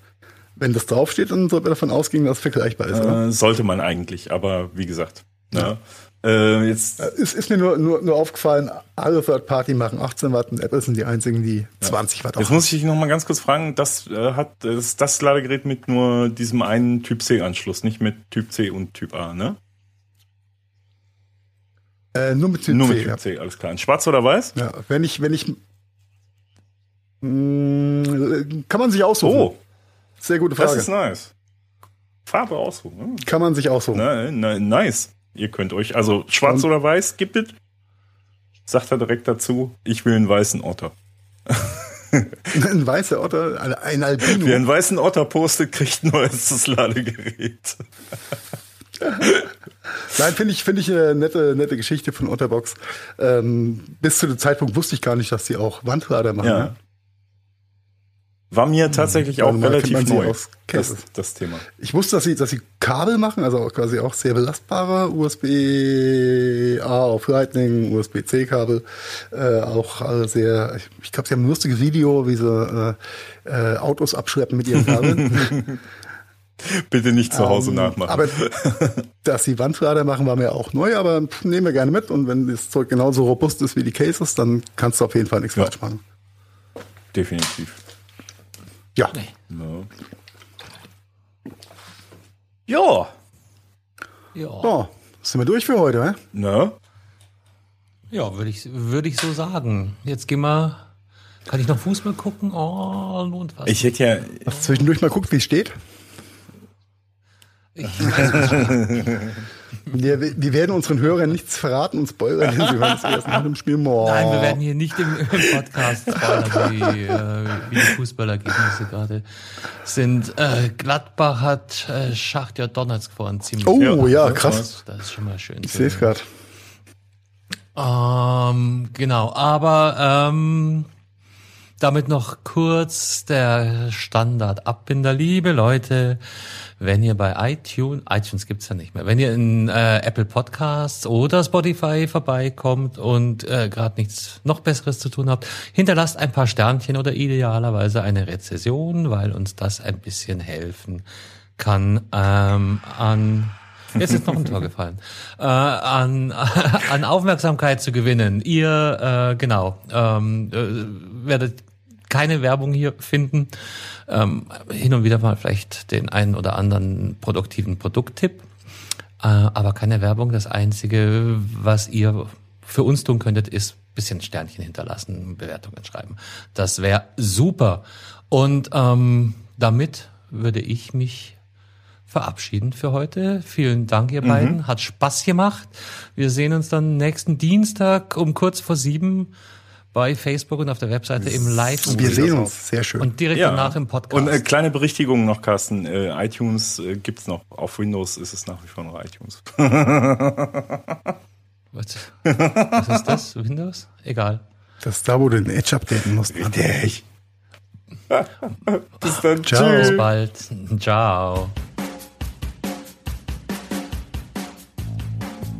Wenn das draufsteht, dann sollte man davon ausgehen, dass es vergleichbar ist. Äh, sollte man eigentlich, aber wie gesagt. Ja. Äh, jetzt äh, es ist mir nur, nur, nur aufgefallen, alle Third Party machen 18 Watt und Apple sind die einzigen, die 20 Watt haben. Jetzt muss ich dich noch mal ganz kurz fragen, das äh, hat das, das Ladegerät mit nur diesem einen Typ C Anschluss, nicht mit Typ C und Typ A, ne? Äh, nur mit Typ Nur C. mit ja. Typ C, alles klar. In schwarz oder weiß? Ja, wenn ich, wenn ich, mh, kann man sich aussuchen. Oh, Sehr gute das Frage. ist nice. Farbe aussuchen. Hm. Kann man sich aussuchen. Na, na, nice. Ihr könnt euch, also schwarz Und- oder weiß, gibt es? Sagt er direkt dazu, ich will einen weißen Otter. Ein weißer Otter, ein, Albino. Wer einen weißen Otter postet, kriegt ein neues Ladegerät. Nein, finde ich, finde ich eine nette, nette Geschichte von Otterbox. Ähm, bis zu dem Zeitpunkt wusste ich gar nicht, dass sie auch Wandlader machen. Ja. War mir tatsächlich auch Also relativ neu, das, das Thema. Ich wusste, dass sie, dass sie Kabel machen, also quasi auch sehr belastbare USB-A auf Lightning, USB-C-Kabel, äh, auch äh, sehr, ich, ich glaube, sie haben ein lustiges Video, wie sie äh, äh, Autos abschleppen mit ihren Kabeln. Bitte nicht zu Hause Ähm, nachmachen. Aber dass sie Wandlader machen, war mir auch neu, aber nehmen wir gerne mit. Und wenn das Zeug genauso robust ist wie die Cases, dann kannst du auf jeden Fall nichts Ja. falsch machen. Definitiv. Ja. Ja. Ja, Ja, So, sind wir durch für heute, ne? ne? ja würde ich, würde ich so sagen. Jetzt gehen wir. Kann ich noch Fußball gucken? Oh, lohnt was. Ich hätte ja, Hast du zwischendurch mal guckt, wie es steht? Ich weiß es schon. Wir, wir werden unseren Hörern nichts verraten und spoilern, denn sie hören es erst nach dem Spiel. Boah. Nein, wir werden hier nicht im, im Podcast spoilern, wie, äh, wie die Fußballergebnisse gerade sind. Äh, Gladbach hat äh, Schachtja Donetsk vorhin ziemlich. Oh ja, krass. Das ist schon mal schön. Ich sehe es gerade. Ähm, genau, aber ähm, damit noch kurz der Standard-Abbinder. Liebe Leute, wenn ihr bei iTunes, iTunes gibt's ja nicht mehr, wenn ihr in äh, Apple Podcasts oder Spotify vorbeikommt und äh, gerade nichts noch Besseres zu tun habt, hinterlasst ein paar Sternchen oder idealerweise eine Rezession, weil uns das ein bisschen helfen kann ähm, an Jetzt ist noch ein Tor gefallen. Äh, an, an Aufmerksamkeit zu gewinnen. Ihr, äh, genau, ähm, äh, werdet keine Werbung hier finden. Ähm, hin und wieder mal vielleicht den einen oder anderen produktiven Produkttipp. Äh, aber keine Werbung. Das Einzige, was ihr für uns tun könntet, ist bisschen Sternchen hinterlassen, Bewertungen schreiben. Das wäre super. Und ähm, damit würde ich mich verabschieden für heute. Vielen Dank, ihr beiden. Hat Spaß gemacht. Wir sehen uns dann nächsten Dienstag um kurz vor sieben bei Facebook und auf der Webseite im Livestream. Wir sehen uns. Sehr schön. Und direkt Ja. danach im Podcast. Und äh, kleine Berichtigung noch, Carsten. Äh, iTunes äh, gibt's noch. Auf Windows ist es nach wie vor noch iTunes. was, was ist das? Windows? Egal. das ist da, wo du den Edge updaten musst. Mann. Richtig. Bis dann. Ciao. Bis bald. Ciao.